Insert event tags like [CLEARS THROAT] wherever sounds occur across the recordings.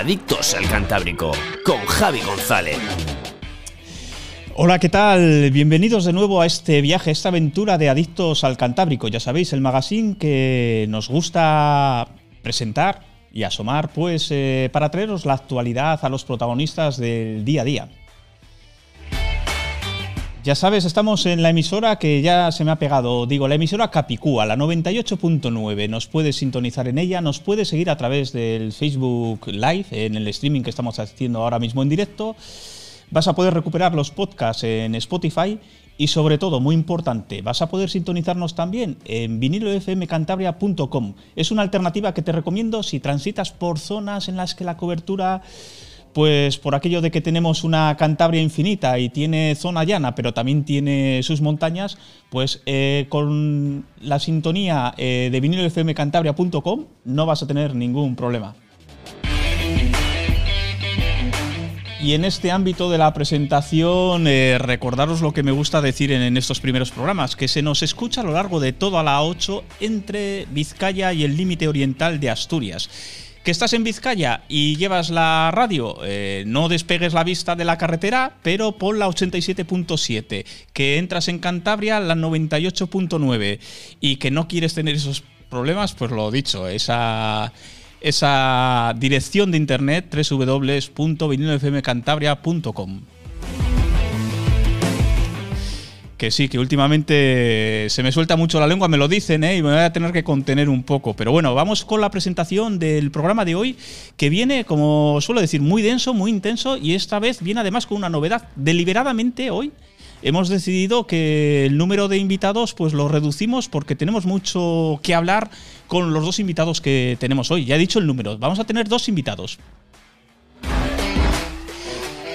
Adictos al Cantábrico con Javi González. Hola, ¿qué tal? Bienvenidos de nuevo a este viaje, esta aventura de Adictos al Cantábrico. Ya sabéis, el magazine que nos gusta presentar y asomar, pues, eh, para traeros la actualidad a los protagonistas del día a día. Ya sabes, estamos en la emisora que ya se me ha pegado, digo, la emisora Capicúa, la 98.9. Nos puedes sintonizar en ella, nos puedes seguir a través del Facebook Live, en el streaming que estamos haciendo ahora mismo en directo. Vas a poder recuperar los podcasts en Spotify y sobre todo, muy importante, vas a poder sintonizarnos también en vinilofmcantabria.com. Es una alternativa que te recomiendo si transitas por zonas en las que la cobertura pues por aquello de que tenemos una Cantabria infinita y tiene zona llana, pero también tiene sus montañas, pues eh, con la sintonía eh, de vinilofmcantabria.com no vas a tener ningún problema. Y en este ámbito de la presentación, eh, recordaros lo que me gusta decir en, en, estos primeros programas, que se nos escucha a lo largo de toda la 8 entre Vizcaya y el límite oriental de Asturias que estás en Vizcaya y llevas la radio, eh, no despegues la vista de la carretera, pero pon la 87.7, que entras en Cantabria la 98.9 y que no quieres tener esos problemas, pues lo dicho, esa esa dirección de internet www.vinilofmcantabria.com que sí, que últimamente se me suelta mucho la lengua, me lo dicen, ¿eh? y me voy a tener que contener un poco. Pero bueno, vamos con la presentación del programa de hoy, que viene, como suelo decir, muy denso, muy intenso, y esta vez viene además con una novedad. Deliberadamente hoy hemos decidido que el número de invitados pues lo reducimos porque tenemos mucho que hablar con los dos invitados que tenemos hoy. Ya he dicho el número, vamos a tener dos invitados.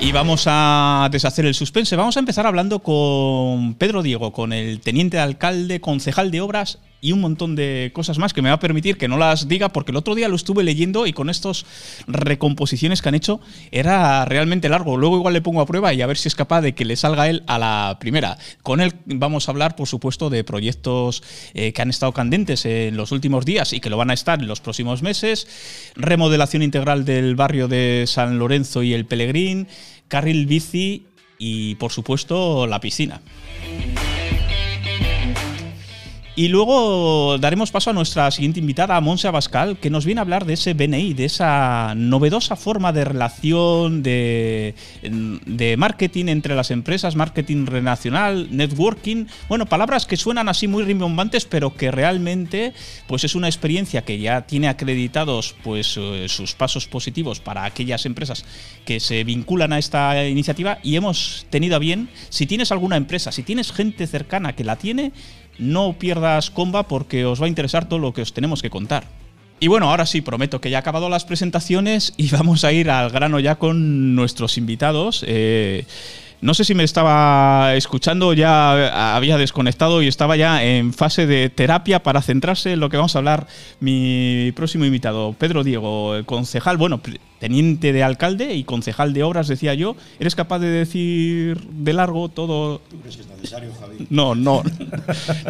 Y vamos a deshacer el suspense. Vamos a empezar hablando con Pedro Diego, con el teniente de alcalde, concejal de obras y un montón de cosas más que me va a permitir que no las diga porque el otro día lo estuve leyendo y con estas recomposiciones que han hecho era realmente largo. Luego igual le pongo a prueba y a ver si es capaz de que le salga él a la primera. Con él vamos a hablar, por supuesto, de proyectos eh, que han estado candentes en los últimos días y que lo van a estar en los próximos meses. Remodelación integral del barrio de San Lorenzo y el Pelegrín, carril bici y, por supuesto, la piscina. Y luego daremos paso a nuestra siguiente invitada, Monse Abascal, que nos viene a hablar de ese BNI, de esa novedosa forma de relación de, de marketing entre las empresas, marketing renacional, networking. Bueno, palabras que suenan así muy rimbombantes, pero que realmente pues es una experiencia que ya tiene acreditados pues eh, sus pasos positivos para aquellas empresas que se vinculan a esta iniciativa y hemos tenido a bien, si tienes alguna empresa, si tienes gente cercana que la tiene, no pierdas comba porque os va a interesar todo lo que os tenemos que contar. Y bueno, ahora sí, prometo que ya he acabado las presentaciones y [LAUGHS] vamos a ir al grano ya con nuestros invitados. Eh, no sé si me estaba escuchando, ya había desconectado y estaba ya en fase de terapia para centrarse en lo que vamos a hablar mi próximo invitado, Pedro Diego, concejal, bueno, teniente de alcalde y concejal de obras, decía yo. ¿Eres capaz de decir de largo todo? ¿Tú crees que es necesario, Javi? No, no.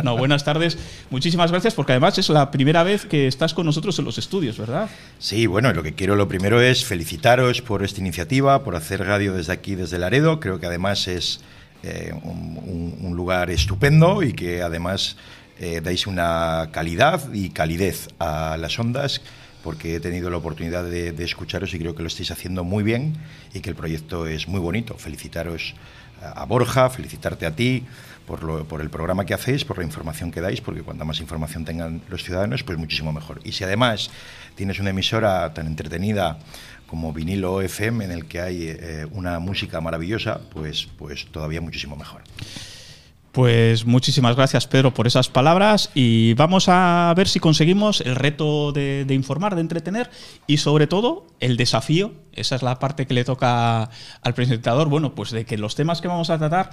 no, buenas tardes. Muchísimas gracias porque además es la primera vez que estás con nosotros en los estudios, ¿verdad? Sí, bueno, lo que quiero lo primero es felicitaros por esta iniciativa, por hacer radio desde aquí, desde Laredo. Creo que además es eh, un, un, lugar estupendo y que además eh, dais una calidad y calidez a las ondas porque he tenido la oportunidad de, escucharos y creo que lo estáis haciendo muy bien y que el proyecto es muy bonito. Felicitaros a Borja, felicitarte a ti por, lo, por el programa que hacéis, por la información que dais, porque cuanta más información tengan los ciudadanos, pues muchísimo mejor. Y si además tienes una emisora tan entretenida como vinilo FM en el que hay eh, una música maravillosa, pues, pues todavía muchísimo mejor. Pues muchísimas gracias Pedro por esas palabras y vamos a ver si conseguimos el reto de, informar, de entretener y sobre todo el desafío esa es la parte que le toca al presentador. Bueno, pues de que los temas que vamos a tratar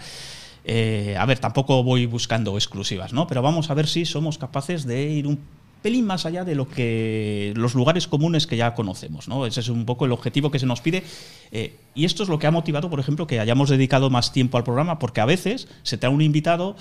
eh, a ver, tampoco voy buscando exclusivas, ¿no? Pero vamos a ver si somos capaces de ir un pelín más allá de lo que los lugares comunes que ya conocemos, ¿no? Ese es un poco el objetivo que se nos pide. Eh, y esto es lo que ha motivado, por ejemplo, que hayamos dedicado más tiempo al programa, porque a veces se trae un invitado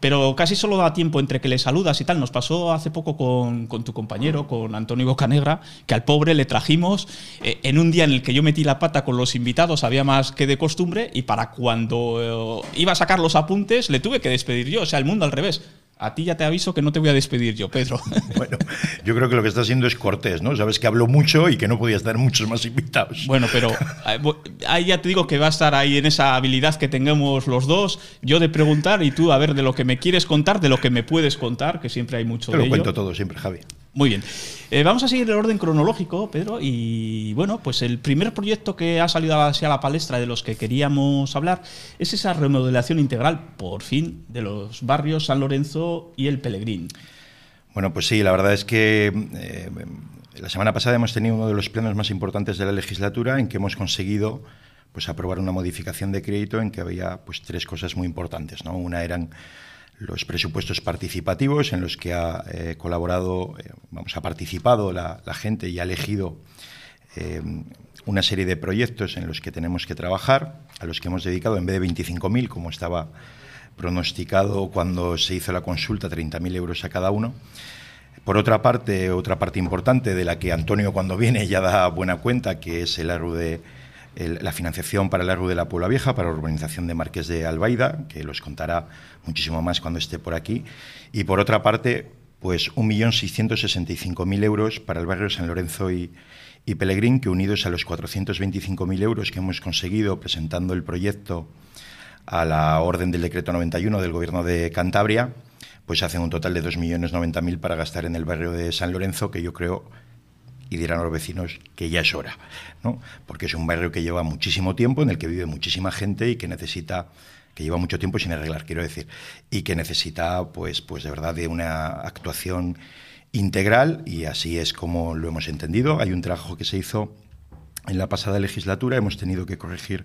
pero casi solo da tiempo entre que le saludas y tal. Nos pasó hace poco con, tu compañero, con Antonio Bocanegra, que al pobre le trajimos eh, en un día en el que yo metí la pata con los invitados, había más que de costumbre, y para cuando eh, iba a sacar los apuntes le tuve que despedir yo, o sea, el mundo al revés. A ti ya te aviso que no te voy a despedir yo, Pedro. [LAUGHS] Bueno, yo creo que lo que está haciendo es cortés, ¿no? Sabes que hablo mucho y que no podías tener muchos más invitados. Bueno, pero eh, ahí ya te digo que va a estar ahí en esa habilidad que tengamos los dos, yo de preguntar y tú a ver de lo que me quieres contar, de lo que me puedes contar, que siempre hay mucho te lo cuento todo siempre, Javi. Muy bien. Eh, vamos a seguir el orden cronológico, Pedro, y bueno, pues el primer proyecto que ha salido hacia la palestra de los que queríamos hablar es esa remodelación integral, por fin, de los barrios San Lorenzo y el Pelegrín. Bueno, pues sí, la verdad es que eh, la semana pasada hemos tenido uno de los plenos más importantes de la legislatura en que hemos conseguido pues aprobar una modificación de crédito en que había pues tres cosas muy importantes, ¿no? Una eran los presupuestos participativos en los que ha eh, colaborado, eh, vamos, ha participado la, gente y ha elegido eh, una serie de proyectos en los que tenemos que trabajar, a los que hemos dedicado, en vez de 25.000, como estaba pronosticado cuando se hizo la consulta, 30.000 euros a cada uno. Por otra parte, otra parte importante de la que Antonio cuando viene ya da buena cuenta, que es el ARU de la financiación para el ARU de la Puebla Vieja, para la urbanización de Marqués de Albaida, que los contará muchísimo más cuando esté por aquí. Y por otra parte, pues 1.665.000 euros para el barrio San Lorenzo y, y Pelegrín, que unidos a los 425.000 euros que hemos conseguido presentando el proyecto a la orden del decreto 91 del Gobierno de Cantabria, pues hacen un total de 2.090.000 para gastar en el barrio de San Lorenzo, que yo creo, y dirán a los vecinos, que ya es hora, ¿no? porque es un barrio que lleva muchísimo tiempo, en el que vive muchísima gente y que necesita que lleva mucho tiempo sin arreglar, quiero decir, y que necesita, pues, pues de verdad, de una actuación integral, y así es como lo hemos entendido. Hay un trabajo que se hizo en la pasada legislatura, hemos tenido que corregir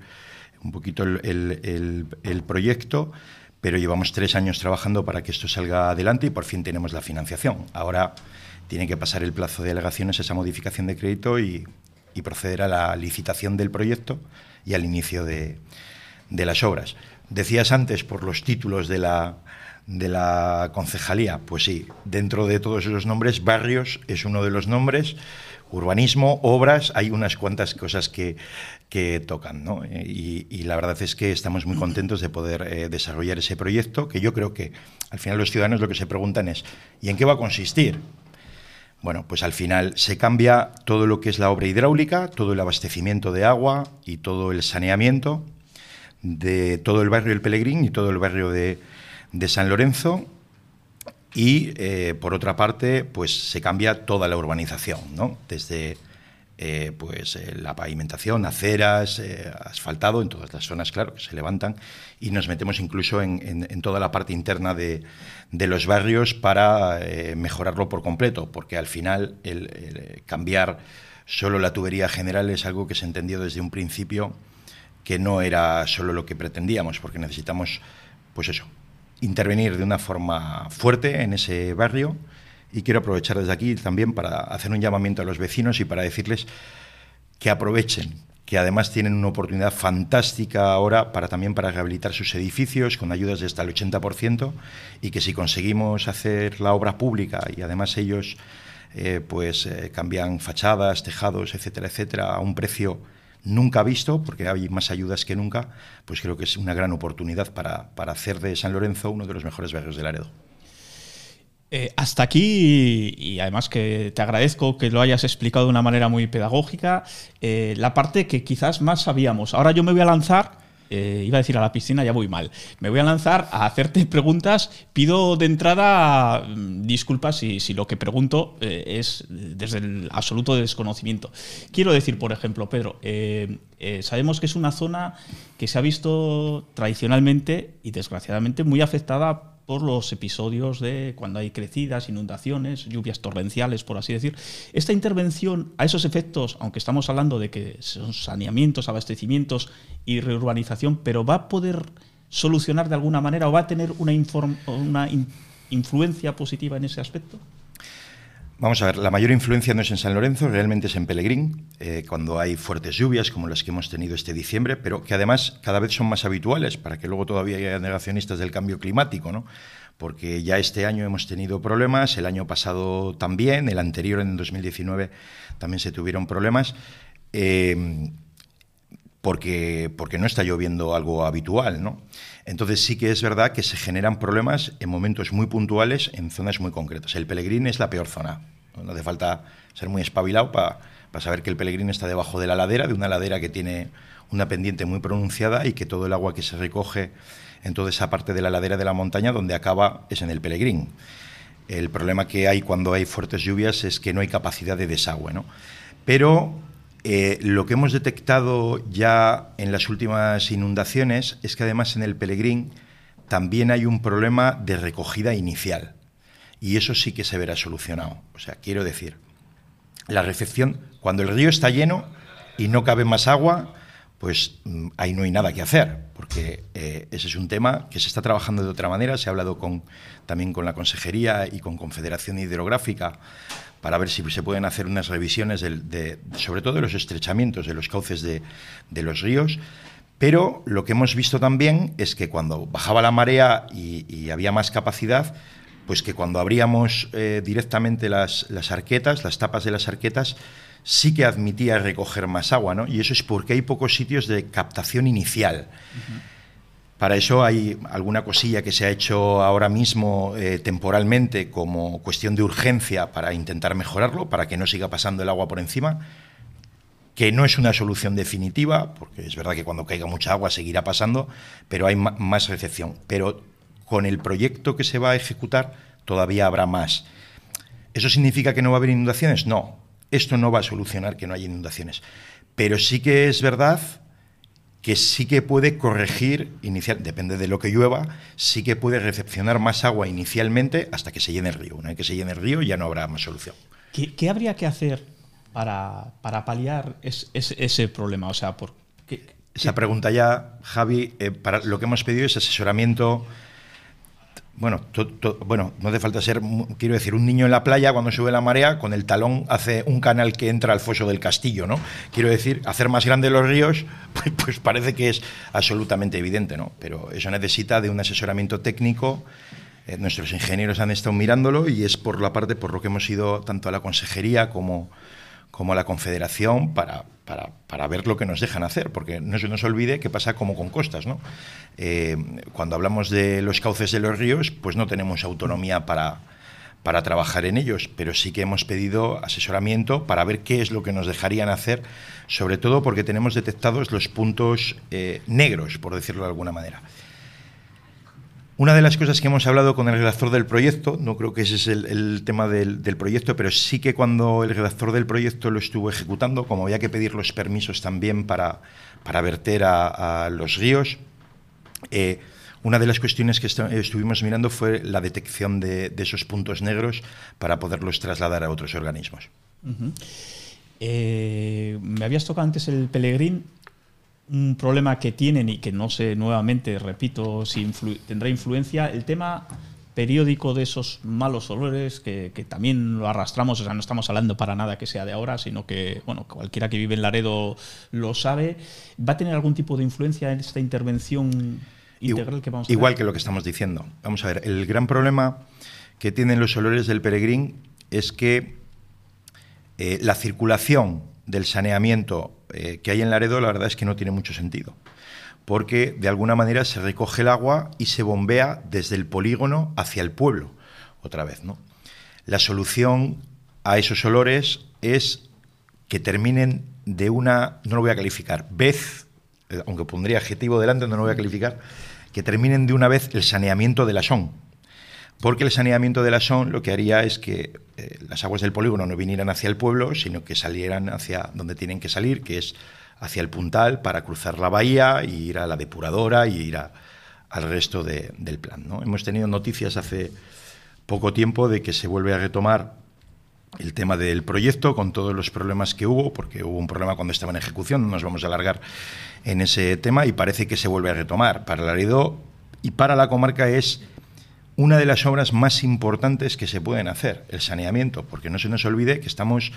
un poquito el, proyecto, pero llevamos tres años trabajando para que esto salga adelante y por fin tenemos la financiación. Ahora tiene que pasar el plazo de alegaciones, esa modificación de crédito y, proceder a la licitación del proyecto y al inicio de las obras. Decías antes por los títulos de la, concejalía, pues sí, dentro de todos esos nombres, barrios es uno de los nombres, urbanismo, obras, hay unas cuantas cosas que, que tocan, ¿no? Y, la verdad es que estamos muy contentos de poder eh, desarrollar ese proyecto, que yo creo que al final los ciudadanos lo que se preguntan es, ¿y en qué va a consistir? Bueno, pues al final se cambia todo lo que es la obra hidráulica, todo el abastecimiento de agua y todo el saneamiento de todo el barrio del Pelegrín y todo el barrio de, San Lorenzo. Y eh, por otra parte, pues se cambia toda la urbanización, ¿no? Desde eh, pues eh, la pavimentación, aceras, asfaltado en todas las zonas, claro, que se levantan, y nos metemos incluso en, toda la parte interna de, los barrios para mejorarlo por completo, porque al final el cambiar solo la tubería general es algo que se entendió desde un principio que no era solo lo que pretendíamos, porque necesitamos, pues eso, intervenir de una forma fuerte en ese barrio. Y quiero aprovechar desde aquí también para hacer un llamamiento a los vecinos y para decirles que aprovechen, que además tienen una oportunidad fantástica ahora para también para rehabilitar sus edificios con ayudas de hasta el 80% y que si conseguimos hacer la obra pública y además ellos eh, pues eh, cambian fachadas, tejados, etcétera, etcétera, a un precio nunca visto, porque hay más ayudas que nunca, pues creo que es una gran oportunidad para, hacer de San Lorenzo uno de los mejores barrios de Laredo. Eh, hasta aquí, y, además que te agradezco que lo hayas explicado de una manera muy pedagógica, eh, la parte que quizás más sabíamos. Ahora yo me voy a lanzar eh, iba a decir a la piscina, ya voy mal. Me voy a lanzar a hacerte [LAUGHS] preguntas. Pido de entrada mm, disculpas si, si lo que pregunto es desde el absoluto desconocimiento. Quiero decir, por ejemplo, Pedro, sabemos que es una zona que se ha visto tradicionalmente y desgraciadamente muy afectada por los episodios de cuando hay crecidas, inundaciones, lluvias torrenciales, por así decir. Esta intervención a esos efectos, aunque estamos hablando de que son saneamientos, abastecimientos y reurbanización, pero va a poder solucionar de alguna manera o va a tener una, influencia positiva en ese aspecto? Vamos a ver, la mayor influencia no es en San Lorenzo, realmente es en Pelegrín, eh, cuando hay fuertes lluvias como las que hemos tenido este diciembre, pero que además cada vez son más habituales, para que luego todavía haya negacionistas del cambio climático, ¿no? porque ya este año hemos tenido problemas, el año pasado también, el anterior en 2019 también se tuvieron problemas, eh, porque, porque no está lloviendo algo habitual. ¿no? Entonces sí que es verdad que se generan problemas en momentos muy puntuales en zonas muy concretas. El Pelegrín es la peor zona. No hace falta ser muy espabilado para saber que el Pelegrín está debajo de la ladera, de una ladera que tiene una pendiente muy pronunciada y que todo el agua que se recoge en toda esa parte de la ladera de la montaña donde acaba es en el Pelegrín. El problema que hay cuando hay fuertes lluvias es que no hay capacidad de desagüe. ¿no? Pero eh, lo que hemos detectado ya en las últimas inundaciones es que además en el Pelegrín también hay un problema de recogida inicial. Y eso sí que se verá solucionado. O sea, quiero decir, la recepción, cuando el río está lleno y no cabe más agua, pues mm, ahí no hay nada que hacer, porque eh, ese es un tema que se está trabajando de otra manera. Se ha hablado también con la Consejería y con Confederación Hidrográfica para ver si se pueden hacer unas revisiones, sobre todo de los estrechamientos de los cauces de, los ríos. Pero lo que hemos visto también es que cuando bajaba la marea y, había más capacidad, pues que cuando abríamos eh, directamente las, arquetas, las tapas de las arquetas, sí que admitía recoger más agua, ¿no? Y eso es porque hay pocos sitios de captación inicial. Para eso hay alguna cosilla que se ha hecho ahora mismo eh, temporalmente como cuestión de urgencia para intentar mejorarlo, para que no siga pasando el agua por encima, que no es una solución definitiva, porque es verdad que cuando caiga mucha agua seguirá pasando, pero hay más recepción. Pero con el proyecto que se va a ejecutar todavía habrá más. ¿Eso significa que no va a haber inundaciones? No, esto no va a solucionar que no haya inundaciones. Pero sí que es verdad que sí que puede corregir, inicial, depende de lo que llueva, sí que puede recepcionar más agua inicialmente hasta que se llene el río. Una vez que se llene el río ya no habrá más solución. ¿Qué, habría que hacer para, paliar ese problema? O sea, por, Esa pregunta ya, Javi, eh, para lo que hemos pedido es asesoramiento bueno, bueno, no hace falta ser, quiero decir, un niño en la playa cuando sube la marea, con el talón hace un canal que entra al foso del castillo, ¿no? Quiero decir, hacer más grandes los ríos, [LAUGHS] pues, pues, parece que es absolutamente evidente, ¿no? Pero eso necesita de un asesoramiento técnico. Eh, nuestros ingenieros han estado mirándolo y es por la parte por lo que hemos ido tanto a la consejería como, como la Confederación para, para, ver lo que nos dejan hacer, porque no se nos olvide que pasa como con costas. ¿no? Eh, cuando hablamos de los cauces de los ríos, pues no tenemos autonomía para, para trabajar en ellos, pero sí que hemos pedido asesoramiento para ver qué es lo que nos dejarían hacer, sobre todo porque tenemos detectados los puntos eh, negros, por decirlo de alguna manera. Una de las cosas que hemos hablado con el redactor del proyecto, no creo que ese es el, tema del, proyecto, pero sí que cuando el redactor del proyecto lo estuvo ejecutando, como había que pedir los permisos también para, verter a, los ríos, eh, una de las cuestiones que estuvimos mirando fue la detección de, esos puntos negros para poderlos trasladar a otros organismos. Eh, me habías tocado antes el Pelegrín un problema que tienen y que no sé nuevamente, repito, si tendrá influencia, el tema periódico de esos malos olores que, también lo arrastramos, o sea, no estamos hablando para nada que sea de ahora, sino que, bueno, cualquiera que vive en Laredo lo sabe. ¿Va a tener algún tipo de influencia en esta intervención integral que vamos a Igual que lo que estamos diciendo. Vamos a ver, el gran problema que tienen los olores del peregrín es que eh, la circulación del saneamiento eh, que hay en Laredo, la verdad es que no tiene mucho sentido. Porque de alguna manera se recoge el agua y se bombea desde el polígono hacia el pueblo, otra vez, ¿no? La solución a esos olores es que terminen de una, no lo voy a calificar, vez, eh, aunque pondría adjetivo delante, no lo voy a calificar, que terminen de una vez el saneamiento de la SON, porque el saneamiento de la SON lo que haría es que eh, las aguas del polígono no vinieran hacia el pueblo, sino que salieran hacia donde tienen que salir, que es hacia el puntal, para cruzar la bahía y ir a la depuradora y ir al resto del plan. Hemos tenido noticias hace poco tiempo de que se vuelve a retomar el tema del proyecto con todos los problemas que hubo, porque hubo un problema cuando estaba en ejecución, no nos vamos a alargar en ese tema y parece que se vuelve a retomar. Para Laredo y para la comarca es una de las obras más importantes que se pueden hacer, el saneamiento, porque no se nos olvide que estamos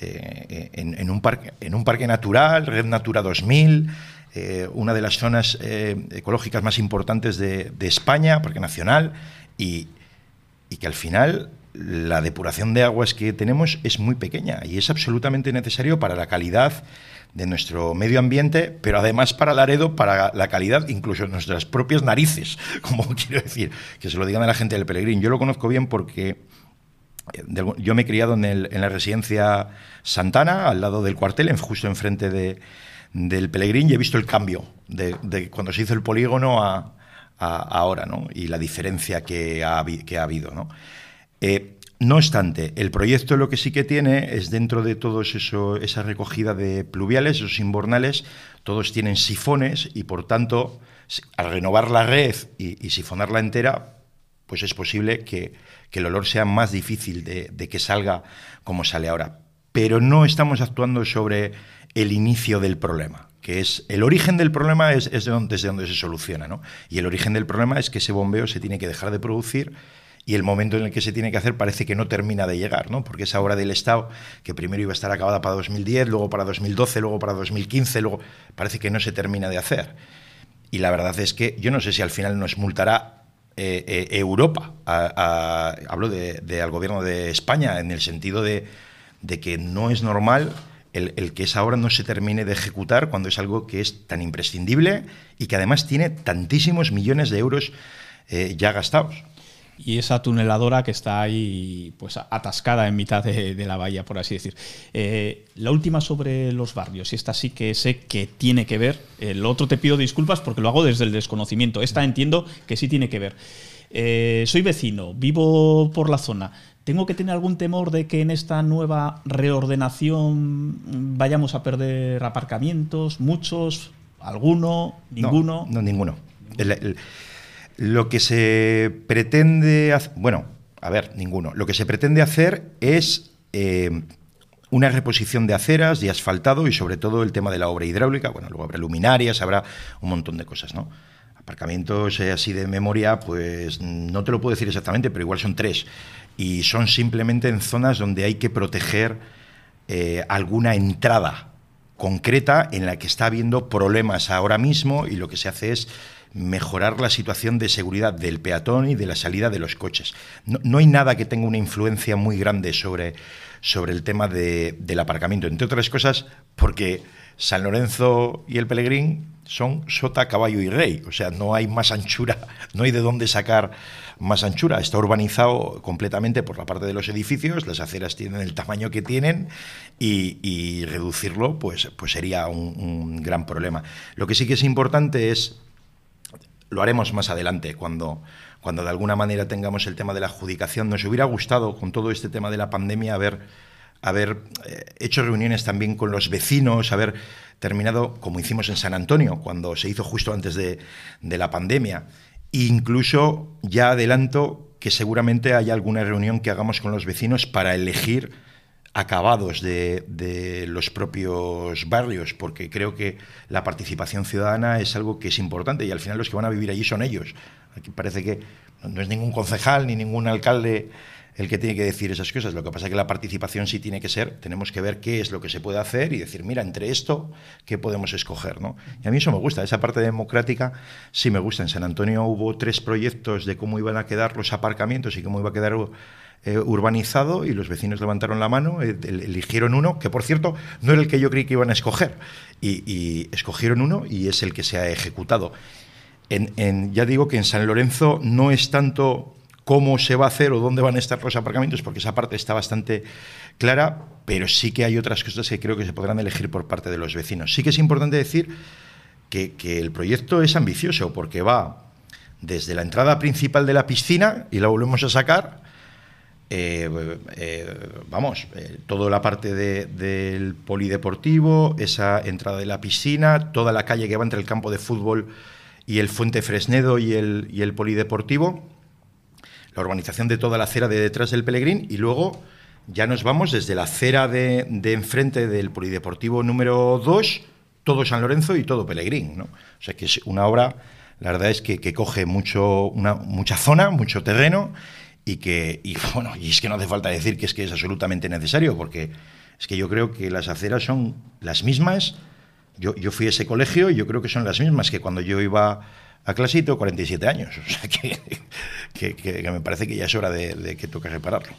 eh, en, un parque, en un parque natural, Red Natura 2000, eh, una de las zonas eh, ecológicas más importantes de, España, Parque Nacional, y que al final la depuración de aguas que tenemos es muy pequeña y es absolutamente necesario para la calidad de nuestro medio ambiente, pero además para Laredo, para la calidad incluso nuestras propias narices, [LAUGHS] como quiero decir, que se lo digan a la gente del Pelegrín. Yo lo conozco bien porque eh, yo me he criado en, la residencia Santana, al lado del cuartel, justo enfrente de, del Pelegrín, y he visto el cambio de, cuando se hizo el polígono a, ahora, ¿no? Y la diferencia que ha, que ha habido, ¿no? Eh, no obstante, el proyecto lo que sí que tiene es dentro de todo eso, esa recogida de pluviales, esos inbornales, todos tienen sifones y por tanto, al renovar la red y, sifonarla entera, pues es posible que, el olor sea más difícil de, que salga como sale ahora. Pero no estamos actuando sobre el inicio del problema que es el origen del problema es, desde donde se soluciona, ¿no? Y el origen del problema es que ese bombeo se tiene que dejar de producir y el momento en el que se tiene que hacer parece que no termina de llegar, ¿no? porque esa obra del Estado, que primero iba a estar acabada para 2010, luego para 2012, luego para 2015, luego parece que no se termina de hacer. Y la verdad es que yo no sé si al final nos multará eh, eh, Europa, hablo de, al gobierno de España, en el sentido de, que no es normal el, que esa obra no se termine de ejecutar cuando es algo que es tan imprescindible y que además tiene tantísimos millones de euros eh, ya gastados y esa tuneladora que está ahí pues atascada en mitad de, la bahía, por así decir. Eh, la última sobre los barrios, y esta sí que sé que tiene que ver, el otro te pido disculpas porque lo hago desde el desconocimiento, esta entiendo que sí tiene que ver. Eh, soy vecino, vivo por la zona. ¿Tengo que tener algún temor de que en esta nueva reordenación vayamos a perder aparcamientos? ¿Muchos? ¿Alguno? ¿Ninguno? No, ninguno. Lo que se pretende hacer, bueno, a ver, ninguno. Lo que se pretende hacer es eh, una reposición de aceras, de asfaltado y sobre todo el tema de la obra hidráulica. Bueno, luego habrá luminarias, habrá un montón de cosas, ¿no? Aparcamientos eh, así de memoria, pues no te lo puedo decir exactamente, pero igual son tres. Y son simplemente en zonas donde hay que proteger eh, alguna entrada concreta en la que está habiendo problemas ahora mismo y lo que se hace es mejorar la situación de seguridad del peatón y de la salida de los coches. No, hay nada que tenga una influencia muy grande sobre, sobre el tema del aparcamiento, entre otras cosas porque San Lorenzo y el Pelegrín son sota, caballo y rey, o sea, no hay más anchura, [LAUGHS] no hay de dónde sacar más anchura. Está urbanizado completamente por la parte de los edificios, las aceras tienen el tamaño que tienen y, reducirlo pues, pues sería un, gran problema. Lo que sí que es importante es lo haremos más adelante, cuando, cuando de alguna manera tengamos el tema de la adjudicación. Nos hubiera gustado, con todo este tema de la pandemia, haber, haber eh, hecho reuniones también con los vecinos, haber terminado, como hicimos en San Antonio, cuando se hizo justo antes de, de la pandemia. incluso ya adelanto que seguramente haya alguna reunión que hagamos con los vecinos para elegir acabados de, los propios barrios, porque creo que la participación ciudadana es algo que es importante y al final los que van a vivir allí son ellos. Aquí parece que no es ningún concejal ni ningún alcalde el que tiene que decir esas cosas. Lo que pasa es que la participación sí tiene que ser, tenemos que ver qué es lo que se puede hacer y decir, mira, entre esto, ¿qué podemos escoger? ¿no? Y a mí eso me gusta, esa parte democrática sí me gusta. En San Antonio hubo tres proyectos de cómo iban a quedar los aparcamientos y cómo iba a quedar eh, urbanizado y los vecinos levantaron la mano, eh, eligieron uno, que por cierto no era el que yo creí que iban a escoger, y, escogieron uno y es el que se ha ejecutado. En, ya digo que en San Lorenzo no es tanto cómo se va a hacer o dónde van a estar los aparcamientos, porque esa parte está bastante clara, pero sí que hay otras cosas que creo que se podrán elegir por parte de los vecinos. Sí que es importante decir que, que el proyecto es ambicioso, porque va desde la entrada principal de la piscina y la volvemos a sacar eh, vamos, eh, toda la parte del polideportivo, esa entrada de la piscina, toda la calle que va entre el campo de fútbol y el Fuente Fresnedo y el, Polideportivo, la urbanización de toda la acera de detrás del Pelegrín y luego ya nos vamos desde la acera de, de enfrente del Polideportivo número 2, todo San Lorenzo y todo Pelegrín. ¿no? O sea que es una obra, la verdad es que, que coge mucho, una, mucha zona, mucho terreno y que, y [LAUGHS] bueno, y es que no hace falta decir que es que es absolutamente necesario, porque es que yo creo que las aceras son las mismas. Yo, yo fui a ese colegio y yo creo que son las mismas que cuando yo iba a Clasito, 47 años. [LAUGHS] O sea que, que, me parece que ya es hora de, que toque repararlo.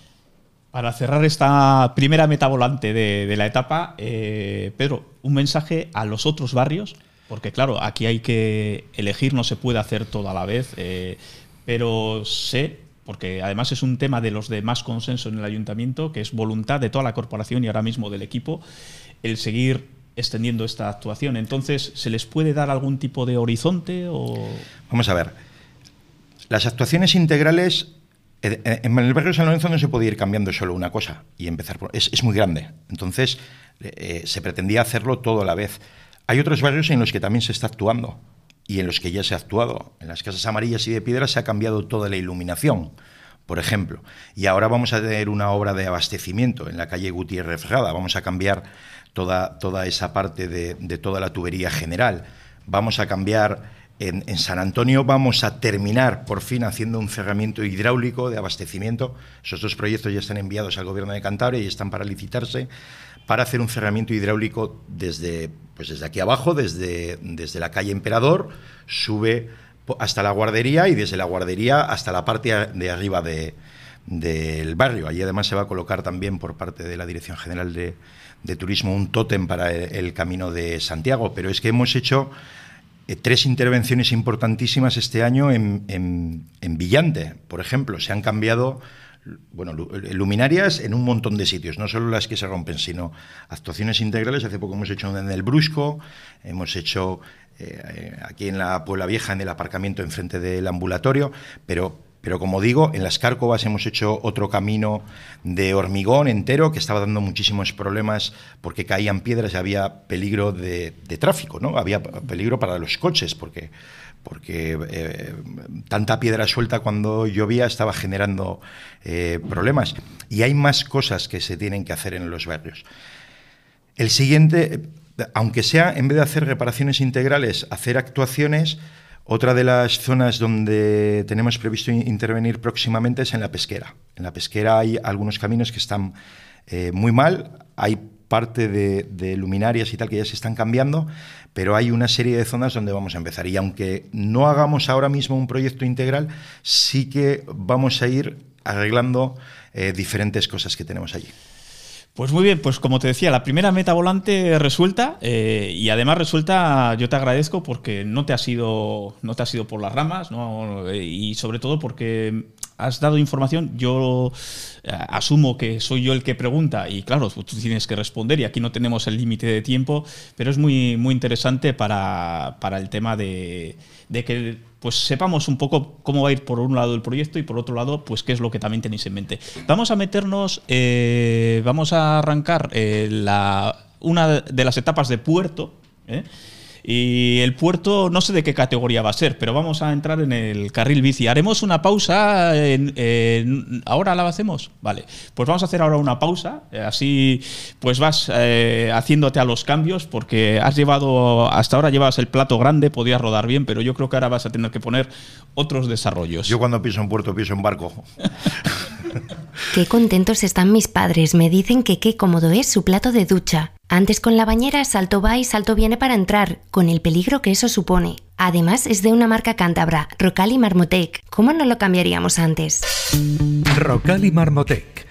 Para cerrar esta primera meta volante de, de la etapa, eh, Pedro, un mensaje a los otros barrios, porque claro, aquí hay que elegir, no se puede hacer todo a la vez, eh, pero sé, porque además es un tema de los de más consenso en el ayuntamiento, que es voluntad de toda la corporación y ahora mismo del equipo, el seguir extendiendo esta actuación. Entonces, ¿se les puede dar algún tipo de horizonte? O... Vamos a ver. Las actuaciones integrales en el barrio de San Lorenzo no se puede ir cambiando solo una cosa y empezar por, es, es muy grande. Entonces, eh, se pretendía hacerlo todo a la vez. Hay otros barrios en los que también se está actuando y en los que ya se ha actuado. En las casas amarillas y de piedra se ha cambiado toda la iluminación, por ejemplo. Y ahora vamos a tener una obra de abastecimiento en la calle Gutiérrez Frejada. Vamos a cambiar toda, toda esa parte de, toda la tubería general. Vamos a cambiar en, San Antonio vamos a terminar por fin haciendo un cerramiento hidráulico de abastecimiento. Esos dos proyectos ya están enviados al Gobierno de Cantabria y están para licitarse para hacer un cerramiento hidráulico desde, pues desde aquí abajo, desde, desde la calle Emperador, sube hasta la guardería y desde la guardería hasta la parte de arriba de, del barrio. Allí además se va a colocar también por parte de la Dirección General de, de Turismo un tótem para el, camino de Santiago. Pero es que hemos hecho eh, tres intervenciones importantísimas este año en, en, Villante, por ejemplo. Se han cambiado bueno, luminarias en un montón de sitios, no solo las que se rompen, sino actuaciones integrales. Hace poco hemos hecho en el Brusco, hemos hecho eh, aquí en la Puebla Vieja, en el aparcamiento enfrente del ambulatorio, pero pero como digo, en las Cárcovas hemos hecho otro camino de hormigón entero que estaba dando muchísimos problemas porque caían piedras y había peligro de, de tráfico, ¿no? Había peligro para los coches porque, porque eh, tanta piedra suelta cuando llovía estaba generando eh, problemas. Y hay más cosas que se tienen que hacer en los barrios. El siguiente, aunque sea en vez de hacer reparaciones integrales, hacer actuaciones otra de las zonas donde tenemos previsto intervenir próximamente es en la pesquera. En la pesquera hay algunos caminos que están eh, muy mal, hay parte de, luminarias y tal que ya se están cambiando, pero hay una serie de zonas donde vamos a empezar. Y aunque no hagamos ahora mismo un proyecto integral, sí que vamos a ir arreglando eh, diferentes cosas que tenemos allí. Pues muy bien, pues como te decía, la primera meta volante resuelta eh, y además resuelta, yo te agradezco porque no te has ido, no te has ido por las ramas ¿no? y sobre todo porque has dado información, yo eh, asumo que soy yo el que pregunta y claro, tú tienes que responder y aquí no tenemos el límite de tiempo, pero es muy, muy interesante para, para el tema de, de que pues sepamos un poco cómo va a ir por un lado el proyecto y por otro lado, pues qué es lo que también tenéis en mente. Vamos a meternos, eh, vamos a arrancar eh, la, una de las etapas de puerto. ¿eh? Y el puerto, no sé de qué categoría va a ser, pero vamos a entrar en el carril bici. Haremos una pausa. En, en, ¿Ahora la hacemos? Vale. Pues vamos a hacer ahora una pausa. Así pues vas eh, haciéndote a los cambios, porque has llevado, hasta ahora llevabas el plato grande, podías rodar bien, pero yo creo que ahora vas a tener que poner otros desarrollos. Yo cuando piso en puerto, piso en barco. [LAUGHS] Qué contentos están mis padres. Me dicen que qué cómodo es su plato de ducha. Antes con la bañera salto va y salto viene para entrar, con el peligro que eso supone. Además es de una marca cántabra, Rocal Marmotec. ¿Cómo no lo cambiaríamos antes? Rocal y Marmotec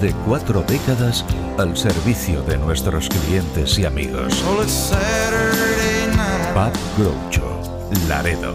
Más de cuatro décadas al servicio de nuestros clientes y amigos. Pub Groucho, Laredo.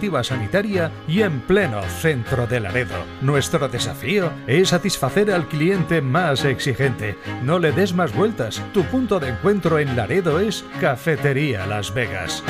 sanitaria y en pleno centro de Laredo. Nuestro desafío es satisfacer al cliente más exigente. No le des más vueltas. Tu punto de encuentro en Laredo es Cafetería Las Vegas.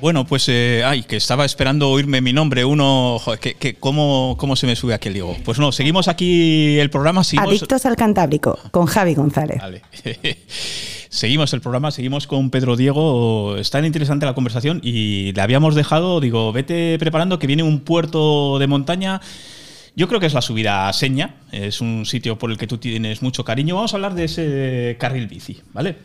Bueno, pues, eh, ay, que estaba esperando oírme mi nombre. Uno, joder, que, que- ¿cómo, ¿cómo se me sube aquí el digo? Pues no, seguimos aquí el programa. Seguimos, Adictos al Cantábrico, con Javi González. Vale. [LAUGHS] seguimos el programa, seguimos con Pedro Diego. Está interesante la conversación y le habíamos dejado, digo, vete preparando que viene un puerto de montaña. Yo creo que es la subida a Seña, es un sitio por el que tú tienes mucho cariño. Vamos a hablar de ese carril bici, ¿vale?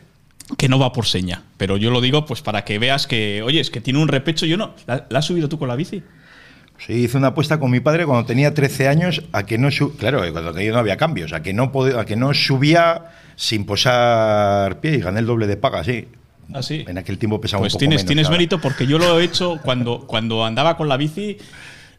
Que no va por seña, pero yo lo digo pues para que veas que, oye, es que tiene un repecho. Yo no, ¿la, la has subido tú con la bici? Sí, hice una apuesta con mi padre cuando tenía 13 años a que no su claro, cuando tenía no había cambios, a que no pode- a que no subía sin posar pie y gané el doble de paga, sí. ¿Ah, sí? En aquel tiempo pesaba Pues un poco tienes, menos, tienes mérito porque yo lo he hecho cuando, cuando andaba con la bici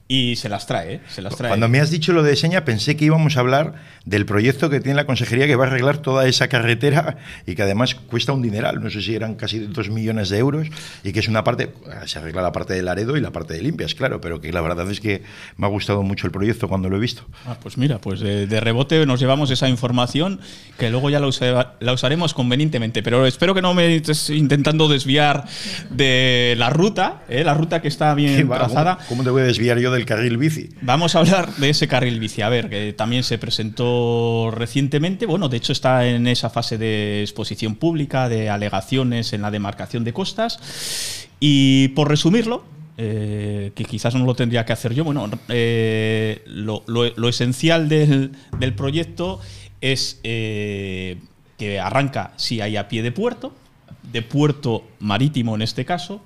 y se las trae, ¿eh? Se las trae. Cuando me has dicho lo de seña, pensé que íbamos a hablar del proyecto que tiene la consejería que va a arreglar toda esa carretera y que además cuesta un dineral. No sé si eran casi dos millones de euros y que es una parte, se arregla la parte de Laredo y la parte de limpias, claro, pero que la verdad es que me ha gustado mucho el proyecto cuando lo he visto. Ah, pues mira, pues de, de rebote nos llevamos esa información que luego ya la, usa- la usaremos convenientemente. Pero espero que no me estés intentando desviar de la ruta, ¿eh? la ruta que está bien [LAUGHS] ¿Qué va? trazada. ¿Cómo, cómo te voy a desviar yo del carril bici? Vamos a hablar de ese carril bici. A ver, que también se presentó recientemente. Bueno, de hecho está en esa fase de exposición pública, de alegaciones en la demarcación de costas. Y por resumirlo, eh, que quizás no lo tendría que hacer yo, bueno, eh, lo, esencial del, del proyecto es eh, que arranca, si hay a pie de puerto, de puerto marítimo en este caso,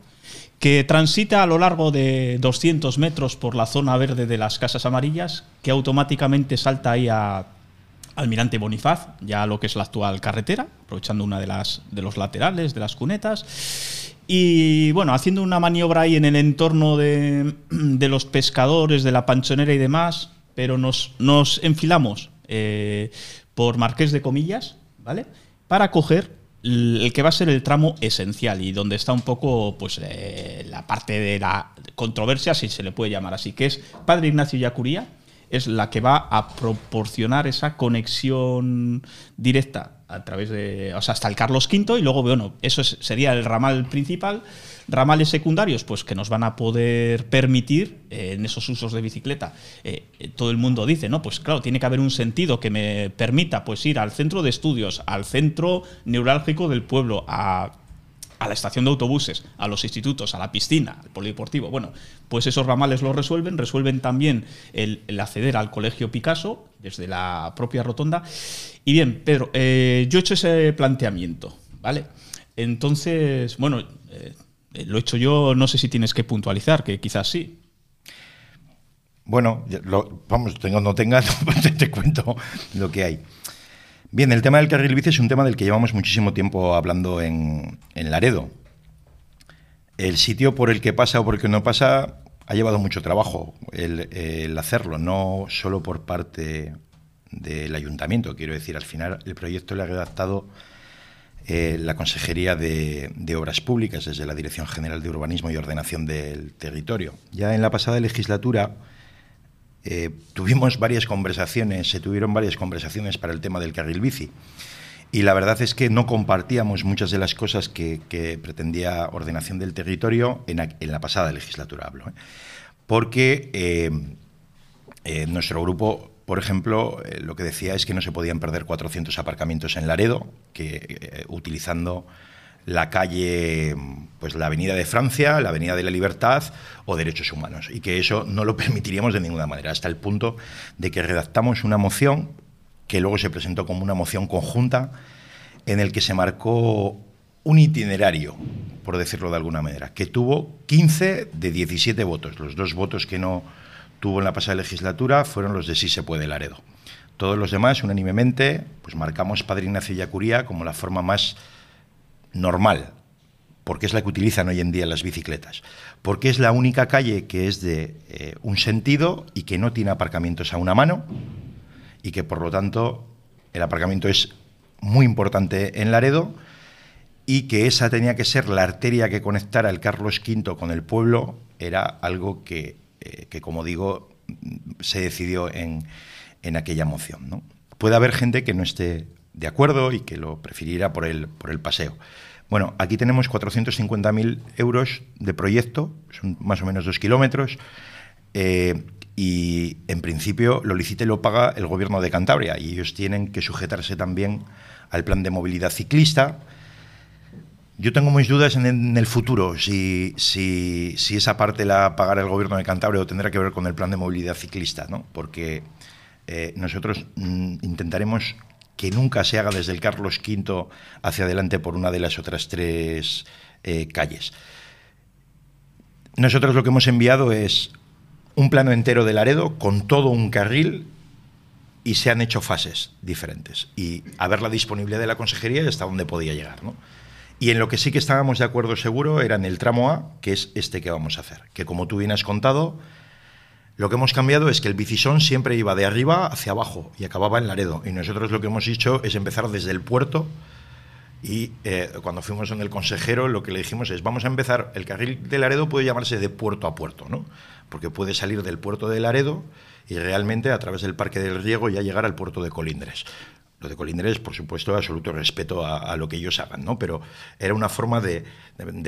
que transita a lo largo de 200 metros por la zona verde de las Casas Amarillas, que automáticamente salta ahí a Almirante Bonifaz, ya lo que es la actual carretera, aprovechando una de las de los laterales, de las cunetas. Y bueno, haciendo una maniobra ahí en el entorno de, [CLEARS THROAT] de los pescadores, de la panchonera y demás, pero nos, nos enfilamos eh, por Marqués de Comillas, ¿vale? Para coger el que va a ser el tramo esencial y donde está un poco pues eh, la parte de la controversia, si se le puede llamar así, que es Padre Ignacio Yacuría, es la que va a proporcionar esa conexión directa a través de, o sea, hasta el Carlos V y luego, bueno, eso es- sería el ramal principal. Ramales secundarios, pues que nos van a poder permitir eh, en esos usos de bicicleta. eh, eh, todo el mundo dice, no, pues claro, tiene que haber un sentido que me permita pues ir al centro de estudios, al centro neurálgico del pueblo, a a la estación de autobuses, a los institutos, a la piscina, al polideportivo. Bueno, pues esos ramales lo resuelven, resuelven también el, acceder al colegio Picasso desde la propia rotonda. Y bien, Pedro, eh, yo he hecho ese planteamiento, ¿vale? Entonces, bueno, eh, lo he hecho yo, no sé si tienes que puntualizar, que quizás sí. Bueno, vamos, tengo no tenga, [LAUGHS] te, te cuento lo que hay. Bien, el tema del carril bici es un tema del que llevamos muchísimo tiempo hablando en, en Laredo. El sitio por el que pasa o por el que no pasa ha llevado mucho trabajo el, hacerlo, no solo por parte del ayuntamiento. Quiero decir, al final el proyecto le ha redactado eh, la Consejería de, de Obras Públicas desde la Dirección General de Urbanismo y Ordenación del Territorio. Ya en la pasada legislatura eh, tuvimos varias conversaciones, se tuvieron varias conversaciones para el tema del carril bici. Y la verdad es que no compartíamos muchas de las cosas que, que pretendía ordenación del territorio en, en la pasada legislatura, hablo. ¿eh? porque eh, eh, nuestro grupo, por ejemplo, eh, lo que decía es que no se podían perder 400 aparcamientos en Laredo, que utilizando la calle, pues la Avenida de Francia, la Avenida de la Libertad o Derechos Humanos, y que eso no lo [LAUGHS] permitiríamos de ninguna manera, hasta el punto de que redactamos una moción que luego se presentó como una moción conjunta en el que se marcó un itinerario, por decirlo de alguna manera, que tuvo 15 de 17 votos. Los dos votos que no tuvo en la pasada legislatura fueron los de Sí se puede Laredo. Todos los demás, unánimemente, pues marcamos Padre Ignacio Yacuría como la forma más normal, porque es la que utilizan hoy en día las bicicletas, porque es la única calle que es de eh, un sentido y que no tiene aparcamientos a una mano y que por lo tanto el aparcamiento es muy importante en Laredo y que esa tenía que ser la arteria que conectara el Carlos V con el pueblo, era algo que, eh, como digo, se decidió en, aquella moción. ¿no? Puede haber gente que no esté de acuerdo y que lo prefiriera por el, por el paseo. Bueno, aquí tenemos 450.000 euros de proyecto, son más o menos dos kilómetros, eh, y en principio lo licite y lo paga el gobierno de Cantabria, y ellos tienen que sujetarse también al plan de movilidad ciclista, yo tengo mis dudas en, el futuro, si, si, esa parte la pagará el gobierno de Cantabria o tendrá que ver con el plan de movilidad ciclista, ¿no? porque eh, nosotros mm, intentaremos que nunca se haga desde el Carlos V hacia adelante por una de las otras tres eh, calles. Nosotros lo que hemos enviado es un plano entero de Laredo con todo un carril y se han hecho fases diferentes. Y a ver la disponibilidad de la consejería hasta dónde podía llegar. ¿no? Y en lo que sí que estábamos de acuerdo seguro era en el tramo A, que es este que vamos a hacer. Que como tú bien has contado, lo que hemos cambiado es que el bicisón siempre iba de arriba hacia abajo y acababa en Laredo. Y nosotros lo que hemos hecho es empezar desde el puerto. Y eh, cuando fuimos en el consejero, lo que le dijimos es: vamos a empezar. El carril de Laredo puede llamarse de puerto a puerto, ¿no? Porque puede salir del puerto de Laredo y realmente a través del Parque del Riego ya llegar al puerto de Colindres. Lo de Colindres, por supuesto, absoluto respeto a, lo que ellos hagan, ¿no? Pero era una forma de,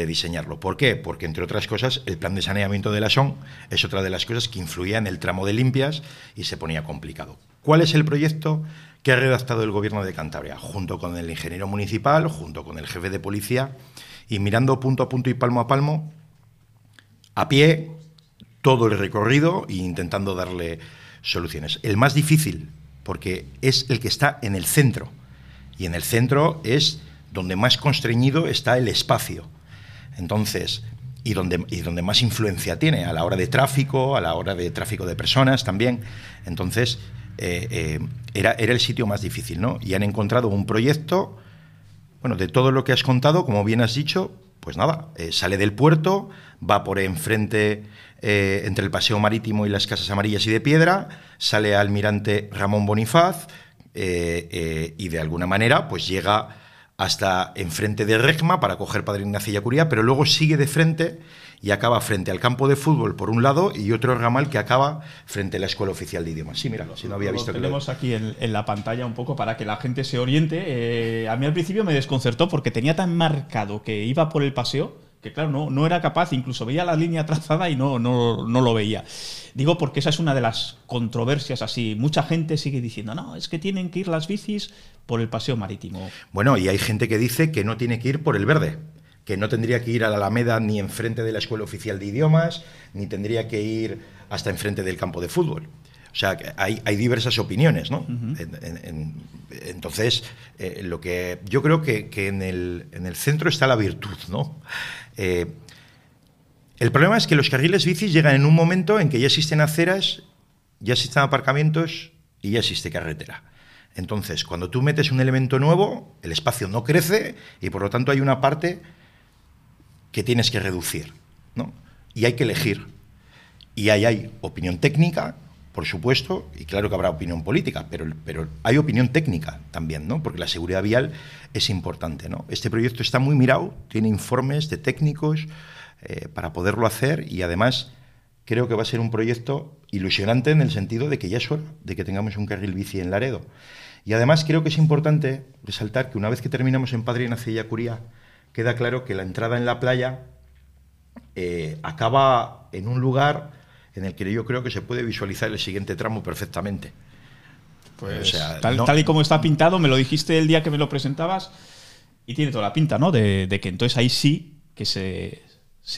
diseñarlo. ¿Por qué? Porque, entre otras cosas, el plan de saneamiento de la SON es otra de las cosas que influía en el tramo de limpias y se ponía complicado. ¿Cuál es el proyecto que ha redactado el Gobierno de Cantabria? Junto con el ingeniero municipal, junto con el jefe de policía, y mirando punto a punto y palmo a palmo, a pie, todo el recorrido e intentando darle soluciones. El más difícil porque es el que está en el centro. Y en el centro es donde más constreñido está el espacio. Entonces, y donde, y donde más influencia tiene a la hora de tráfico, a la hora de tráfico de personas también. Entonces, eh, eh, era, era el sitio más difícil, ¿no? Y han encontrado un proyecto, bueno, de todo lo que has contado, como bien has dicho, pues nada, eh, sale del puerto, va por enfrente eh, entre el Paseo Marítimo y las Casas Amarillas y de Piedra, sale Almirante Ramón Bonifaz eh, eh, y de alguna manera pues llega hasta enfrente de Regma para coger Padre Ignacio Yacuría, pero luego sigue de frente y acaba frente al campo de fútbol por un lado y otro ramal que acaba frente a la Escuela Oficial de Idiomas. Sí, mira, si no había visto lo tenemos aquí en, la pantalla un poco para que la gente se oriente. a mí al principio me desconcertó porque tenía tan marcado que iba por el paseo que claro, no, no era capaz, incluso veía la línea trazada y no, no, no, lo veía. Digo porque esa es una de las controversias así. Mucha gente sigue diciendo, no, es que tienen que ir las bicis por el paseo marítimo. Bueno, y hay gente que dice que no tiene que ir por el verde, que no tendría que ir a la Alameda ni enfrente de la Escuela Oficial de Idiomas, ni tendría que ir hasta enfrente del campo de fútbol. O sea, hay, hay diversas opiniones, ¿no? entonces, eh, lo que yo creo que, que en, el, en, el, centro está la virtud, ¿no? Eh, el problema es que los carriles bicis llegan en un momento en que ya existen aceras, ya existen aparcamientos y ya existe carretera. Entonces, cuando tú metes un elemento nuevo, el espacio no crece y por lo tanto hay una parte que tienes que reducir. ¿no? Y hay que elegir. Y ahí hay opinión técnica, por supuesto, y claro que habrá opinión política, pero, pero hay opinión técnica también, ¿no? Porque la seguridad vial es importante, ¿no? Este proyecto está muy mirado, tiene informes de técnicos eh, para poderlo hacer y además creo que va a ser un proyecto ilusionante en el sentido de que ya es hora de que tengamos un carril bici en Laredo. Y además creo que es importante resaltar que una vez que terminamos en Padre Ignacio Curía, queda claro que la entrada en la playa eh, acaba en un lugar en el que yo creo que se puede visualizar el siguiente tramo perfectamente. Pues tal, y como está pintado, me lo dijiste el día que me lo presentabas y tiene toda la pinta, ¿no? De, que entonces ahí sí que se,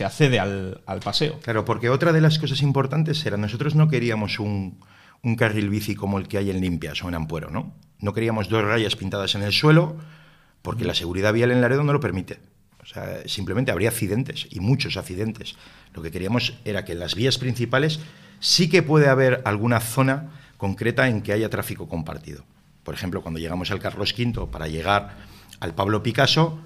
accede al, paseo. Claro, porque otra de las cosas importantes era, nosotros no queríamos un, un carril bici como el que hay en Limpias o en Ampuero, ¿no? No queríamos dos rayas pintadas en el suelo porque la seguridad vial en Laredo no lo permite. O sea, simplemente habría accidentes y muchos accidentes. Lo que queríamos era que en las vías principales sí que puede haber alguna zona concreta en que haya tráfico compartido. Por ejemplo, cuando llegamos al Carlos V para llegar al Pablo Picasso,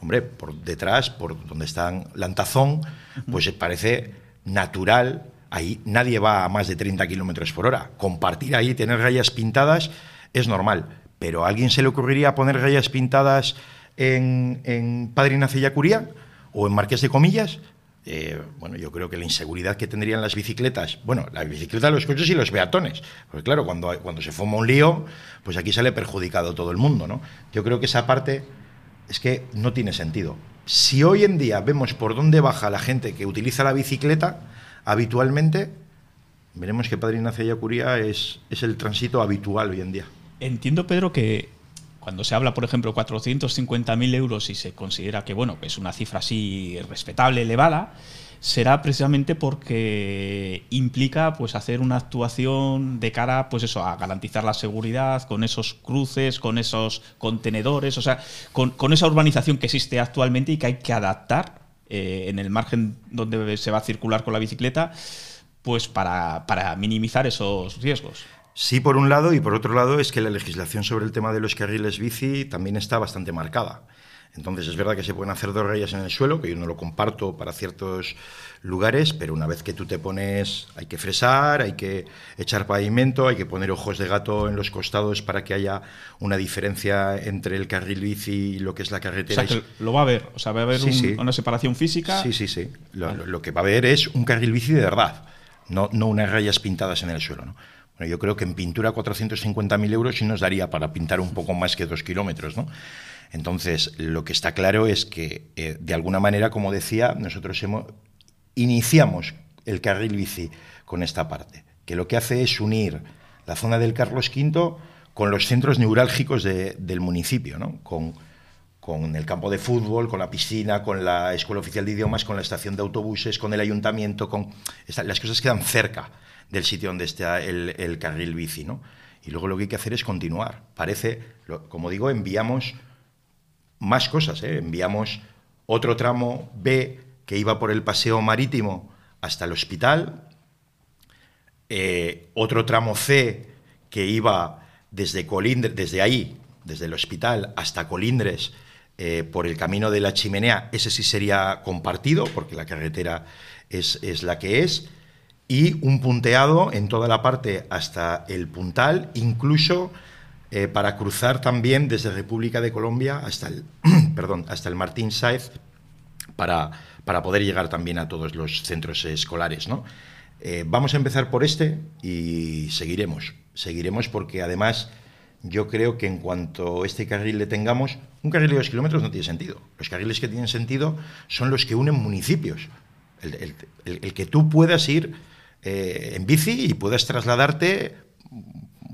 hombre, por detrás, por donde está Lantazón, pues parece natural, ahí nadie va a más de 30 kilómetros por hora. Compartir ahí, tener rayas pintadas, es normal. Pero ¿a alguien se le ocurriría poner rayas pintadas en, en Padre Ignacio o en Marqués de Comillas? Eh, bueno, yo creo que la inseguridad que tendrían las bicicletas, bueno, la bicicleta, los coches y los peatones, porque claro, cuando, cuando se forma un lío, pues aquí sale perjudicado todo el mundo, ¿no? Yo creo que esa parte es que no tiene sentido. Si hoy en día vemos por dónde baja la gente que utiliza la bicicleta habitualmente, veremos que Padre Ignacio Yacuría es, es el tránsito habitual hoy en día. Entiendo, Pedro, que cuando se habla, por ejemplo, 450.000 euros y se considera que bueno, es una cifra así respetable, elevada, será precisamente porque implica pues hacer una actuación de cara pues eso a garantizar la seguridad con esos cruces con esos contenedores o sea con, esa urbanización que existe actualmente y que hay que adaptar eh, en el margen donde se va a circular con la bicicleta pues para, para minimizar esos riesgos Sí, por un lado, y por otro lado es que la legislación sobre el tema de los carriles bici también está bastante marcada. Entonces es verdad que se pueden hacer dos rayas en el suelo, que yo no lo comparto para ciertos lugares, pero una vez que tú te pones, hay que fresar, hay que echar pavimento, hay que poner ojos de gato en los costados para que haya una diferencia entre el carril bici y lo que es la carretera. O sea, que lo va a haber, o sea, va a haber una separación física. Sí, sí, sí. Lo, que va a haber es un carril bici de verdad, no, no unas rayas pintadas en el suelo. ¿no? Yo creo que en pintura 450.000 euros sí nos daría para pintar un poco más que dos kilómetros, ¿no? Entonces, lo que está claro es que, eh, de alguna manera, como decía, nosotros hemos, iniciamos el carril bici con esta parte, que lo que hace es unir la zona del Carlos V con los centros neurálgicos del municipio, ¿no? con, con el campo de fútbol, con la piscina, con la Escuela Oficial de Idiomas, con la estación de autobuses, con el ayuntamiento, con las cosas quedan cerca del sitio donde está el, carril bici, ¿no? Y luego lo que hay que hacer es continuar. Parece, como digo, enviamos más cosas, ¿eh? enviamos otro tramo B que iba por el paseo marítimo hasta el hospital, eh, otro tramo C que iba desde Colindres, desde ahí, desde el hospital hasta Colindres, eh, por el camino de la chimenea, ese sí sería compartido, porque la carretera es, es la que es y un punteado en toda la parte hasta el puntal, incluso eh, para cruzar también desde República de Colombia hasta el, [CLEARS THROAT] perdón, hasta el Martín Saez para, para poder llegar también a todos los centros escolares. ¿no? Eh, vamos a empezar por este y seguiremos. Seguiremos porque además yo creo que en cuanto este carril le tengamos, un carril de dos kilómetros no tiene sentido. Los carriles que tienen sentido son los que unen municipios. el que tú puedas ir eh, en bici y puedes trasladarte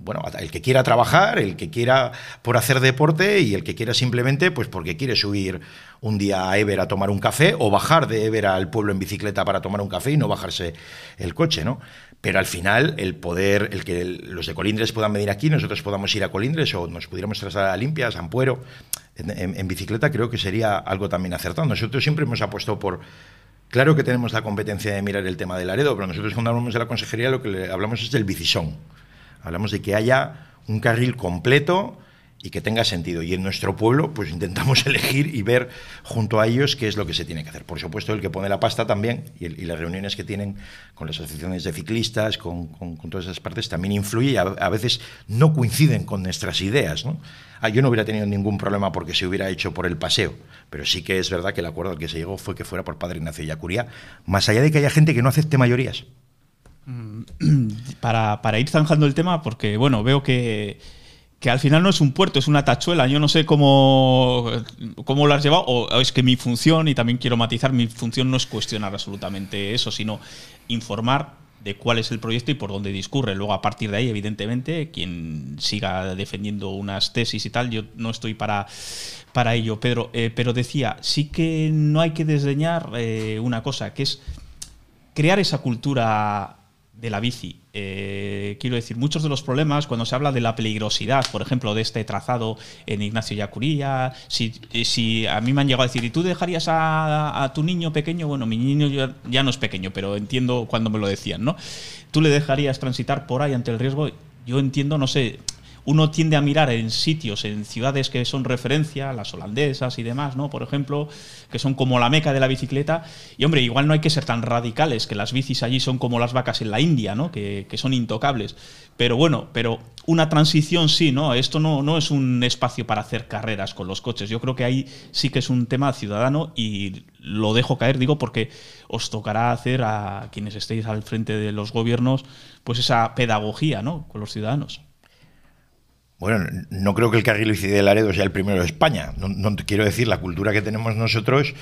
bueno, el que quiera trabajar, el que quiera por hacer deporte y el que quiera simplemente pues porque quiere subir un día a Ever a tomar un café o bajar de Ever al pueblo en bicicleta para tomar un café y no bajarse el coche, ¿no? Pero al final el poder, el que los de Colindres puedan venir aquí, nosotros podamos ir a Colindres o nos pudiéramos trasladar a Limpias, a Ampuero, en bicicleta creo que sería algo también acertado. Nosotros siempre hemos apostado por Claro que tenemos la competencia de mirar el tema del Aredo, pero nosotros cuando hablamos de la consejería lo que hablamos es del bicisón. Hablamos de que haya un carril completo y que tenga sentido. Y en nuestro pueblo, pues intentamos [LAUGHS] elegir y ver junto a ellos qué es lo que se tiene que hacer. Por supuesto, el que pone la pasta también y, las reuniones que tienen con las asociaciones de ciclistas, con, todas esas partes, también influye y a, veces no coinciden con nuestras ideas. ¿no? Ah, yo no hubiera tenido ningún problema porque se hubiera hecho por el paseo, pero sí que es verdad que el acuerdo al que se llegó fue que fuera por Padre Ignacio Yacuría, más allá de que haya gente que no acepte mayorías. Mm, [CLEARS THROAT] para, para ir zanjando el tema, porque bueno, veo que que al final no es un puerto, es una tachuela. Yo no sé cómo, cómo lo has llevado, o es que mi función, y también quiero matizar, mi función no es cuestionar absolutamente eso, sino informar de cuál es el proyecto y por dónde discurre. Luego, a partir de ahí, evidentemente, quien siga defendiendo unas tesis y tal, yo no estoy para, para ello, Pedro. Eh, pero decía, sí que no hay que desdeñar eh, una cosa, que es crear esa cultura de la bici. Eh, quiero decir, muchos de los problemas cuando se habla de la peligrosidad, por ejemplo, de este trazado en Ignacio Yacuría, si, si a mí me han llegado a decir, ¿y tú dejarías a, tu niño pequeño? Bueno, mi niño ya, ya, no es pequeño, pero entiendo cuando me lo decían, ¿no? ¿Tú le dejarías transitar por ahí ante el riesgo? Yo entiendo, no sé, uno tiende a mirar en sitios, en ciudades que son referencia, las holandesas y demás, ¿no? Por ejemplo, que son como la meca de la bicicleta. Y hombre, igual no hay que ser tan radicales, que las bicis allí son como las vacas en la India, ¿no? Que, son intocables. Pero bueno, pero una transición sí, ¿no? Esto no, no es un espacio para hacer carreras con los coches. Yo creo que ahí sí que es un tema ciudadano y lo dejo caer, digo, porque os tocará hacer a quienes estéis al frente de los gobiernos, pues esa pedagogía, ¿no? Con los ciudadanos. Bueno, no creo que el carril bici de Laredo sea el primero de España. No, quiero decir, la cultura que tenemos nosotros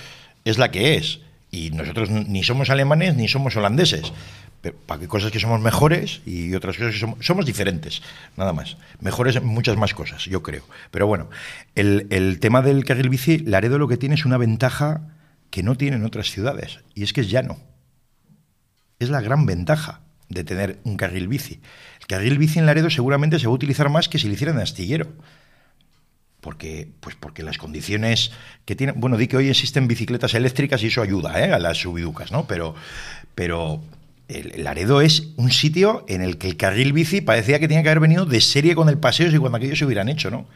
es la que es. Y nosotros ni somos alemanes ni somos holandeses. ¿Para qué cosas que somos mejores y otras cosas que somos, somos diferentes? Nada más. Mejores en muchas más cosas, yo creo. Pero bueno, el, el tema del carril bici, Laredo lo que tiene es una ventaja que no tienen otras ciudades. Y es que es llano. Es la gran ventaja de tener un carril bici. El carril bici en Laredo seguramente se va a utilizar más que si lo hiciera en Astillero. Porque, pues porque las condiciones que tienen. Bueno, di que hoy existen bicicletas eléctricas y eso ayuda ¿eh? a las subiducas, ¿no? Pero, pero el, Laredo es un sitio en el que el carril bici parecía que tenía que haber venido de serie con el paseo y cuando aquellos se hubieran hecho, ¿no?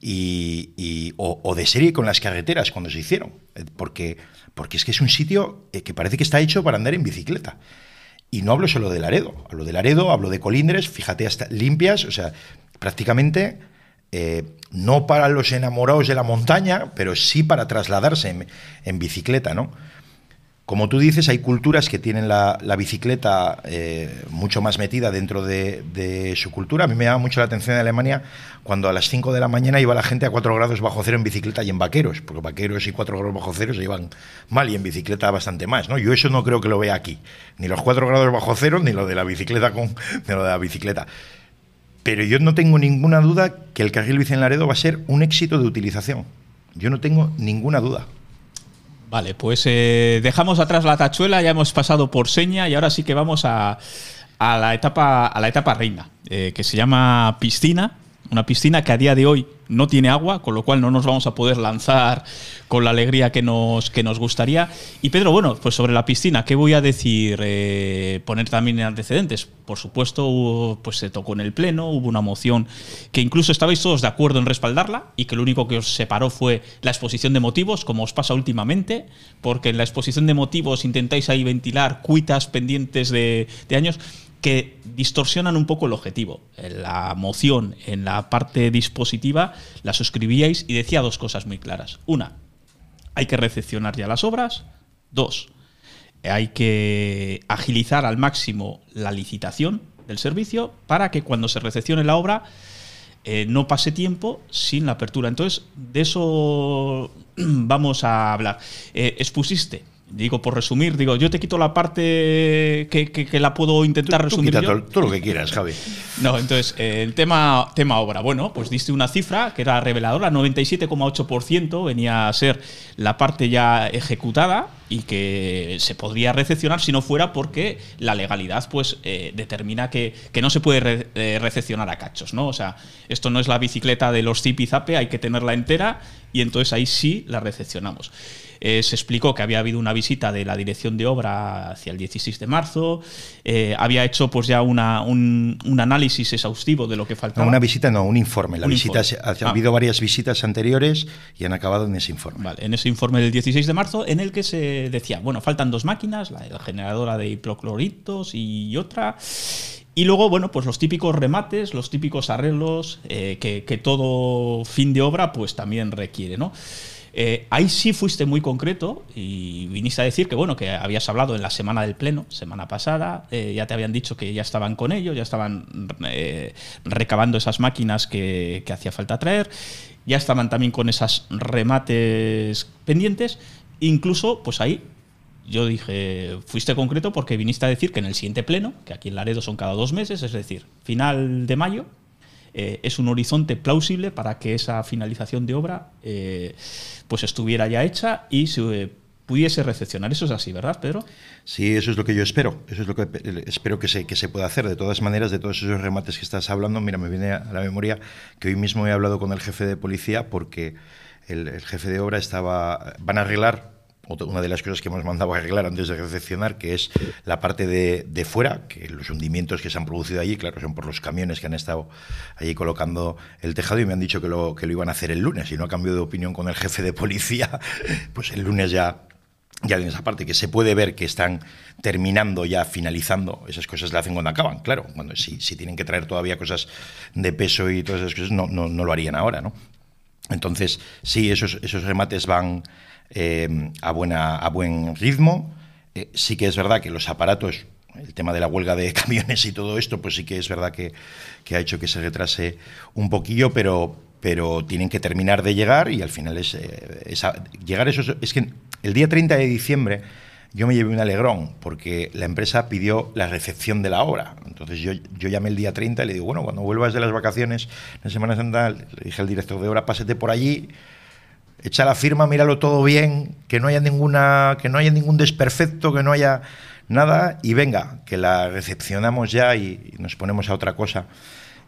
Y, o, de serie con las carreteras cuando se hicieron. Porque, porque es que es un sitio eh, que parece que está hecho para andar en bicicleta. Y no hablo solo de Laredo, hablo de Laredo, hablo de Colindres, fíjate, hasta limpias, o sea, prácticamente eh, no para los enamorados de la montaña, pero sí para trasladarse en, en bicicleta, ¿no? Como tú dices, hay culturas que tienen la, bicicleta eh, mucho más metida dentro de, su cultura. A mí me llama mucho la atención en Alemania cuando a las 5 de la mañana iba la gente a 4 grados bajo cero en bicicleta y en vaqueros, porque vaqueros y 4 grados bajo cero se iban mal y en bicicleta bastante más. ¿no? Yo eso no creo que lo vea aquí, ni los 4 grados bajo cero, ni lo de la bicicleta con lo de la bicicleta. Pero yo no tengo ninguna duda que el carril bici en Laredo va a ser un éxito de utilización. Yo no tengo ninguna duda. Vale, pues eh, dejamos atrás la tachuela, ya hemos pasado por seña y ahora sí que vamos a, la, etapa, a la etapa reina, eh, que se llama piscina. Una piscina que a día de hoy no tiene agua, con lo cual no nos vamos a poder lanzar con la alegría que nos, que nos gustaría. Y Pedro, bueno, pues sobre la piscina, ¿qué voy a decir? Eh, poner también en antecedentes. Por supuesto, pues se tocó en el Pleno, hubo una moción que incluso estabais todos de acuerdo en respaldarla y que lo único que os separó fue la exposición de motivos, como os pasa últimamente, porque en la exposición de motivos intentáis ahí ventilar cuitas pendientes de años que distorsionan un poco el objetivo. La moción en la parte dispositiva la suscribíais y decía dos cosas muy claras. Una, hay que recepcionar ya las obras. Dos, hay que agilizar al máximo la licitación del servicio para que cuando se recepcione la obra eh, no pase tiempo sin la apertura. Entonces, de eso [CLEARS THROAT] vamos a hablar. Eh, expusiste digo, por resumir, digo, yo te quito la parte que, la puedo intentar resumir. Todo, todo, lo que quieras, Javi. No, entonces, eh, el tema, tema obra. Bueno, pues diste una cifra que era reveladora, 97,8% venía a ser la parte ya ejecutada y que se podría recepcionar si no fuera porque la legalidad pues eh, determina que, no se puede eh, recepcionar a cachos, ¿no? O sea, esto no es la bicicleta de los zip y zape, hay que tenerla entera y entonces ahí sí la recepcionamos. Eh, se explicó que había habido una visita de la dirección de obra hacia el 16 de marzo, eh, había hecho pues ya una, un, análisis exhaustivo de lo que faltaba. No, una visita no, un informe. La visita, Ha, ah. habido varias visitas anteriores y han acabado en ese informe. Vale, en ese informe del 16 de marzo, en el que se decía, bueno, faltan dos máquinas, la, generadora de hipocloritos y otra. Y luego, bueno, pues los típicos remates, los típicos arreglos eh, que, que, todo fin de obra pues también requiere, ¿no? Eh, ahí sí fuiste muy concreto y viniste a decir que bueno que habías hablado en la semana del pleno, semana pasada, eh, ya te habían dicho que ya estaban con ello, ya estaban eh, recabando esas máquinas que, hacía falta traer, ya estaban también con esas remates pendientes, incluso pues ahí yo dije, fuiste concreto porque viniste a decir que en el siguiente pleno, que aquí en Laredo son cada dos meses, es decir, final de mayo, eh, es un horizonte plausible para que esa finalización de obra eh, pues estuviera ya hecha y se pudiese recepcionar. Eso es así, ¿verdad, Pedro? Sí, eso es lo que yo espero. Eso es lo que espero que se, que se pueda hacer. De todas maneras, de todos esos remates que estás hablando, mira, me viene a la memoria que hoy mismo he hablado con el jefe de policía porque el jefe de obra estaba. van a arreglar una de las cosas que hemos mandado a arreglar antes de recepcionar, que es la parte de, de, fuera, que los hundimientos que se han producido allí, claro, son por los camiones que han estado allí colocando el tejado y me han dicho que lo, que lo iban a hacer el lunes. Y no ha cambiado de opinión con el jefe de policía, [LAUGHS] pues el lunes ya ya en esa parte que se puede ver que están terminando ya, finalizando, esas cosas la hacen cuando acaban, claro, cuando si, si tienen que traer todavía cosas de peso y todas esas cosas, no, no, no lo harían ahora, ¿no? Entonces, sí, esos, esos remates van, eh, a, buena, a buen ritmo. Eh, sí que es verdad que los aparatos, el tema de la huelga de [LAUGHS] camiones y todo esto, pues sí que es verdad que, que ha hecho que se retrase un poquillo, pero, pero tienen que terminar de llegar y al final es, eh, llegar eso es que el día 30 de diciembre yo me llevé un alegrón porque la empresa pidió la recepción de la obra. Entonces yo, yo llamé el día 30 y le digo, bueno, cuando vuelvas de las vacaciones en Semana Santa, le dije al director de obra, pásate por allí echa la firma, míralo todo bien, que no haya ninguna, que no haya ningún desperfecto, que no haya nada, y venga, que la recepcionamos ya y, nos ponemos a otra cosa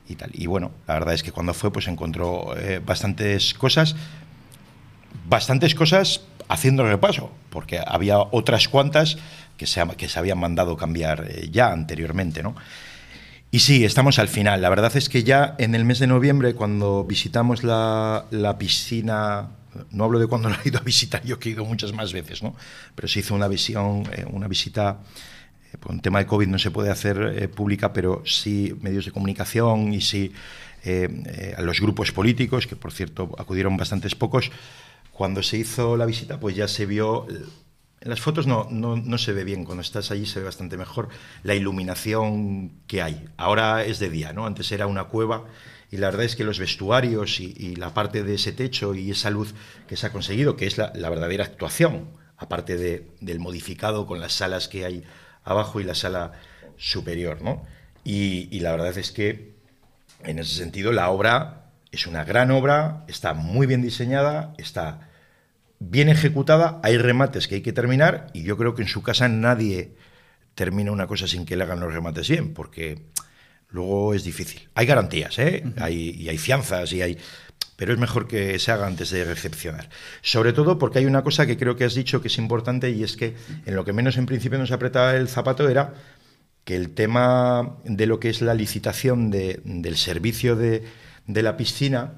y tal. Y bueno, la verdad es que cuando fue, pues encontró eh, bastantes cosas, bastantes cosas haciendo repaso, porque había otras cuantas que se, que se habían mandado cambiar eh, ya anteriormente, ¿no? Y sí, estamos al final. La verdad es que ya en el mes de noviembre, cuando visitamos la, la piscina no hablo de cuando [LAUGHS] lo he ido a visitar, yo que he ido muchas más veces, ¿no? Pero se hizo una visión, eh, una visita, eh, por un tema de COVID no se puede hacer eh, pública, pero sí medios de comunicación y sí a los grupos políticos, que por cierto acudieron bastantes pocos. Cuando se hizo la visita, pues ya se vio en las fotos no, no, no, se ve bien, cuando estás allí se ve bastante mejor la iluminación que hay. Ahora es de día, ¿no? Antes era una cueva y la verdad es que los vestuarios y, la parte de ese techo y esa luz que se ha conseguido, que es la, verdadera actuación, aparte de, del modificado con las salas que hay abajo y la sala superior, ¿no? Y, la verdad es que en ese sentido la obra es una gran obra, está muy bien diseñada, está bien ejecutada, hay remates que hay que terminar y yo creo que en su casa nadie termina una cosa sin que le hagan los remates bien, porque luego es difícil. Hay garantías, ¿eh? hay, y hay fianzas, y hay, pero es mejor que se haga antes de recepcionar. Sobre todo porque hay una cosa que creo que has dicho que es importante y es que en lo que menos en principio nos apretaba el zapato era que el tema de lo que es la licitación del servicio de, la piscina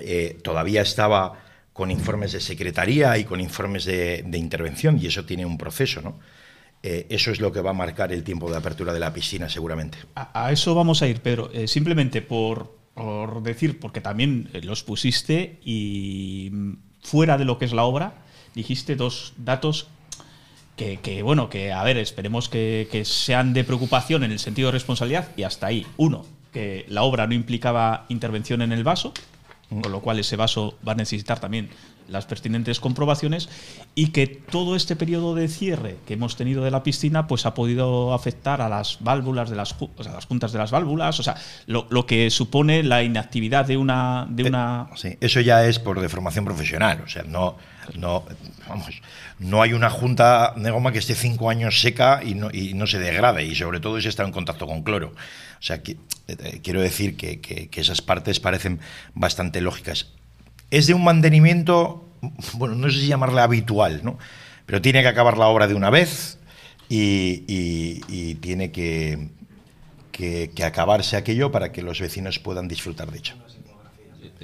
eh, todavía estaba con informes de secretaría y con informes de, de intervención y eso tiene un proceso, ¿no? Eh, eso es lo que va a marcar el tiempo de apertura de la piscina seguramente. A, eso vamos a ir, Pedro. Eh, simplemente por, decir, porque también eh, los pusiste y mm, fuera de lo que es la obra, dijiste dos datos que, bueno, que a ver, esperemos que, que, sean de preocupación en el sentido de responsabilidad y hasta ahí. Uno, que la obra no implicaba intervención en el vaso, con lo cual ese vaso va a necesitar también las pertinentes comprobaciones y que todo este periodo de cierre que hemos tenido de la piscina pues ha podido afectar a las válvulas de las, o sea, las juntas de las válvulas, o sea, lo, lo, que supone la inactividad de una de una sí, eso ya es por deformación profesional, o sea, no no vamos, no hay una junta de goma que esté cinco años seca y no, y no se degrade y sobre todo si está en contacto con cloro. O sea, que, eh, quiero decir que, que, que esas partes parecen bastante lógicas es de un mantenimiento, bueno, no sé si llamarle habitual, ¿no? Pero tiene que acabar la obra de una vez y, tiene que, acabarse aquello para que los vecinos puedan disfrutar de ello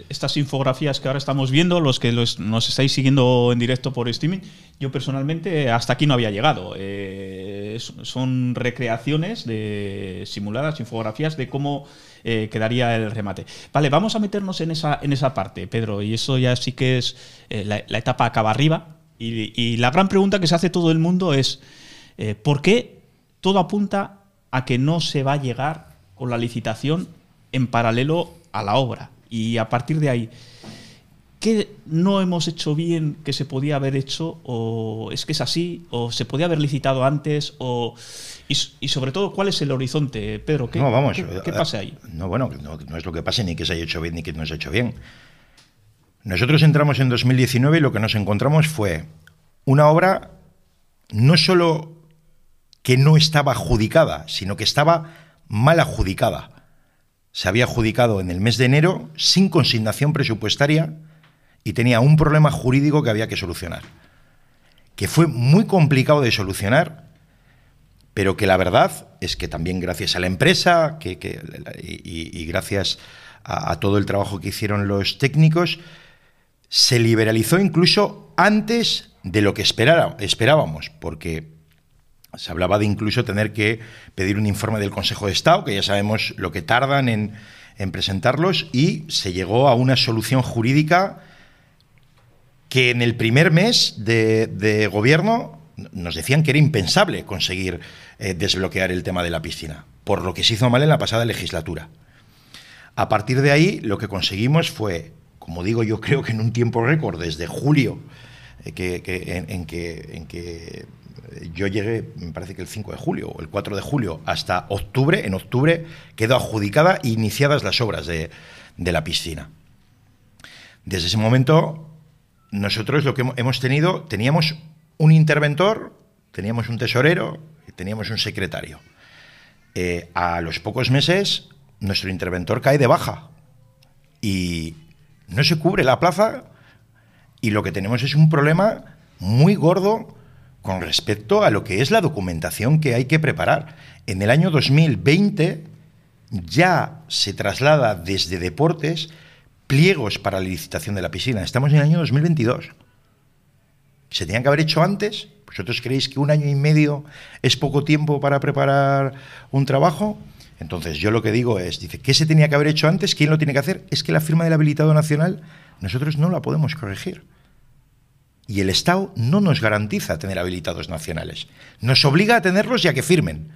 estas infografías que ahora estamos viendo, los que nos estáis siguiendo en directo por streaming, yo personalmente hasta aquí no había llegado. Eh, son recreaciones de simuladas, infografías de cómo eh, quedaría el remate. Vale, vamos a meternos en esa, en esa parte, Pedro, y eso ya sí que es eh, la, etapa acaba arriba. Y, la gran pregunta que se hace todo el mundo es, ¿por qué todo apunta a que no se va a llegar con la licitación en paralelo a la obra? Y a partir de ahí, ¿Qué no hemos hecho bien que se podía haber hecho? ¿O es que es así? ¿O se podía haber licitado antes? O, y, sobre todo, ¿cuál es el horizonte, Pedro? ¿Qué, no, vamos, ¿qué, pasa ahí? No, bueno, no, no, es lo que pase ni que se haya hecho bien ni que no se ha hecho bien. Nosotros entramos en 2019 y lo que nos encontramos fue una obra no solo que no estaba adjudicada, sino que estaba mal adjudicada. Se había adjudicado en el mes de enero sin consignación presupuestaria y tenía un problema jurídico que había que solucionar, que fue muy complicado de solucionar, pero que la verdad es que también gracias a la empresa que, y, gracias a, todo el trabajo que hicieron los técnicos, se liberalizó incluso antes de lo que esperábamos, porque se hablaba de incluso tener que pedir un informe del Consejo de Estado, que ya sabemos lo que tardan en, en presentarlos, y se llegó a una solución jurídica que en el primer mes de, gobierno nos decían que era impensable conseguir eh, desbloquear el tema de la piscina, por lo que se hizo mal en la pasada legislatura. A partir de ahí, lo que conseguimos fue, como digo, yo creo que en un tiempo récord, desde julio, eh, que, en, que, en que yo llegué, me parece que el 5 de julio o el 4 de julio, hasta octubre, en octubre quedó adjudicada e iniciadas las obras de, de la piscina. Desde ese momento nosotros lo que hemos tenido, teníamos un interventor, teníamos un tesorero teníamos un secretario. Eh, a los pocos meses, nuestro interventor cae de baja y no se cubre la plaza y lo que tenemos es un problema muy gordo con respecto a lo que es la documentación que hay que preparar. En el año 2020 ya se traslada desde deportes pliegos para la licitación de la piscina. Estamos en el año 2022. ¿Se tenían que haber hecho antes? ¿Vosotros creéis que un año y medio es poco tiempo para preparar un trabajo? Entonces, yo lo que digo es, dice, ¿qué se tenía que haber hecho antes? ¿Quién lo tiene que hacer? Es que la firma del habilitado nacional nosotros no la podemos corregir. Y el Estado no nos garantiza tener habilitados nacionales. Nos obliga a tenerlos y a que firmen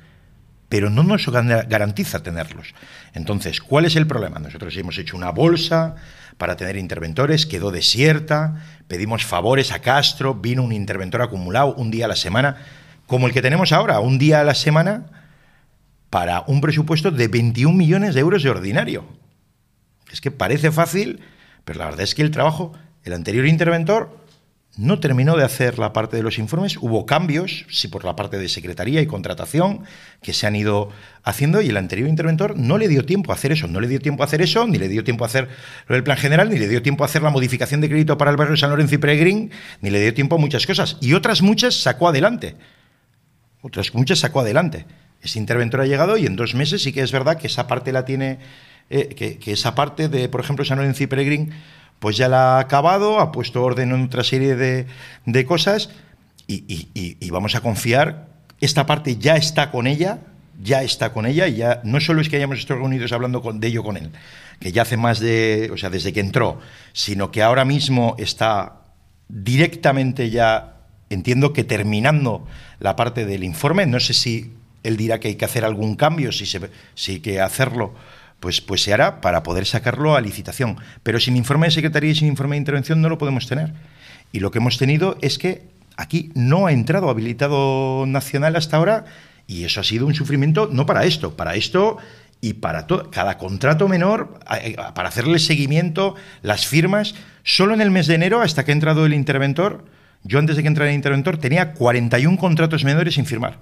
pero no nos garantiza tenerlos. Entonces, ¿cuál es el problema? Nosotros hemos hecho una bolsa para tener interventores, quedó desierta, pedimos favores a Castro, vino un interventor acumulado un día a la semana, como el que tenemos ahora, un día a la semana, para un presupuesto de 21 millones de euros de ordinario. Es que parece fácil, pero la verdad es que el trabajo, el anterior interventor no terminó de hacer la parte de los informes, hubo cambios, sí por la parte de secretaría y contratación, que se han ido haciendo y el anterior interventor no le dio tiempo a hacer eso, no le dio tiempo a hacer eso, ni le dio tiempo a hacer lo del plan general, ni le dio tiempo a hacer la modificación de crédito para el barrio de San Lorenzo y Peregrín, ni le dio tiempo a muchas cosas. Y otras muchas sacó adelante. Otras muchas sacó adelante. Ese interventor ha llegado y en dos meses sí que es verdad que esa parte la tiene, eh, que, que, esa parte de, por ejemplo, San Lorenzo y Peregrín pues ya la ha acabado, ha puesto orden en otra serie de, cosas y, vamos a confiar. Esta parte ya está con ella, ya está con ella y ya no solo es que hayamos estado reunidos hablando de ello con él, que ya hace más de, o sea, desde que entró, sino que ahora mismo está directamente ya, entiendo que terminando la parte del informe, no sé si él dirá que hay que hacer algún cambio, si, se, si hay que hacerlo pues, pues se hará para poder sacarlo a licitación. Pero sin informe de secretaría y sin informe de intervención no lo podemos tener. Y lo que hemos tenido es que aquí no ha entrado habilitado nacional hasta ahora y eso ha sido un sufrimiento no para esto, para esto y para cada contrato menor, para hacerle seguimiento, las firmas, solo en el mes de enero, hasta que ha entrado el interventor, yo antes de que entrara el interventor tenía 41 contratos menores sin firmar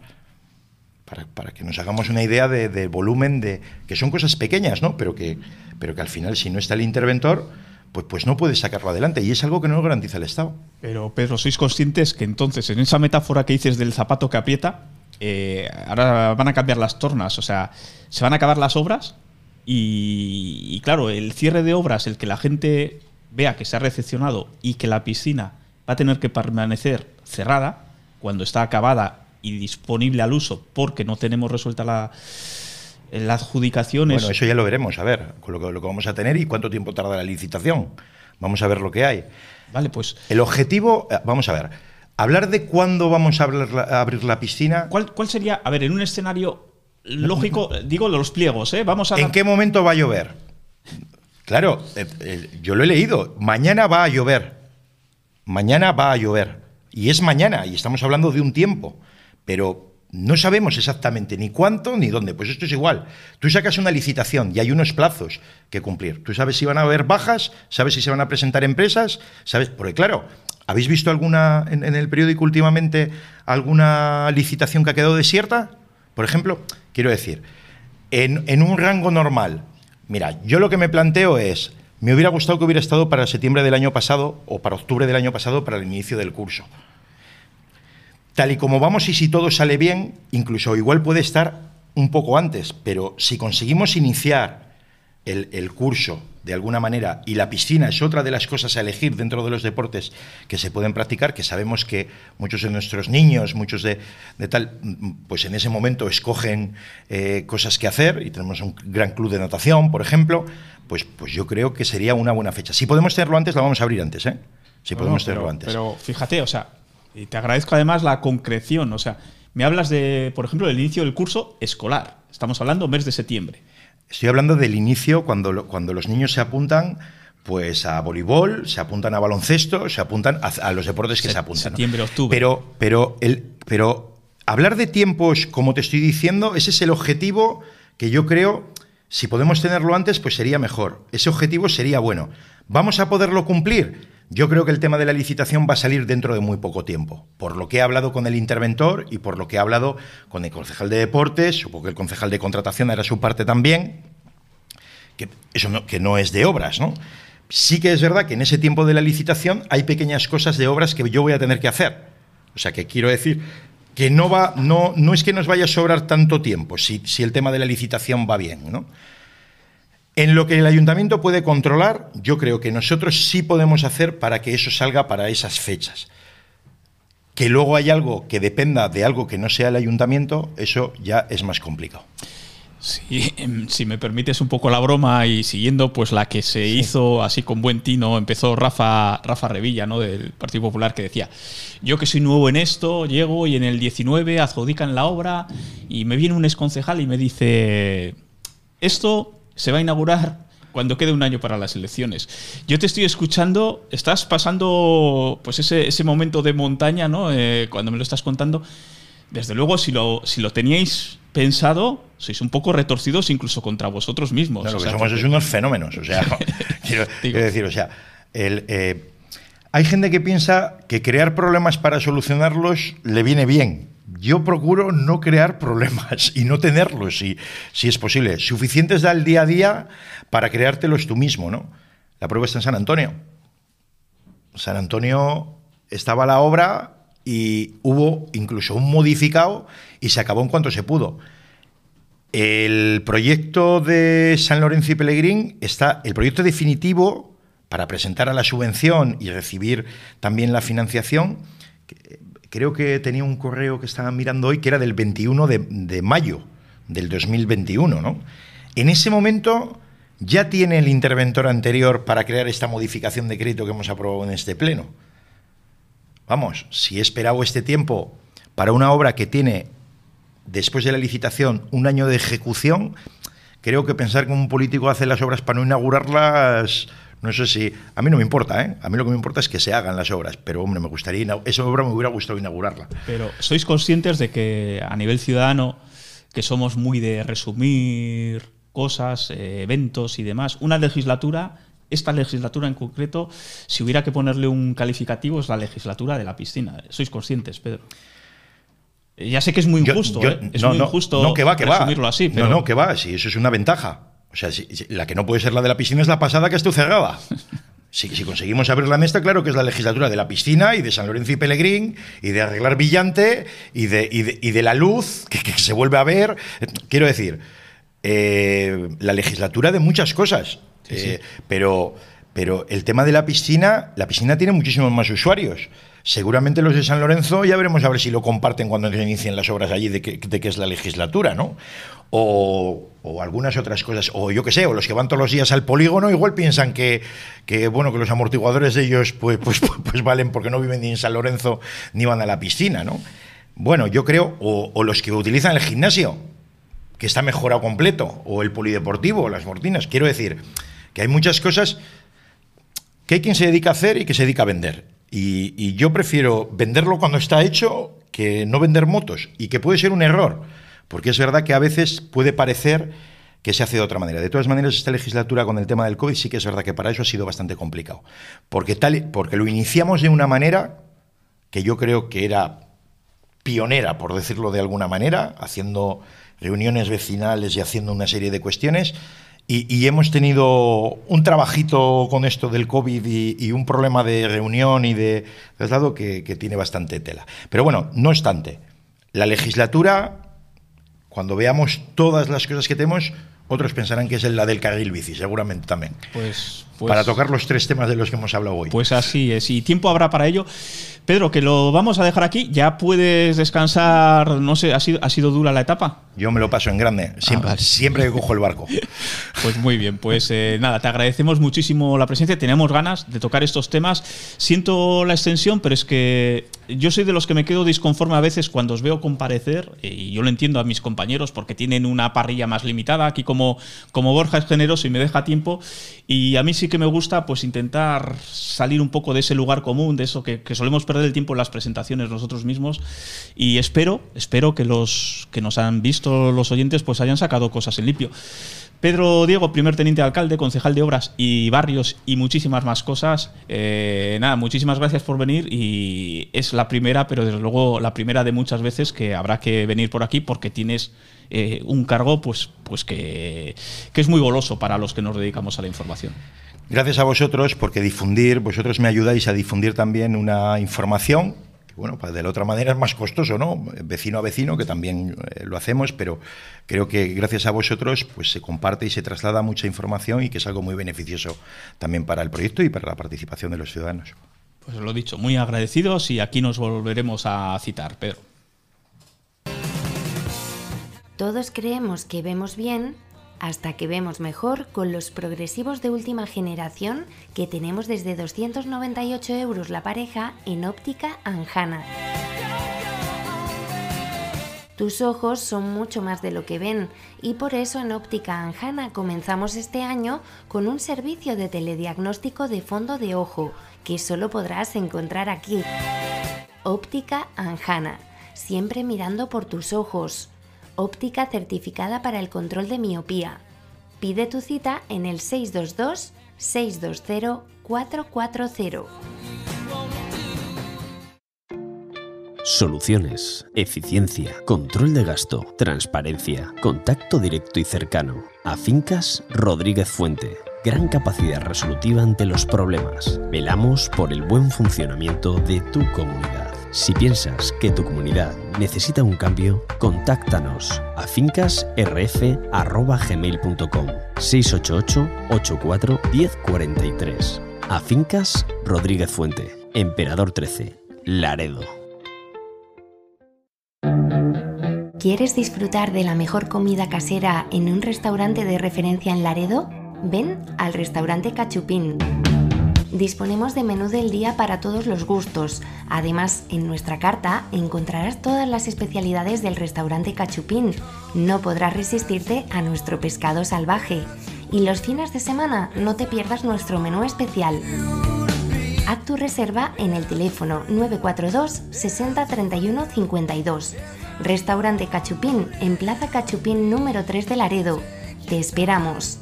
para, que nos hagamos una idea de, volumen de que son cosas pequeñas, ¿no? Pero que, pero que al final, si no está el interventor, pues, pues no puedes sacarlo adelante. Y es algo que no lo garantiza el Estado. Pero, Pedro, ¿sois conscientes que entonces, en esa metáfora que dices del zapato que aprieta, eh, ahora van a cambiar las tornas? O sea, se van a acabar las obras y, y, claro, el cierre de obras, el que la gente vea que se ha recepcionado y que la piscina va a tener que permanecer cerrada cuando está acabada y disponible al uso porque no tenemos resuelta la, la adjudicación. Bueno, eso ya lo veremos, a ver, con lo que, lo que vamos a tener y cuánto tiempo tarda la licitación. Vamos a ver lo que hay. Vale, pues. El objetivo, eh, vamos a ver, hablar de cuándo vamos a abrir la, piscina. ¿Cuál, ¿Cuál, sería, a ver, en un escenario lógico, [LAUGHS] digo los pliegos, ¿eh? Vamos a. ¿En qué momento va a llover? Claro, eh, eh, yo lo he leído. Mañana va a llover. Mañana va a llover. Y es mañana, y estamos hablando de un tiempo. Pero no sabemos exactamente ni cuánto ni dónde. Pues esto es igual. Tú sacas una licitación y hay unos plazos que cumplir. Tú sabes si van a haber bajas, sabes si se van a presentar empresas, sabes. Porque claro, ¿habéis visto alguna en, en el periódico últimamente alguna licitación que ha quedado desierta? Por ejemplo, quiero decir, en, en un rango normal, Mira, yo lo que me planteo es, me hubiera gustado que hubiera estado para septiembre del año pasado o para octubre del año pasado para el inicio del curso. Tal y como vamos y si todo sale bien, incluso igual puede estar un poco antes, pero si conseguimos iniciar el, el, curso de alguna manera y la piscina es otra de las cosas a elegir dentro de los deportes que se pueden practicar, que sabemos que muchos de nuestros niños, muchos de, de tal, pues en ese momento escogen eh, cosas que hacer y tenemos un gran club de natación, por ejemplo, pues, pues yo creo que sería una buena fecha. Si podemos tenerlo antes, la vamos a abrir antes, ¿eh? Si podemos no, tenerlo pero, antes. Pero fíjate, o sea, y te agradezco además la concreción, o sea, me hablas de, por ejemplo, del inicio del curso escolar. Estamos hablando mes de septiembre. Estoy hablando del inicio cuando, cuando los niños se apuntan pues a voleibol, se apuntan a baloncesto, se apuntan a, a los deportes que Se- se apuntan. ¿no? septiembre, octubre. Pero, pero, el, pero hablar de tiempos, como te estoy diciendo, ese es el objetivo que yo creo, si podemos tenerlo antes, pues sería mejor. Ese objetivo sería bueno. ¿Vamos a poderlo cumplir? Yo creo que el tema de la licitación va a salir dentro de muy poco tiempo. Por lo que he hablado con el interventor y por lo que he hablado con el concejal de deportes, supongo que el concejal de contratación era su parte también, que eso no, que no es de obras, ¿no? Sí que es verdad que en ese tiempo de la licitación hay pequeñas cosas de obras que yo voy a tener que hacer. O sea, que quiero decir que no va, no, no es que nos vaya a sobrar tanto tiempo si, si el tema de la licitación va bien, ¿no? En lo que el ayuntamiento puede controlar, yo creo que nosotros sí podemos hacer para que eso salga para esas fechas. Que luego hay algo que dependa de algo que no sea el ayuntamiento, eso ya es más complicado. Sí, em, si me permites un poco la broma y siguiendo pues la que se hizo así con buen tino, empezó Rafa, Rafa Revilla, ¿no? del Partido Popular, que decía, yo que soy nuevo en esto, llego y en el 19 adjudican la obra y me viene un exconcejal y me dice, esto se va a inaugurar cuando quede un año para las elecciones. Yo te estoy escuchando, estás pasando pues ese, ese momento de montaña, ¿no? Eh, cuando me lo estás contando. Desde luego, si lo, si lo teníais pensado, sois un poco retorcidos incluso contra vosotros mismos. No, lo O que somos es unos fenómenos. O sea, [LAUGHS] quiero decir, o sea, el, eh, hay gente que piensa que crear problemas para solucionarlos le viene bien. Yo procuro no crear problemas y no tenerlos, si, si es posible. Suficientes da el día a día para creártelos tú mismo, ¿no? La prueba está en San Antonio. San Antonio estaba la obra y hubo incluso un modificado y se acabó en cuanto se pudo. El proyecto de San Lorenzo y Pellegrín está, el proyecto definitivo para presentar a la subvención y recibir también la financiación, creo que tenía un correo que estaba mirando hoy que era del 21 de, de mayo del 2021, ¿no? En ese momento ya tiene el interventor anterior para crear esta modificación de crédito que hemos aprobado en este pleno. Vamos, si he esperado este tiempo para una obra que tiene, después de la licitación, un año de ejecución, creo que pensar que un político hace las obras para no inaugurarlas, no sé si... A mí no me importa, ¿eh? A mí lo que me importa es que se hagan las obras, pero hombre, me gustaría... Esa obra me hubiera gustado inaugurarla. Pero sois conscientes de que a nivel ciudadano, que somos muy de resumir cosas, eh, eventos y demás, una legislatura, esta legislatura en concreto, si hubiera que ponerle un calificativo, es la legislatura de la piscina. Sois conscientes, Pedro. Ya sé que es muy injusto, yo- ¿eh? es no, muy no, injusto no, que va, que va. resumirlo así, pero No, no, que va, si eso es una ventaja. O sea, si- si- la que no puede ser la de la piscina es la pasada que esté cerrada. [LAUGHS] Si, si conseguimos abrir la mesta, claro que es la legislatura de la piscina y de San Lorenzo y Pellegrín y de arreglar Villante y de, y de, y de la luz que, que se vuelve a ver. Quiero decir, eh, la legislatura de muchas cosas. Eh, pero, pero el tema de la piscina, la piscina tiene muchísimos más usuarios. Seguramente los de San Lorenzo ya veremos a ver si lo comparten cuando se inicien las obras allí de que, es la legislatura, ¿no? O, o algunas otras cosas, o yo qué sé, o los que van todos los días al polígono igual piensan que, que bueno, que los amortiguadores de ellos pues, pues, pues, pues valen porque no viven ni en San Lorenzo ni van a la piscina, ¿no? Bueno, yo creo, o, o los que utilizan el gimnasio, que está mejorado completo, o el polideportivo, o las mortinas. Quiero decir que hay muchas cosas que hay quien se dedica a hacer y que se dedica a vender. Y, y yo prefiero venderlo cuando está hecho que no vender motos, y que puede ser un error, porque es verdad que a veces puede parecer que se hace de otra manera. De todas maneras, esta legislatura con el tema del COVID sí que es verdad que para eso ha sido bastante complicado, porque, tal, porque lo iniciamos de una manera que yo creo que era pionera, por decirlo de alguna manera, haciendo reuniones vecinales y haciendo una serie de cuestiones. Y, hemos tenido un trabajito con esto del COVID y, un problema de reunión y de traslado que, que tiene bastante tela. Pero bueno, no obstante, la legislatura, cuando veamos todas las cosas que tenemos, otros pensarán que es la del carril bici, seguramente también. Pues, pues, para tocar los tres temas de los que hemos hablado hoy. Pues así es, y tiempo habrá para ello. Pedro, que lo vamos a dejar aquí, ya puedes descansar, no sé, ¿ha sido, ha sido dura la etapa? Yo me lo paso en grande, siempre, ah, siempre que cojo el barco. [LAUGHS] Pues muy bien, pues eh, nada, te agradecemos muchísimo la presencia, tenemos ganas de tocar estos temas. Siento la extensión, pero es que yo soy de los que me quedo disconforme a veces cuando os veo comparecer, y yo lo entiendo a mis compañeros porque tienen una parrilla más limitada, aquí como, como Borja es generoso y me deja tiempo, y a mí sí que me gusta pues intentar salir un poco de ese lugar común, de eso que, que solemos perder el tiempo en las presentaciones nosotros mismos, y espero, espero que los que nos han visto los oyentes pues hayan sacado cosas en limpio. Pedro Diego, primer teniente de alcalde, concejal de obras y barrios y muchísimas más cosas. Eh, nada, muchísimas gracias por venir y es la primera, pero desde luego la primera de muchas veces que habrá que venir por aquí porque tienes eh, un cargo pues, pues que, que es muy goloso para los que nos dedicamos a la información. Gracias a vosotros porque difundir, vosotros me ayudáis a difundir también una información bueno, pues de la otra manera es más costoso, ¿no? Vecino a vecino, que también eh, lo hacemos, pero creo que gracias a vosotros pues se comparte y se traslada mucha información y que es algo muy beneficioso también para el proyecto y para la participación de los ciudadanos. Pues lo dicho, muy agradecidos y aquí nos volveremos a citar, Pedro. Todos creemos que vemos bien hasta que vemos mejor con los progresivos de última generación que tenemos desde 298 euros la pareja en óptica Anjana. Tus ojos son mucho más de lo que ven y por eso en Óptica Anjana comenzamos este año con un servicio de telediagnóstico de fondo de ojo que solo podrás encontrar aquí. Óptica Anjana, siempre mirando por tus ojos óptica certificada para el control de miopía. Pide tu cita en el 622-620-440. Soluciones, eficiencia, control de gasto, transparencia, contacto directo y cercano. A Fincas Rodríguez Fuente. Gran capacidad resolutiva ante los problemas. Velamos por el buen funcionamiento de tu comunidad. Si piensas que tu comunidad necesita un cambio, contáctanos a fincasrf.gmail.com 688 84 1043 A Fincas Rodríguez Fuente, Emperador 13, Laredo. ¿Quieres disfrutar de la mejor comida casera en un restaurante de referencia en Laredo? Ven al restaurante Cachupín Disponemos de menú del día para todos los gustos. Además, en nuestra carta encontrarás todas las especialidades del restaurante Cachupín. No podrás resistirte a nuestro pescado salvaje. Y los fines de semana no te pierdas nuestro menú especial. Haz tu reserva en el teléfono 942 60 31 52. Restaurante Cachupín en Plaza Cachupín número 3 de Laredo. Te esperamos.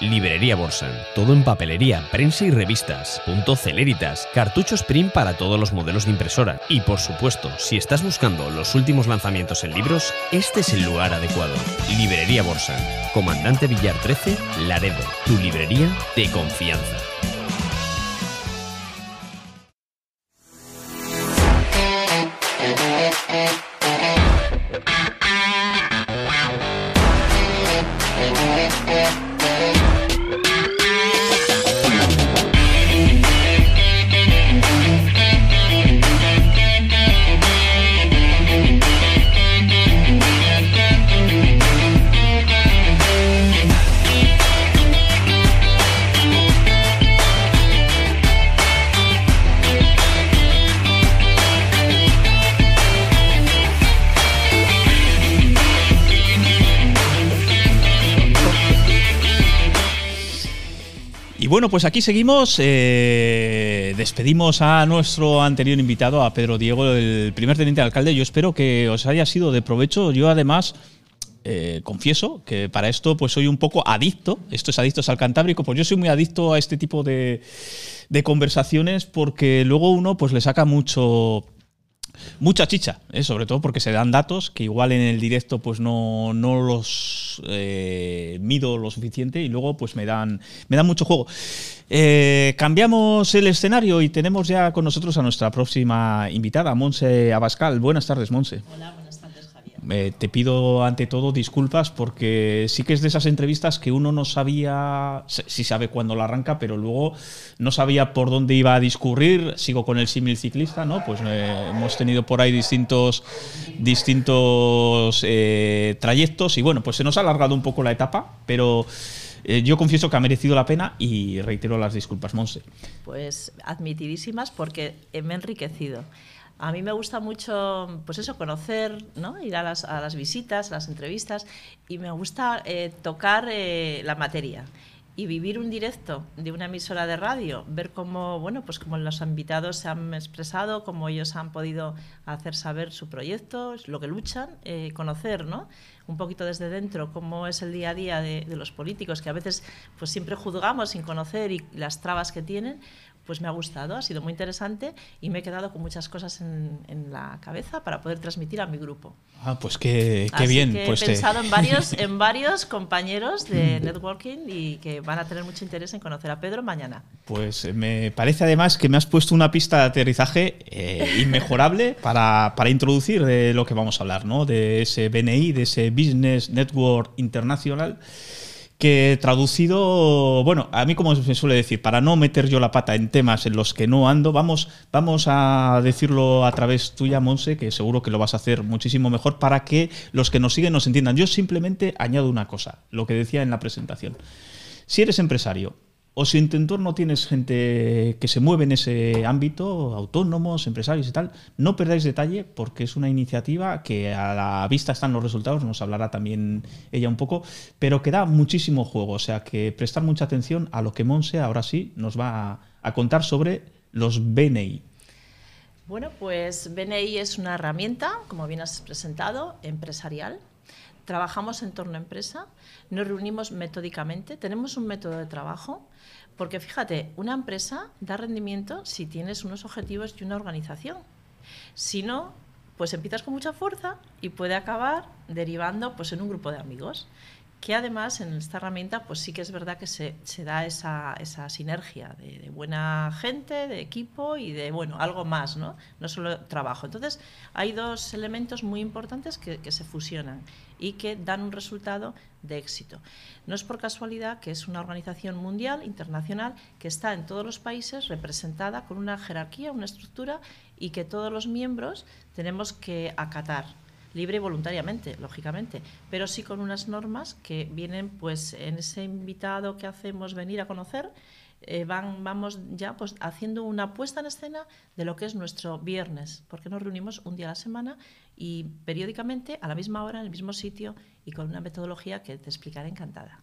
Librería Borsan. Todo en papelería, prensa y revistas. Punto Celeritas. Cartuchos print para todos los modelos de impresora. Y por supuesto, si estás buscando los últimos lanzamientos en libros, este es el lugar adecuado. Librería Borsan. Comandante Villar 13, Laredo. Tu librería de confianza. Bueno, pues aquí seguimos. eh, despedimos a nuestro anterior invitado, a Pedro Diego, el primer teniente de alcalde. Yo espero que os haya sido de provecho. Yo además eh, confieso que para esto pues soy un poco adicto. Esto es Adictos al Cantábrico. Pues yo soy muy adicto a este tipo de, de conversaciones porque luego uno pues le saca mucho mucha chicha, ¿eh? sobre todo porque se dan datos que igual en el directo pues no, no los eh, mido lo suficiente y luego pues me dan, me dan mucho juego. Eh, cambiamos el escenario y tenemos ya con nosotros a nuestra próxima invitada, Monse Abascal. Buenas tardes, Monse. Eh, te pido ante todo disculpas porque sí que es de esas entrevistas que uno no sabía, sí sabe cuándo la arranca, pero luego no sabía por dónde iba a discurrir. Sigo con el símil ciclista, ¿no? Pues eh, hemos tenido por ahí distintos, distintos eh, trayectos y bueno, pues se nos ha alargado un poco la etapa, pero yo confieso que ha merecido la pena y reitero las disculpas, Monse. Pues admitidísimas porque me he enriquecido. A mí me gusta mucho, pues eso, conocer, ¿no? ir a las, visitas, a las entrevistas, y me gusta eh, tocar eh, la materia y vivir un directo de una emisora de radio, ver cómo, bueno, pues cómo los invitados se han expresado, cómo ellos han podido hacer saber su proyecto, lo que luchan, eh, conocer, ¿no? Un poquito desde dentro cómo es el día a día de, de los políticos, que a veces pues siempre juzgamos sin conocer y las trabas que tienen, pues me ha gustado, ha sido muy interesante y me he quedado con muchas cosas en, en la cabeza para poder transmitir a mi grupo. Ah, pues qué, qué Así bien. que pues he te- pensado en varios, [LAUGHS] en varios compañeros de networking y que van a tener mucho interés en conocer a Pedro mañana. Pues eh, me parece además que me has puesto una pista de aterrizaje eh, inmejorable [LAUGHS] para, para introducir de lo que vamos a hablar, ¿no? De ese BNI, de ese Business Network International, que traducido, bueno, a mí como se suele decir, para no meter yo la pata en temas en los que no ando, vamos, vamos a decirlo a través tuya, Monse, que seguro que lo vas a hacer muchísimo mejor para que los que nos siguen nos entiendan. Yo simplemente añado una cosa, lo que decía en la presentación. Si eres empresario o si en tu entorno tienes gente que se mueve en ese ámbito, autónomos, empresarios y tal, no perdáis detalle porque es una iniciativa que a la vista están los resultados, nos hablará también ella un poco, pero que da muchísimo juego. O sea que prestar mucha atención a lo que Monse ahora sí nos va a, a contar sobre los BNI. Bueno, pues BNI es una herramienta, como bien has presentado, empresarial. Trabajamos en torno a empresa, nos reunimos metódicamente, tenemos un método de trabajo, porque fíjate, una empresa da rendimiento si tienes unos objetivos y una organización. Si no, pues empiezas con mucha fuerza y puede acabar derivando pues, en un grupo de amigos que además en esta herramienta pues sí que es verdad que se, da esa, esa sinergia de, de, buena gente, de equipo y de, bueno, algo más, ¿no? No solo trabajo. Entonces, hay dos elementos muy importantes que, que se fusionan y que dan un resultado de éxito. No es por casualidad que es una organización mundial, internacional, que está en todos los países representada con una jerarquía, una estructura y que todos los miembros tenemos que acatar libre y voluntariamente, lógicamente, pero sí con unas normas que vienen pues en ese invitado que hacemos venir a conocer, eh, van, vamos ya pues haciendo una puesta en escena de lo que es nuestro viernes, porque nos reunimos un día a la semana y periódicamente a la misma hora, en el mismo sitio y con una metodología que te explicaré encantada.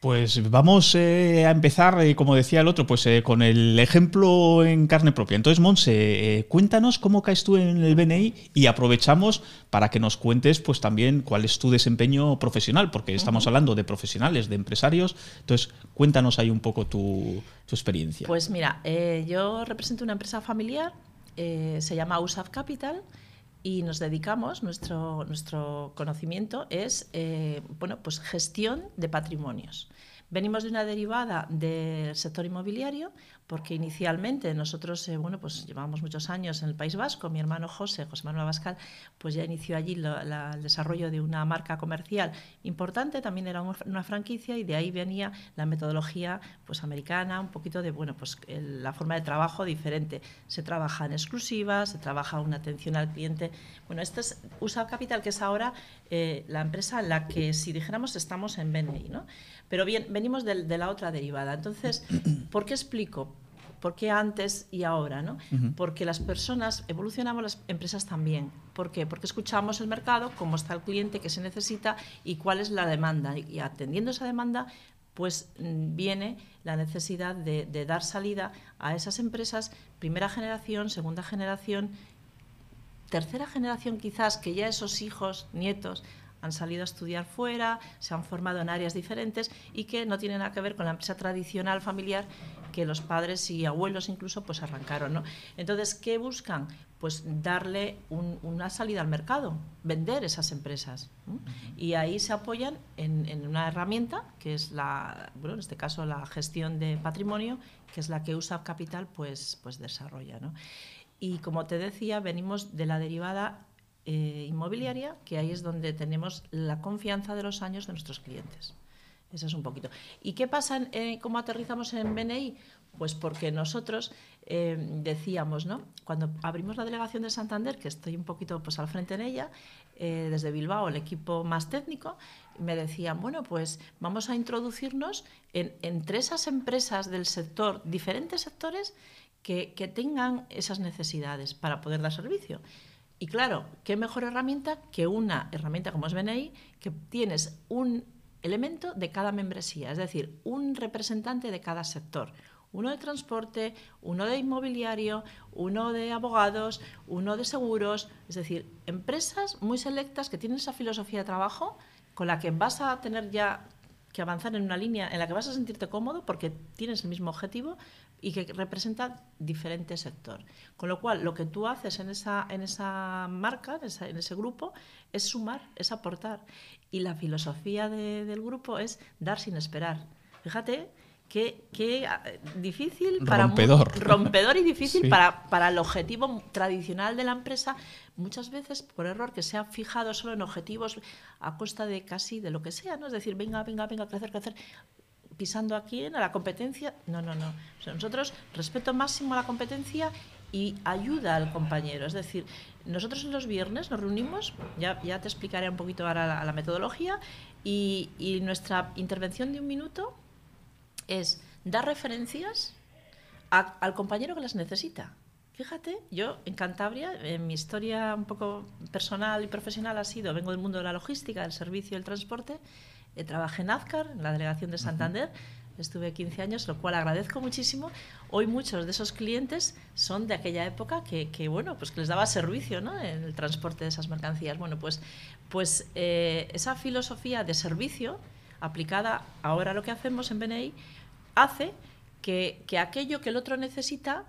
Pues vamos eh, a empezar, eh, como decía el otro, pues eh, con el ejemplo en carne propia. Entonces, Monse, cuéntanos cómo caes tú en el BNI y aprovechamos para que nos cuentes pues también cuál es tu desempeño profesional, porque estamos uh -huh. hablando de profesionales, de empresarios. Entonces, cuéntanos ahí un poco tu, tu experiencia. Pues mira, yo represento una empresa familiar, se llama USAF Capital y nos dedicamos, nuestro, nuestro conocimiento es eh, bueno, pues gestión de patrimonios. Venimos de una derivada del sector inmobiliario, porque inicialmente nosotros, eh, bueno, pues llevamos muchos años en el País Vasco, mi hermano José, José Manuel Abascal, pues ya inició allí la, el desarrollo de una marca comercial importante, también era una franquicia y de ahí venía la metodología pues americana, un poquito de, bueno, pues la forma de trabajo diferente. Se trabaja en exclusiva, se trabaja una atención al cliente. Bueno, este es USA Capital, que es ahora eh, la empresa en la que, si dijéramos, estamos en BNI, ¿no? Pero bien, venimos de, de, la otra derivada. Entonces, ¿por qué explico? ¿Por qué antes y ahora? ¿no? Uh -huh. Porque las personas evolucionamos, las empresas también. ¿Por qué? Porque escuchamos el mercado, cómo está el cliente, qué se necesita y cuál es la demanda. Y atendiendo esa demanda, pues mm, viene la necesidad de, de dar salida a esas empresas, primera generación, segunda generación, tercera generación quizás, que ya esos hijos, nietos, han salido a estudiar fuera, se han formado en áreas diferentes y que no tienen nada que ver con la empresa tradicional familiar que los padres y abuelos incluso pues arrancaron. ¿no? Entonces, ¿qué buscan? Pues darle un- una salida al mercado, vender esas empresas. Y ahí se apoyan en, en una herramienta que es la, bueno, en este caso la gestión de patrimonio, que es la que USA Capital pues, pues desarrolla. ¿no? Y como te decía, venimos de la derivada eh, inmobiliaria, que ahí es donde tenemos la confianza de los años de nuestros clientes. Eso es un poquito. ¿Y qué pasa? eh, ¿Cómo aterrizamos en BNI? Pues porque nosotros eh, decíamos, ¿no? Cuando abrimos la delegación de Santander, que estoy un poquito pues, al frente en ella, eh, desde Bilbao, el equipo más técnico, me decían, bueno, pues vamos a introducirnos en, entre esas empresas del sector, diferentes sectores, que, que tengan esas necesidades para poder dar servicio. Y claro, ¿qué mejor herramienta que una herramienta como es BNI, que tienes un elemento de cada membresía, es decir, un representante de cada sector. Uno de transporte, uno de inmobiliario, uno de abogados, uno de seguros, es decir, empresas muy selectas que tienen esa filosofía de trabajo con la que vas a tener ya que avanzar en una línea en la que vas a sentirte cómodo porque tienes el mismo objetivo y que representa diferente sector. Con lo cual, lo que tú haces en esa, en esa marca, en, en ese grupo, es sumar, es aportar. Y la filosofía de- del grupo es dar sin esperar. Fíjate qué, qué, ah, difícil para Rompedor. rompedor y difícil [LAUGHS] Sí. para, para el objetivo tradicional de la empresa, muchas veces por error que se ha fijado solo en objetivos a costa de casi de lo que sea, ¿no? Es decir, venga, venga, venga, crecer, crecer, pisando a quién, a la competencia. No, no, no. O sea, nosotros respeto máximo a la competencia y ayuda al compañero. Es decir, nosotros los viernes nos reunimos, ya, ya te explicaré un poquito ahora la, la metodología, y, y nuestra intervención de un minuto es dar referencias a- al compañero que las necesita. Fíjate, yo en Cantabria, en mi historia un poco personal y profesional ha sido, vengo del mundo de la logística, del servicio y el transporte, eh, trabajé en Azcar, en la delegación de Santander, estuve 15 años, lo cual agradezco muchísimo. Hoy muchos de esos clientes son de aquella época que, bueno, pues que les daba servicio ¿no? en el transporte de esas mercancías. Bueno, pues, pues eh, esa filosofía de servicio aplicada ahora a lo que hacemos en BNI hace que, que aquello que el otro necesita,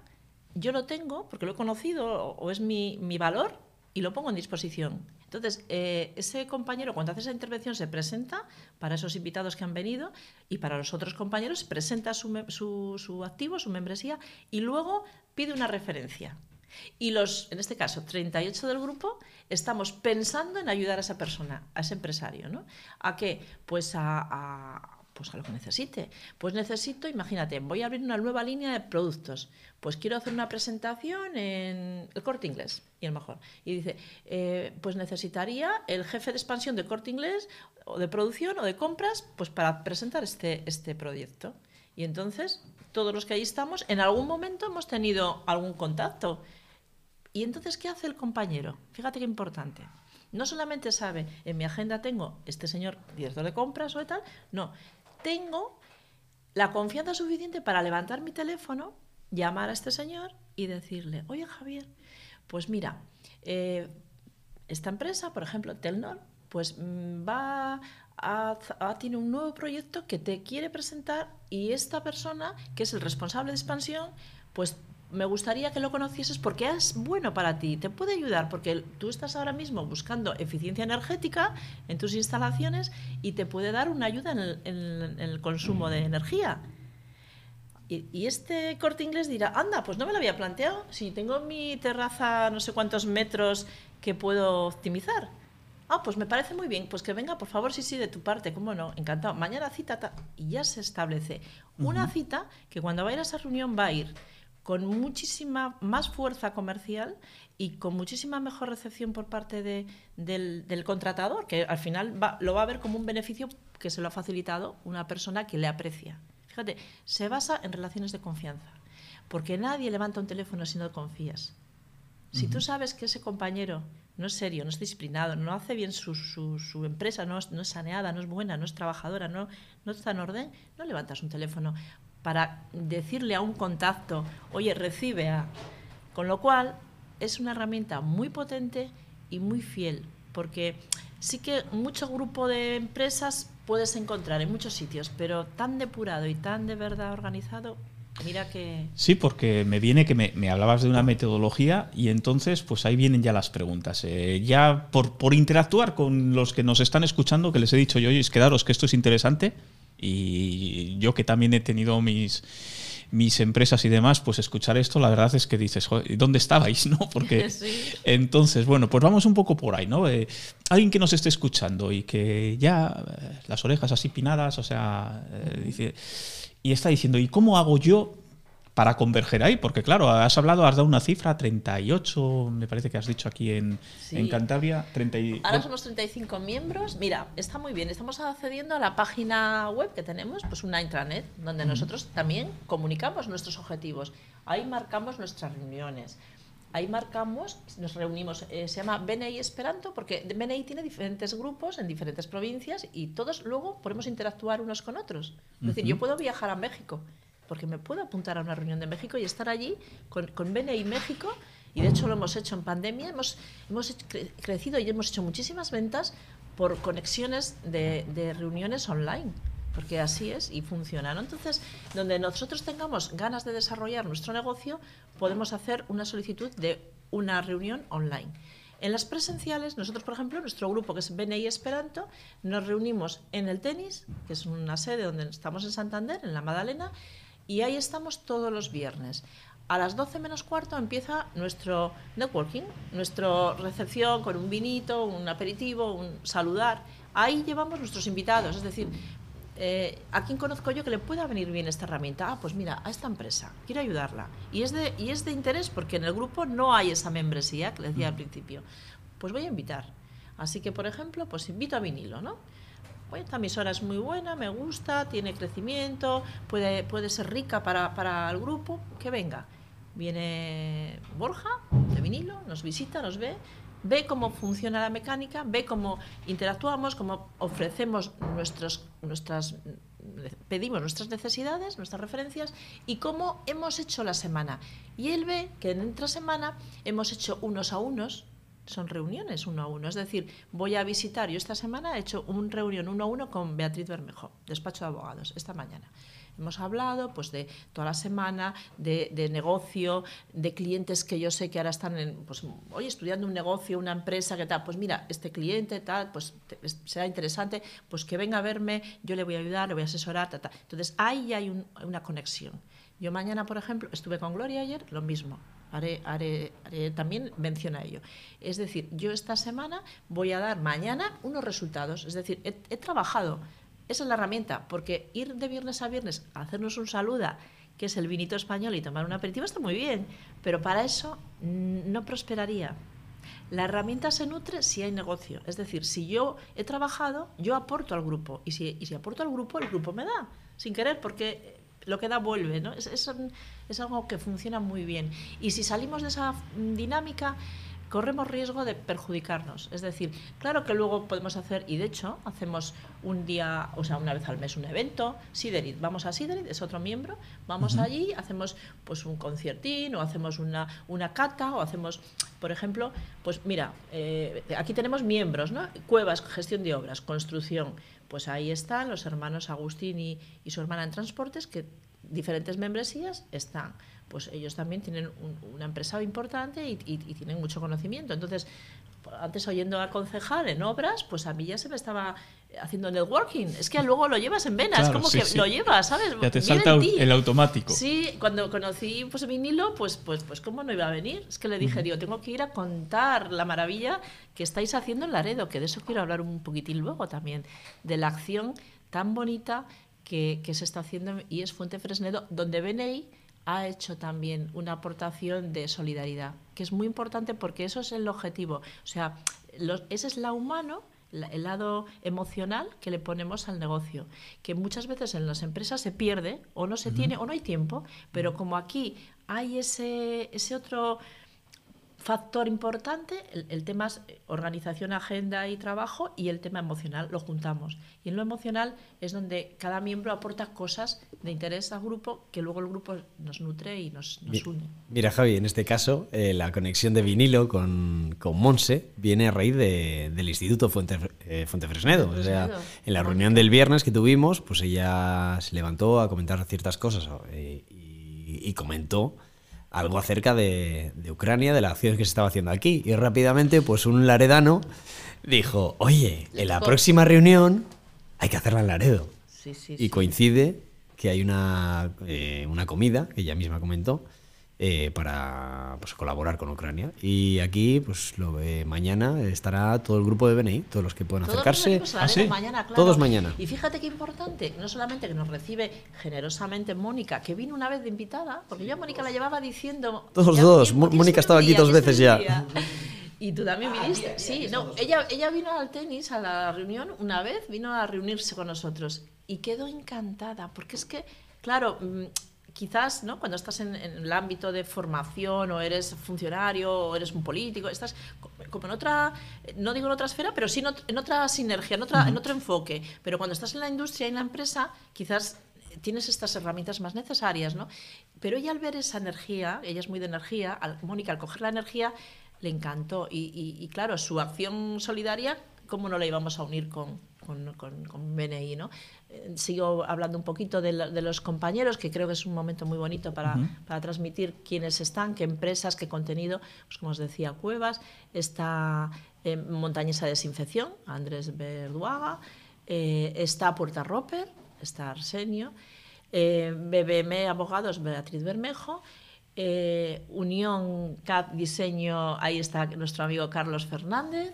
yo lo tengo porque lo he conocido o, o es mi, mi valor y lo pongo en disposición. Entonces, eh, ese compañero cuando hace esa intervención se presenta para esos invitados que han venido y para los otros compañeros presenta su, su, activo, su membresía y luego pide una referencia. Y los, en este caso, 38 del grupo, estamos pensando en ayudar a esa persona, a ese empresario, ¿no? ¿A qué? Pues a- pues a lo que necesite. Pues necesito, imagínate, voy a abrir una nueva línea de productos. Pues quiero hacer una presentación en el corte inglés, y el mejor. Y dice, eh, pues necesitaría el jefe de expansión de corte inglés, o de producción, o de compras, pues para presentar este, este proyecto. Y entonces, todos los que ahí estamos, en algún momento hemos tenido algún contacto. ¿Y entonces qué hace el compañero? Fíjate qué importante. No solamente sabe, en mi agenda tengo este señor director de compras o de tal, no, tengo la confianza suficiente para levantar mi teléfono, llamar a este señor y decirle, oye Javier, pues mira, eh, esta empresa, por ejemplo, Telnor, pues mm, va a, a- tiene un nuevo proyecto que te quiere presentar y esta persona, que es el responsable de expansión, pues me gustaría que lo conocieses porque es bueno para ti, te puede ayudar porque tú estás ahora mismo buscando eficiencia energética en tus instalaciones y te puede dar una ayuda en el, en el consumo de energía. Y, y este corte inglés dirá, anda, pues no me lo había planteado, si tengo en mi terraza no sé cuántos metros que puedo optimizar. Ah, pues me parece muy bien, pues que venga, por favor, sí, sí, de tu parte, cómo no, encantado. Mañana cita, ta- y ya se establece una cita que cuando va a ir a esa reunión va a ir con muchísima más fuerza comercial y con muchísima mejor recepción por parte de- del, del contratador, que al final va- lo va a ver como un beneficio que se lo ha facilitado una persona que le aprecia. Fíjate, se basa en relaciones de confianza, porque nadie levanta un teléfono si no confías. Si tú sabes que ese compañero no es serio, no es disciplinado, no hace bien su, su, su empresa, no es, no es, saneada, no es buena, no es trabajadora, no, no está en orden, no levantas un teléfono para decirle a un contacto, oye, recibe a... Con lo cual, es una herramienta muy potente y muy fiel, porque sí que mucho grupo de empresas puedes encontrar en muchos sitios, pero tan depurado y tan de verdad organizado, mira que... Sí, porque me viene que me, hablabas de una metodología y entonces pues ahí vienen ya las preguntas. Eh, ya por, por interactuar con los que nos están escuchando, que les he dicho yo, oye, quedaros que esto es interesante y yo que también he tenido mis mis empresas y demás, pues escuchar esto, la verdad es que dices, Joder, ¿dónde estabais? [LAUGHS] ¿no? Porque [LAUGHS] Sí. entonces, bueno, pues vamos un poco por ahí, ¿no? Eh, alguien que nos esté escuchando y que ya eh, las orejas así pinadas, o sea, eh, dice, y está diciendo, ¿y cómo hago yo para converger ahí? Porque claro, has hablado, has dado una cifra, 38, me parece que has dicho aquí en, Sí. en Cantabria, 30 y- Ahora somos 35 miembros. Mira, está muy bien. Estamos accediendo a la página web que tenemos, pues una intranet, donde nosotros también comunicamos nuestros objetivos. Ahí marcamos nuestras reuniones. Ahí marcamos, nos reunimos, eh, se llama BNI Esperanto, porque BNI tiene diferentes grupos en diferentes provincias y todos luego podemos interactuar unos con otros. Es decir, yo puedo viajar a México, porque me puedo apuntar a una reunión de México y estar allí con, con BNI México, y de hecho lo hemos hecho en pandemia, hemos, hemos cre- crecido y hemos hecho muchísimas ventas por conexiones de, de reuniones online, porque así es y funciona. ¿no? Entonces, donde nosotros tengamos ganas de desarrollar nuestro negocio, podemos hacer una solicitud de una reunión online. En las presenciales, nosotros, por ejemplo, nuestro grupo que es BNI Esperanto, nos reunimos en el tenis, que es una sede donde estamos en Santander, en la Madalena, y ahí estamos todos los viernes. A las 12 menos cuarto empieza nuestro networking, nuestra recepción con un vinito, un aperitivo, un saludar. Ahí llevamos nuestros invitados, es decir, eh, ¿a quién conozco yo que le pueda venir bien esta herramienta? Ah, pues mira, a esta empresa, quiero ayudarla. Y es de, y es de interés porque en el grupo no hay esa membresía que decía al principio. Pues voy a invitar. Así que, por ejemplo, pues invito a vinilo, ¿no? Esta emisora es muy buena, me gusta, tiene crecimiento, puede, puede ser rica para, para el grupo, que venga. Viene Borja de vinilo, nos visita, nos ve, ve cómo funciona la mecánica, ve cómo interactuamos, cómo ofrecemos nuestros, nuestras, pedimos nuestras necesidades, nuestras referencias y cómo hemos hecho la semana. Y él ve que en otra semana hemos hecho unos a unos, son reuniones uno a uno. Es decir, voy a visitar, yo esta semana he hecho una reunión uno a uno con Beatriz Bermejo, despacho de abogados, esta mañana. Hemos hablado pues, de toda la semana, de, negocio, de clientes que yo sé que ahora están pues, hoy estudiando un negocio, una empresa, que tal, pues mira, este cliente, tal, pues será interesante, pues que venga a verme, yo le voy a ayudar, le voy a asesorar. Entonces, ahí hay un, una conexión. Yo mañana, por ejemplo, estuve con Gloria ayer, lo mismo. Haré, haré, haré, también mención a ello. Es decir, yo esta semana voy a dar mañana unos resultados. Es decir, he, trabajado esa es la herramienta, porque ir de viernes a viernes a hacernos un saluda, que es el vinito español, y tomar un aperitivo está muy bien, pero para eso no prosperaría. La herramienta se nutre si hay negocio. Es decir, si yo he trabajado, yo aporto al grupo. Y si aporto al grupo, el grupo me da, sin querer, porque lo que da vuelve. ¿no? Es, es, es algo que funciona muy bien. Y si salimos de esa dinámica, corremos riesgo de perjudicarnos. Es decir, claro que luego podemos hacer, y de hecho hacemos un día, o sea, una vez al mes un evento, Siderit, vamos a Siderit, es otro miembro, vamos uh -huh. allí, hacemos pues un conciertín, o hacemos una, una cata, o hacemos, por ejemplo, pues mira, eh, aquí tenemos miembros, ¿no? Cuevas, gestión de obras, construcción, pues ahí están los hermanos Agustín y, y su hermana en transportes, que diferentes membresías están pues ellos también tienen un, una empresa importante y, y, y, tienen mucho conocimiento. Entonces, antes oyendo a concejal en obras, pues a mí ya se me estaba haciendo networking. Es que luego lo llevas en venas, claro, como sí, que sí. lo llevas, ¿sabes? Ya te salta el automático. Sí, cuando conocí pues, vinilo, pues, pues, pues cómo no iba a venir. Es que le dije, uh -huh. digo, tengo que ir a contar la maravilla que estáis haciendo en Laredo, que de eso quiero hablar un poquitín luego también, de la acción tan bonita que, que se está haciendo y es Fuente Fresnedo, donde BNI ha hecho también una aportación de solidaridad, que es muy importante porque eso es el objetivo. O sea, los, ese es la humano, el lado emocional que le ponemos al negocio, que muchas veces en las empresas se pierde o no se uh -huh. tiene o no hay tiempo, pero como aquí hay ese, ese otro factor importante, el, el, tema es organización, agenda y trabajo y el tema emocional, lo juntamos. Y en lo emocional es donde cada miembro aporta cosas de interés al grupo que luego el grupo nos nutre y nos, nos une. Mira Javi, en este caso eh, la conexión de vinilo con, con Monse viene a raíz de, del Instituto Fuente, eh, Fuente Fresnedo. O sea, en la reunión del viernes que tuvimos, pues ella se levantó a comentar ciertas cosas eh, y, y comentó algo acerca de, de, Ucrania, de las acciones que se estaba haciendo aquí. Y rápidamente, pues un laredano dijo, oye, en la próxima reunión hay que hacerla en Laredo. Sí, sí, y coincide que hay una, eh, una comida, que ella misma comentó, eh, para pues, colaborar con Ucrania. Y aquí, pues lo ve mañana estará todo el grupo de BNI, todos los que puedan todos acercarse. Los ¿Ah, sí? mañana, claro. Todos mañana. Y fíjate qué importante, no solamente que nos recibe generosamente Mónica, que vino una vez de invitada, porque yo a Mónica la llevaba diciendo. Todos dos, Mónica estaba aquí dos veces ya. [LAUGHS] Y tú también viniste. Sí, no, ella, ella vino al tenis, a la reunión, una vez, vino a reunirse con nosotros y quedó encantada, porque es que, claro, quizás ¿no? cuando estás en, en, el ámbito de formación o eres funcionario o eres un político, estás como en otra, no digo en otra esfera, pero sí en otra sinergia, en, otra, en otro enfoque. Pero cuando estás en la industria y en la empresa, quizás tienes estas herramientas más necesarias, ¿no? Pero ella al ver esa energía, ella es muy de energía, al, Mónica al coger la energía le encantó y, y, y claro, su acción solidaria, ¿cómo no la íbamos a unir con, con, con, con BNI. ¿no? Eh, sigo hablando un poquito de, la, de, los compañeros, que creo que es un momento muy bonito para, uh -huh. para transmitir quiénes están, qué empresas, qué contenido. Pues como os decía, Cuevas, está eh, Montañesa Desinfección, Andrés Verduaga, eh, está Puerta Roper, está Arsenio, BBM Abogados, Beatriz Bermejo, Unión CAD Diseño, ahí está nuestro amigo Carlos Fernández,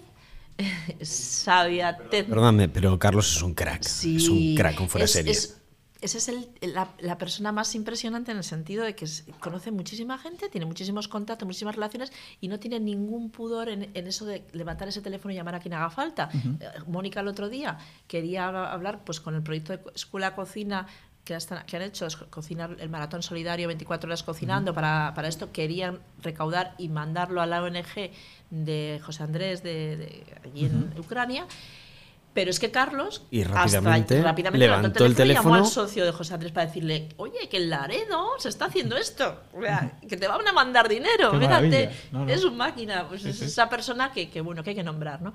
sabia. Perdóname, pero Carlos es un crack. Sí, es un crack con fuera es, serie. Es, esa es el, la, la, persona más impresionante en el sentido de que es, conoce muchísima gente, tiene muchísimos contactos, muchísimas relaciones y no tiene ningún pudor en, en eso de levantar ese teléfono y llamar a quien haga falta. Uh -huh. Mónica el otro día quería hablar pues con el proyecto de Escuela Cocina que, están, que han hecho es cocinar el maratón solidario 24 horas cocinando uh -huh. para, para esto querían recaudar y mandarlo a la ONG de José Andrés de, de allí uh -huh. en Ucrania pero es que Carlos y rápidamente, hasta, rápidamente levantó el teléfono, y llamó al socio de José Andrés para decirle, oye, que en Laredo se está haciendo esto, que te van a mandar dinero, fíjate, no, no. es un máquina, pues sí, es sí. esa persona que, que, bueno, que hay que nombrar, ¿no?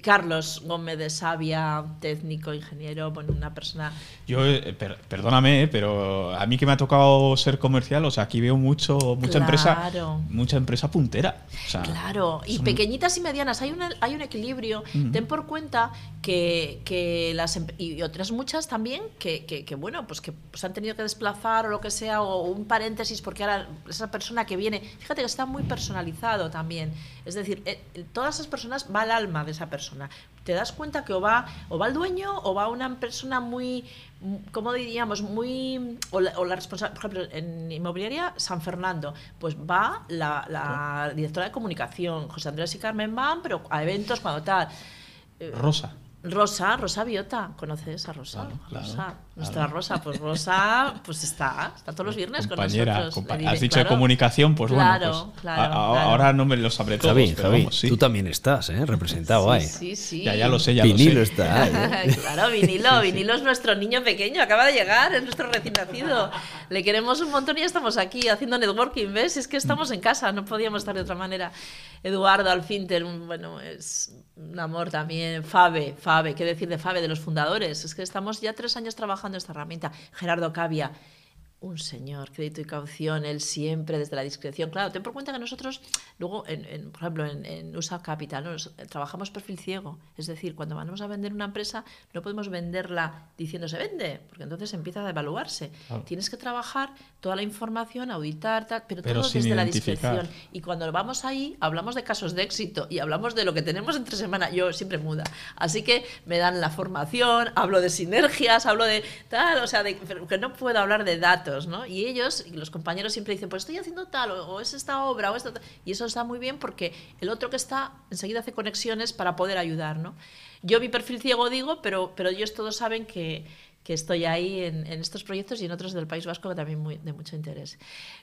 Carlos Gómez de Sabia, técnico, ingeniero, bueno, una persona... Yo, eh, per, perdóname, eh, pero a mí que me ha tocado ser comercial, o sea, aquí veo mucho, mucha claro. empresa mucha empresa puntera. O sea, claro, y pequeñitas y medianas, hay, una, hay un equilibrio, uh -huh. ten por cuenta que que, las y otras muchas también que, que, que bueno pues que pues han tenido que desplazar o lo que sea o, un paréntesis porque ahora esa persona que viene fíjate que está muy personalizado también es decir eh, todas esas personas va al alma de esa persona. Te das cuenta que o va o va el dueño o va una persona muy como diríamos muy o la, o la responsable por ejemplo en inmobiliaria San Fernando pues va la, la directora de comunicación. José Andrés y Carmen van pero a eventos cuando tal. Rosa Rosa, Rosa Biota, ¿conoces a Rosa? Claro, claro, Rosa, nuestra claro. Rosa, pues Rosa, pues está, está todos los viernes Compañera, con nosotros. Compa diré, has dicho claro, de comunicación, pues claro, bueno, pues claro, a, ahora no me lo sabré todo. Javi, Javi vamos, sí. tú también estás, ¿eh? Representado sí, ahí. Sí, sí. Ya, ya lo sé, ya vinilo lo sé. está ahí, [LAUGHS] ¿eh? claro, vinilo, vinilo es nuestro niño pequeño, acaba de llegar, es nuestro recién nacido. Le queremos un montón y ya estamos aquí haciendo networking, ¿ves? Es que estamos en casa, no podíamos estar de otra manera. Eduardo Alfinter, bueno, es un amor también. Fabe, Fabe, ¿qué decir de Fabe, de los fundadores? Es que estamos ya tres años trabajando esta herramienta. Gerardo Cavia, un señor, crédito y caución, él siempre desde la discreción. Claro, ten por cuenta que nosotros, luego, en, en, por ejemplo, en, en USA Capital, ¿no? Nos, trabajamos perfil ciego. Es decir, cuando vamos a vender una empresa, no podemos venderla diciendo se vende, porque entonces empieza a evaluarse. Claro. Tienes que trabajar toda la información, auditar, tal, pero, pero todo desde la discreción. Y cuando vamos ahí, hablamos de casos de éxito y hablamos de lo que tenemos entre semana. Yo siempre muda. Así que me dan la formación, hablo de sinergias, hablo de tal, o sea, de, que no puedo hablar de datos ¿no? Y ellos, los compañeros siempre dicen, pues estoy haciendo tal, o, o es esta obra, o esto, tal. y eso está muy bien porque el otro que está enseguida hace conexiones para poder ayudar, ¿no? Yo mi perfil ciego digo, pero, pero ellos todos saben que, que estoy ahí en, en, estos proyectos y en otros del País Vasco que también muy, de mucho interés.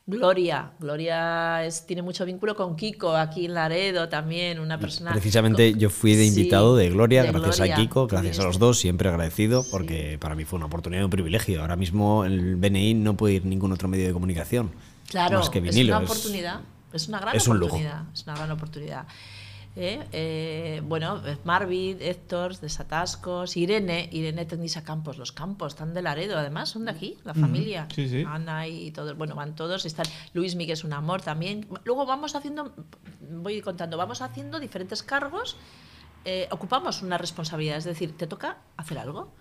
Gloria, Gloria es, tiene mucho vínculo con Kiko aquí en Laredo también, una persona... Precisamente yo fui de invitado de Gloria, gracias a Kiko, gracias a los dos, siempre agradecido porque para mí fue una oportunidad y un privilegio. Ahora mismo el BNI no puede ir ningún otro medio de comunicación. Claro, más que es una oportunidad, es una gran es un oportunidad, es una gran oportunidad. ¿Eh? Eh, bueno, Marvid, Héctor, Desatascos, Irene, Irene Tecnisa Campos, los campos están de Laredo, además son de aquí, la familia. Sí, sí. Ana y todos, bueno, van todos, están Luis Miguel es un amor también. Luego vamos haciendo, voy contando, vamos haciendo diferentes cargos, eh, ocupamos una responsabilidad, es decir, te toca hacer algo.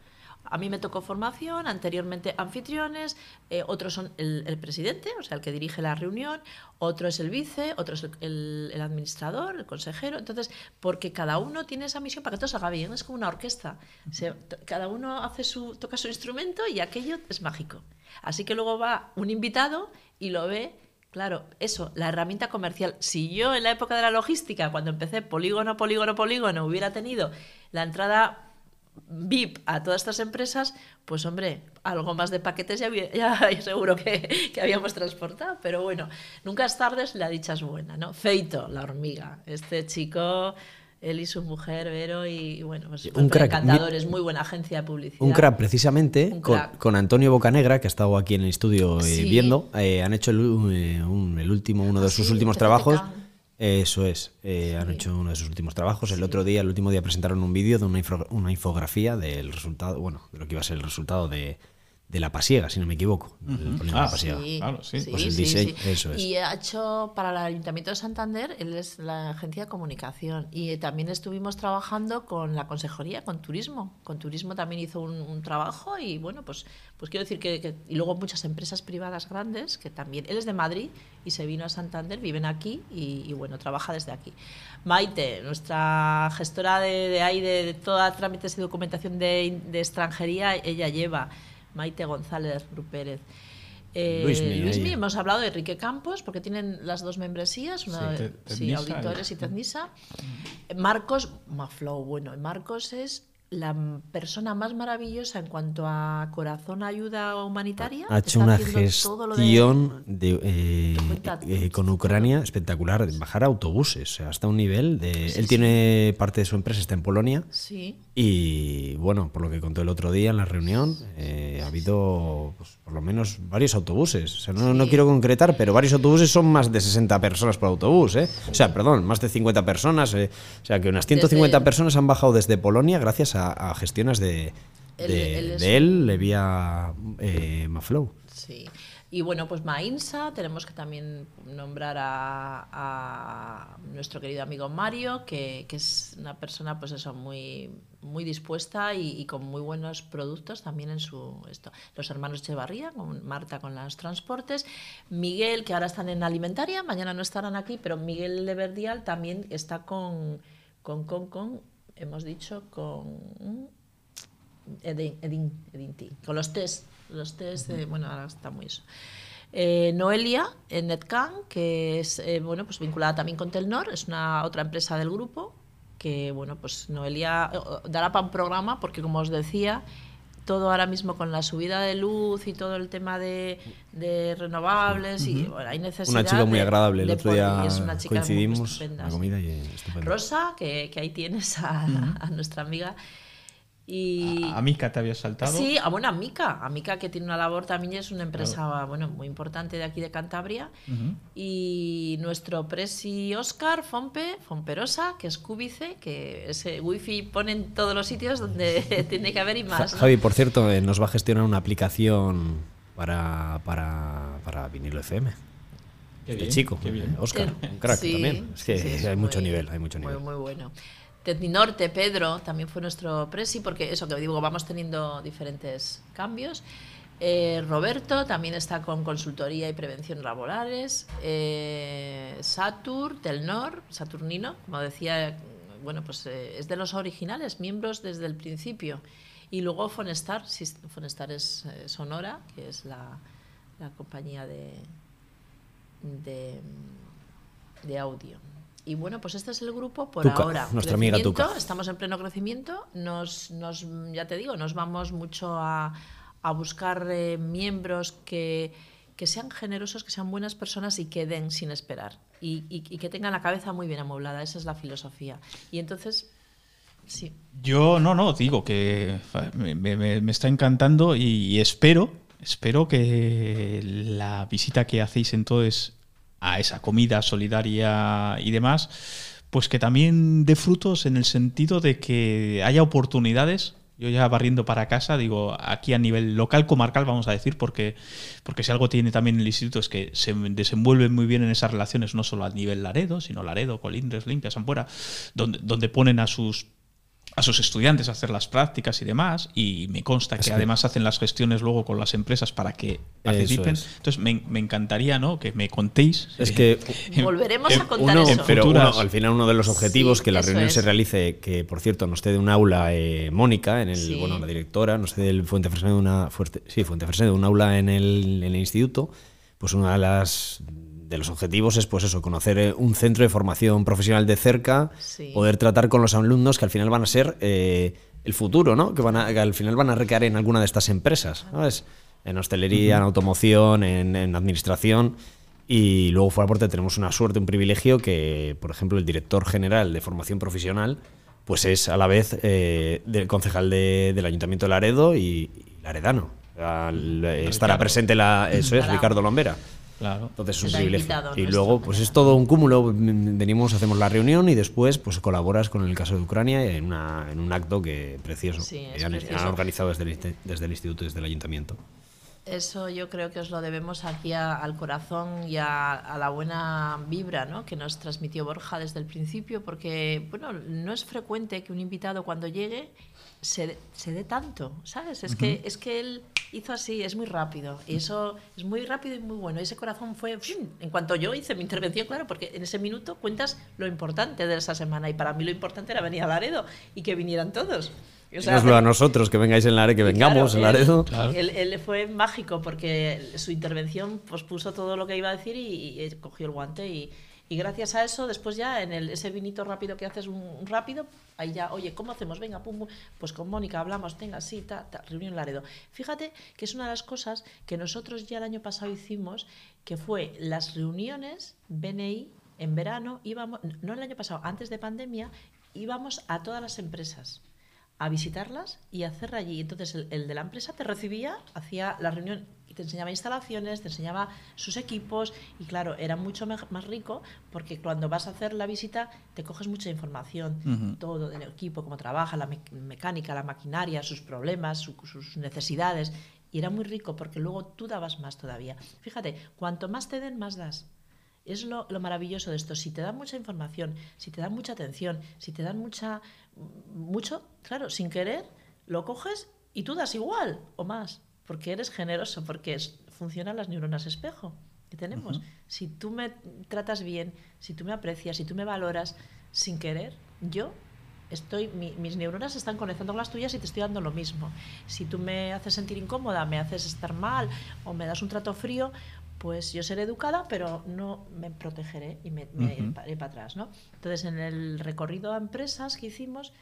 A mí me tocó formación, anteriormente anfitriones, eh, otros son el, el, presidente, o sea, el que dirige la reunión, otro es el vice, otro es el, el, administrador, el consejero. Entonces, porque cada uno tiene esa misión para que todo salga bien, es como una orquesta. Se, cada uno hace su, toca su instrumento y aquello es mágico. Así que luego va un invitado y lo ve Claro, eso, la herramienta comercial. Si yo en la época de la logística, cuando empecé polígono, polígono, polígono, hubiera tenido la entrada VIP a todas estas empresas, pues hombre, algo más de paquetes ya, ya [LAUGHS] seguro que, que, habíamos transportado. Pero bueno, nunca es tarde, la dicha es buena, ¿no? Feito, la hormiga. Este chico, él y su mujer, Vero, y bueno, pues un crack. encantadores, muy buena agencia de publicidad. Un crack, precisamente, un crack. Con, con, Antonio Bocanegra, que ha estado aquí en el estudio eh, viendo, eh, han hecho el, eh, un, el último, uno de Ah, sus sí, últimos trabajos. Eso es, eh, han hecho uno de sus últimos trabajos. El otro día, el último día, presentaron un vídeo de una, info- una infografía del resultado, bueno, de lo que iba a ser el resultado de, de la pasiega, si no me equivoco. polígono de Ah, la pasiega. Sí, Claro, sí. Pues el diseño, eso es. Y ha hecho para el Ayuntamiento de Santander, él es la agencia de comunicación. Y eh, también estuvimos trabajando con la consejería, con turismo. Con turismo también hizo un, un trabajo y bueno, pues, pues quiero decir que, que- Y luego muchas empresas privadas grandes que también. Él es de Madrid y se vino a Santander, viven aquí y, y, bueno, trabaja desde aquí. Maite, nuestra gestora de, de ahí, de, de toda trámites y documentación de, de extranjería, ella lleva. Maite González Rupérez. Eh, Luismi, Luismi, hemos hablado de Enrique Campos porque tienen las dos membresías, una Sí, de- Te- sí, auditores y- Tecnisa. Marcos Maflow, bueno, Marcos es la persona más maravillosa en cuanto a corazón ayuda humanitaria. Ha hecho una de- gestión de, eh, eh, con Ucrania espectacular, de bajar autobuses, o sea, hasta un nivel de... Sí, él sí. tiene parte de su empresa, está en Polonia, Sí, y bueno, por lo que contó el otro día en la reunión, eh, ha habido pues, por lo menos varios autobuses. O sea, no, no quiero concretar, pero varios autobuses son más de 60 personas por autobús. ¿eh? O sea, perdón, más de 50 personas. eh. O sea, que unas 150 Desde- personas han bajado desde Polonia gracias a, a gestiones de, Él- de, él es de él, Levia eh, Maflow. sí. Y bueno, pues Mainsa, tenemos que también nombrar a, nuestro querido amigo Mario, que, que es una persona, pues eso, muy, muy dispuesta y, con muy buenos productos también en su esto. Los hermanos Echevarría, con Marta con los transportes, Miguel, que ahora están en alimentaria, mañana no estarán aquí, pero Miguel de Verdial también está con, con, con, con hemos dicho, con Edin, Edin, Edinti, con los test, los test, de- bueno, ahora está muy eso. Eh, Noelia en Netcan, que es eh, bueno, pues vinculada también con Telnor, es una otra empresa del grupo, que bueno, pues Noelia eh, dará para un programa, porque como os decía, todo ahora mismo con la subida de luz y todo el tema de, de renovables, y bueno, hay necesidad. Una chica muy agradable. El otro día y es una chica muy coincidimos la comida y eh. Rosa, que, que ahí tienes a, a nuestra amiga. Y, A Mica te había saltado. Sí, a bueno, Amica. Amica que tiene una labor también es una empresa bueno, muy importante de aquí de Cantabria. Y nuestro presi Oscar Fompe, Fomperosa, que es cúbice, que ese wifi pone en todos los sitios donde [LAUGHS] tiene que haber y más. ¿no? Javi, por cierto, eh, nos va a gestionar una aplicación para, para, para vinilo FM. Qué El bien, chico, qué bien. Oscar, Eh, un crack sí, también. Es que sí, es hay mucho nivel, hay mucho muy, nivel. Muy, bueno. Tecninorte, Pedro, también fue nuestro presi, porque eso que digo, vamos teniendo diferentes cambios. Eh, Roberto también está con consultoría y prevención laborales. Eh, Satur, Telnor, Saturnino, como decía, bueno, pues eh, es de los originales, miembros desde el principio. Y luego Fonestar, Fonestar es eh, Sonora, que es la, la compañía de, de, de audio. Y bueno, pues este es el grupo por Tuca, ahora. nuestra amiga Crecimiento, Tuca. Estamos en pleno crecimiento. Nos, nos, ya te digo, nos vamos mucho a, a buscar eh, miembros que, que sean generosos, que sean buenas personas y que den sin esperar. Y, y- y que tengan la cabeza muy bien amoblada. Esa es la filosofía. Y entonces, sí. Yo no, no, digo que me, me- me está encantando y espero, espero que la visita que hacéis entonces a esa comida solidaria y demás, pues que también dé frutos en el sentido de que haya oportunidades. Yo ya barriendo para casa, digo, aquí a nivel local, comarcal, vamos a decir, porque, porque si algo tiene también el instituto es que se desenvuelven muy bien en esas relaciones, no solo a nivel Laredo, sino Laredo, Colindres, Limpia, Sampuera, donde, donde ponen a sus a sus estudiantes a hacer las prácticas y demás, y me consta que además hacen las gestiones luego con las empresas para que participen. es. Entonces me, me encantaría ¿no? que me contéis. Es eh, que [LAUGHS] Volveremos en- a contar Uno, eso. pero uno, al final uno de los objetivos Sí, que la reunión se realice, que por cierto nos de un aula eh, Mónica, en el, Sí. bueno, la directora, nos del Fuente Fresnedo de una fuerte, sí, Fuente Fresnedo de un aula en el, en el instituto, pues una de las de los objetivos es pues eso, conocer eh, un centro de formación profesional de cerca, Sí. poder tratar con los alumnos que al final van a ser eh, el futuro, ¿no? Que van a, que al final van a recaer en alguna de estas empresas, ¿sabes? En hostelería, en automoción, en, en administración. Y luego fuera por tenemos una suerte, un privilegio que, por ejemplo, el director general de formación profesional, pues es a la vez eh, del concejal de- del Ayuntamiento de Laredo y, y laredano. Al- estará presente la, eso es. Ricardo Lombera. Claro. Entonces es un privilegio. Y luego, pues es todo un cúmulo. Venimos, hacemos la reunión y después, pues colaboras con el caso de Ucrania en, una, en un acto que precioso. Sí, es que han, precioso. han organizado desde el, desde el instituto y desde el ayuntamiento. Eso yo creo que os lo debemos aquí a- al corazón y a, a la buena vibra ¿no? que nos transmitió Borja desde el principio, porque bueno, no es frecuente que un invitado cuando llegue se, se dé tanto, ¿sabes? Es, que, es que él hizo así, es muy rápido, y eso es muy rápido y muy bueno. Ese corazón fue, ¡fum! en cuanto yo hice mi intervención, claro, porque en ese minuto cuentas lo importante de esa semana, y para mí lo importante era venir a Laredo y que vinieran todos. O sea, Dínoslo a nosotros, que vengáis en Laredo, que vengamos en claro, Laredo. Él, él- él fue mágico porque su intervención pues, puso todo lo que iba a decir y, y cogió el guante. Y, y gracias a eso, después ya en el, ese vinito rápido que haces, un, rápido, ahí ya, oye, ¿cómo hacemos? Venga, pum, pues con Mónica hablamos, tenga, sí, ta, ta, reunión Laredo. Fíjate que es una de las cosas que nosotros ya el año pasado hicimos, que fue las reuniones BNI en verano, íbamos, no el año pasado, antes de pandemia, íbamos a todas las empresas a visitarlas y a hacer allí. Entonces el, el de la empresa te recibía, hacía la reunión y te enseñaba instalaciones, te enseñaba sus equipos y claro, era mucho más rico porque cuando vas a hacer la visita te coges mucha información, todo del equipo, cómo trabaja, la me- mecánica, la maquinaria, sus problemas, su- sus necesidades. Y era muy rico porque luego tú dabas más todavía. Fíjate, cuanto más te den, más das. Es lo, lo maravilloso de esto. Si te dan mucha información, si te dan mucha atención, si te dan mucha mucho, claro, sin querer, lo coges y tú das igual o más, porque eres generoso, porque es- funcionan las neuronas espejo que tenemos. Si tú me tratas bien, si tú me aprecias, si tú me valoras sin querer, yo estoy mi- mis neuronas están conectando con las tuyas y te estoy dando lo mismo. Si tú me haces sentir incómoda, me haces estar mal o me das un trato frío, pues yo seré educada, pero no me protegeré y me, me iré para atrás, ¿no? Entonces, en el recorrido a empresas que hicimos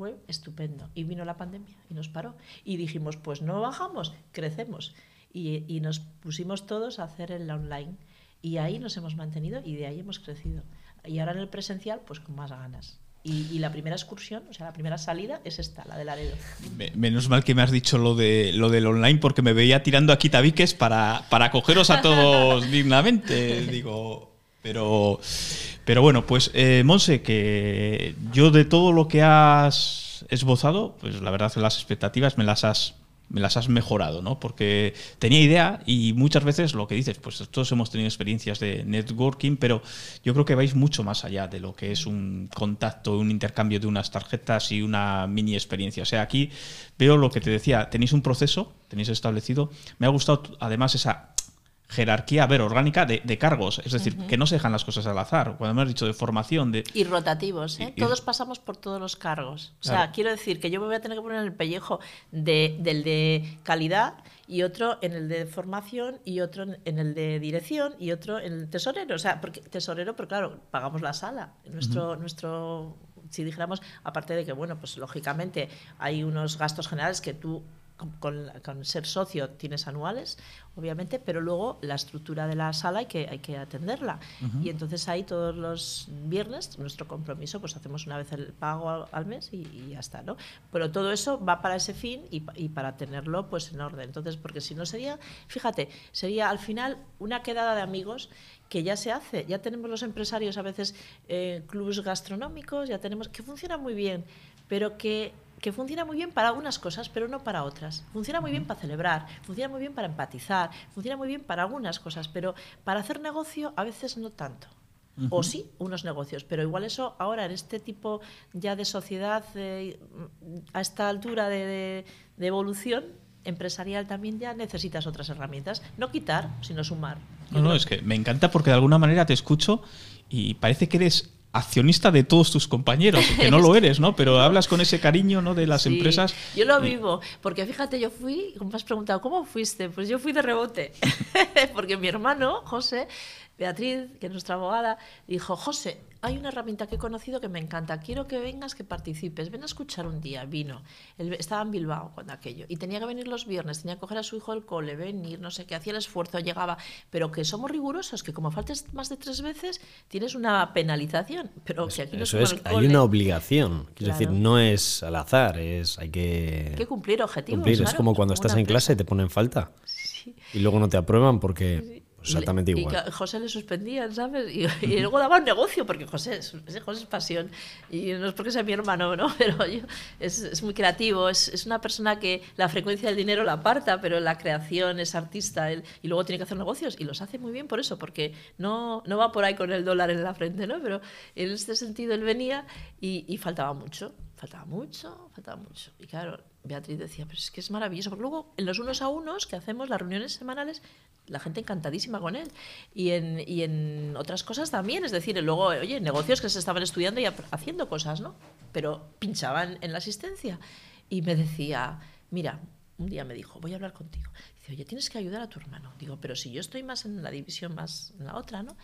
fue estupendo. Y vino la pandemia y nos paró. Y dijimos, pues no bajamos, crecemos. Y, y nos pusimos todos a hacer el online. Y ahí nos hemos mantenido y de ahí hemos crecido. Y ahora en el presencial, pues con más ganas. Y, y la primera excursión, o sea, la primera salida es esta, la de Laredo. Me- Menos mal que me has dicho lo de lo del online porque me veía tirando aquí tabiques para, para cogeros a todos [LAUGHS] dignamente. Digo, pero, pero bueno, pues eh, Monse, que yo de todo lo que has esbozado, pues la verdad las expectativas me las has me las has mejorado, ¿no? Porque tenía idea y muchas veces lo que dices, pues todos hemos tenido experiencias de networking, pero yo creo que vais mucho más allá de lo que es un contacto, un intercambio de unas tarjetas y una mini experiencia. O sea, aquí veo lo que te decía, tenéis un proceso, tenéis establecido. Me ha gustado además esa jerarquía, a ver, orgánica de, de cargos. Es decir, que no se dejan las cosas al azar. Cuando hemos dicho de formación, de... Y rotativos, ¿eh? Y- y- Todos pasamos por todos los cargos. O sea, Claro. quiero decir que yo me voy a tener que poner en el pellejo de, del de calidad y otro en el de formación y otro en- en el de dirección y otro en el tesorero. O sea, porque tesorero, pero claro, pagamos la sala. Nuestro, nuestro si dijéramos, aparte de que, bueno, pues lógicamente hay unos gastos generales que tú con, con- con ser socio tienes anuales, obviamente, pero luego la estructura de la sala hay que, hay que atenderla. Y entonces ahí todos los viernes, nuestro compromiso, pues hacemos una vez el pago al, al mes y, y ya está, ¿no? Pero todo eso va para ese fin y, y para tenerlo pues en orden. Entonces, porque si no sería, fíjate, sería al final una quedada de amigos que ya se hace, ya tenemos los empresarios a veces eh, clubes gastronómicos, ya tenemos, que funciona muy bien, pero que, que funciona muy bien para algunas cosas, pero no para otras. Funciona muy bien para celebrar, funciona muy bien para empatizar, funciona muy bien para algunas cosas, pero para hacer negocio a veces no tanto. O sí, unos negocios, pero igual eso ahora en este tipo ya de sociedad, eh, a esta altura de, de- de evolución empresarial también ya necesitas otras herramientas. No quitar, sino sumar. No, no, es que me encanta porque de alguna manera te escucho y parece que eres accionista de todos tus compañeros, que no lo [LAUGHS] eres, ¿no? Pero hablas con ese cariño, ¿no? De las Sí, empresas. Yo lo vivo, porque fíjate, yo fui, como me has preguntado, ¿cómo fuiste? Pues yo fui de rebote, [LAUGHS] porque mi hermano, José, Beatriz, que es nuestra abogada, dijo, José, hay una herramienta que he conocido que me encanta, quiero que vengas, que participes, ven a escuchar un día, vino, Él estaba en Bilbao cuando aquello, y tenía que venir los viernes, tenía que coger a su hijo del cole, venir, no sé qué, hacía el esfuerzo, llegaba, pero que somos rigurosos, que como faltes más de tres veces, tienes una penalización, pero que aquí no Eso es, hay una obligación. Quiero decir, no es al azar, es hay que, Hay que cumplir objetivos. cumplir. es como cuando estás en clase y te ponen falta. Sí. y luego no te aprueban porque Y exactamente le- y igual. a José le suspendían, ¿sabes? Y, [LAUGHS] y luego daban negocio, porque José es, José es pasión. Y no es porque sea mi hermano, ¿no? [LAUGHS] Pero yo- es, es muy creativo, es, es una persona que la frecuencia del dinero la aparta, pero la creación es artista él, y luego tiene que hacer negocios y los hace muy bien por eso, porque no, no va por ahí con el dólar en la frente, ¿no? Pero en este sentido él venía y, y faltaba mucho. Faltaba mucho, faltaba mucho. Y claro, Beatriz decía, pero es que es maravilloso, porque luego en los unos a unos que hacemos, las reuniones semanales, la gente encantadísima con él. Y en, y en otras cosas también, es decir, luego, oye, negocios que se estaban estudiando y haciendo cosas, ¿no? Pero pinchaban en la asistencia. Y me decía, mira, un día me dijo, voy a hablar contigo. Dice, oye, tienes que ayudar a tu hermano. Digo, pero si yo estoy más en la división, más en la otra, ¿no?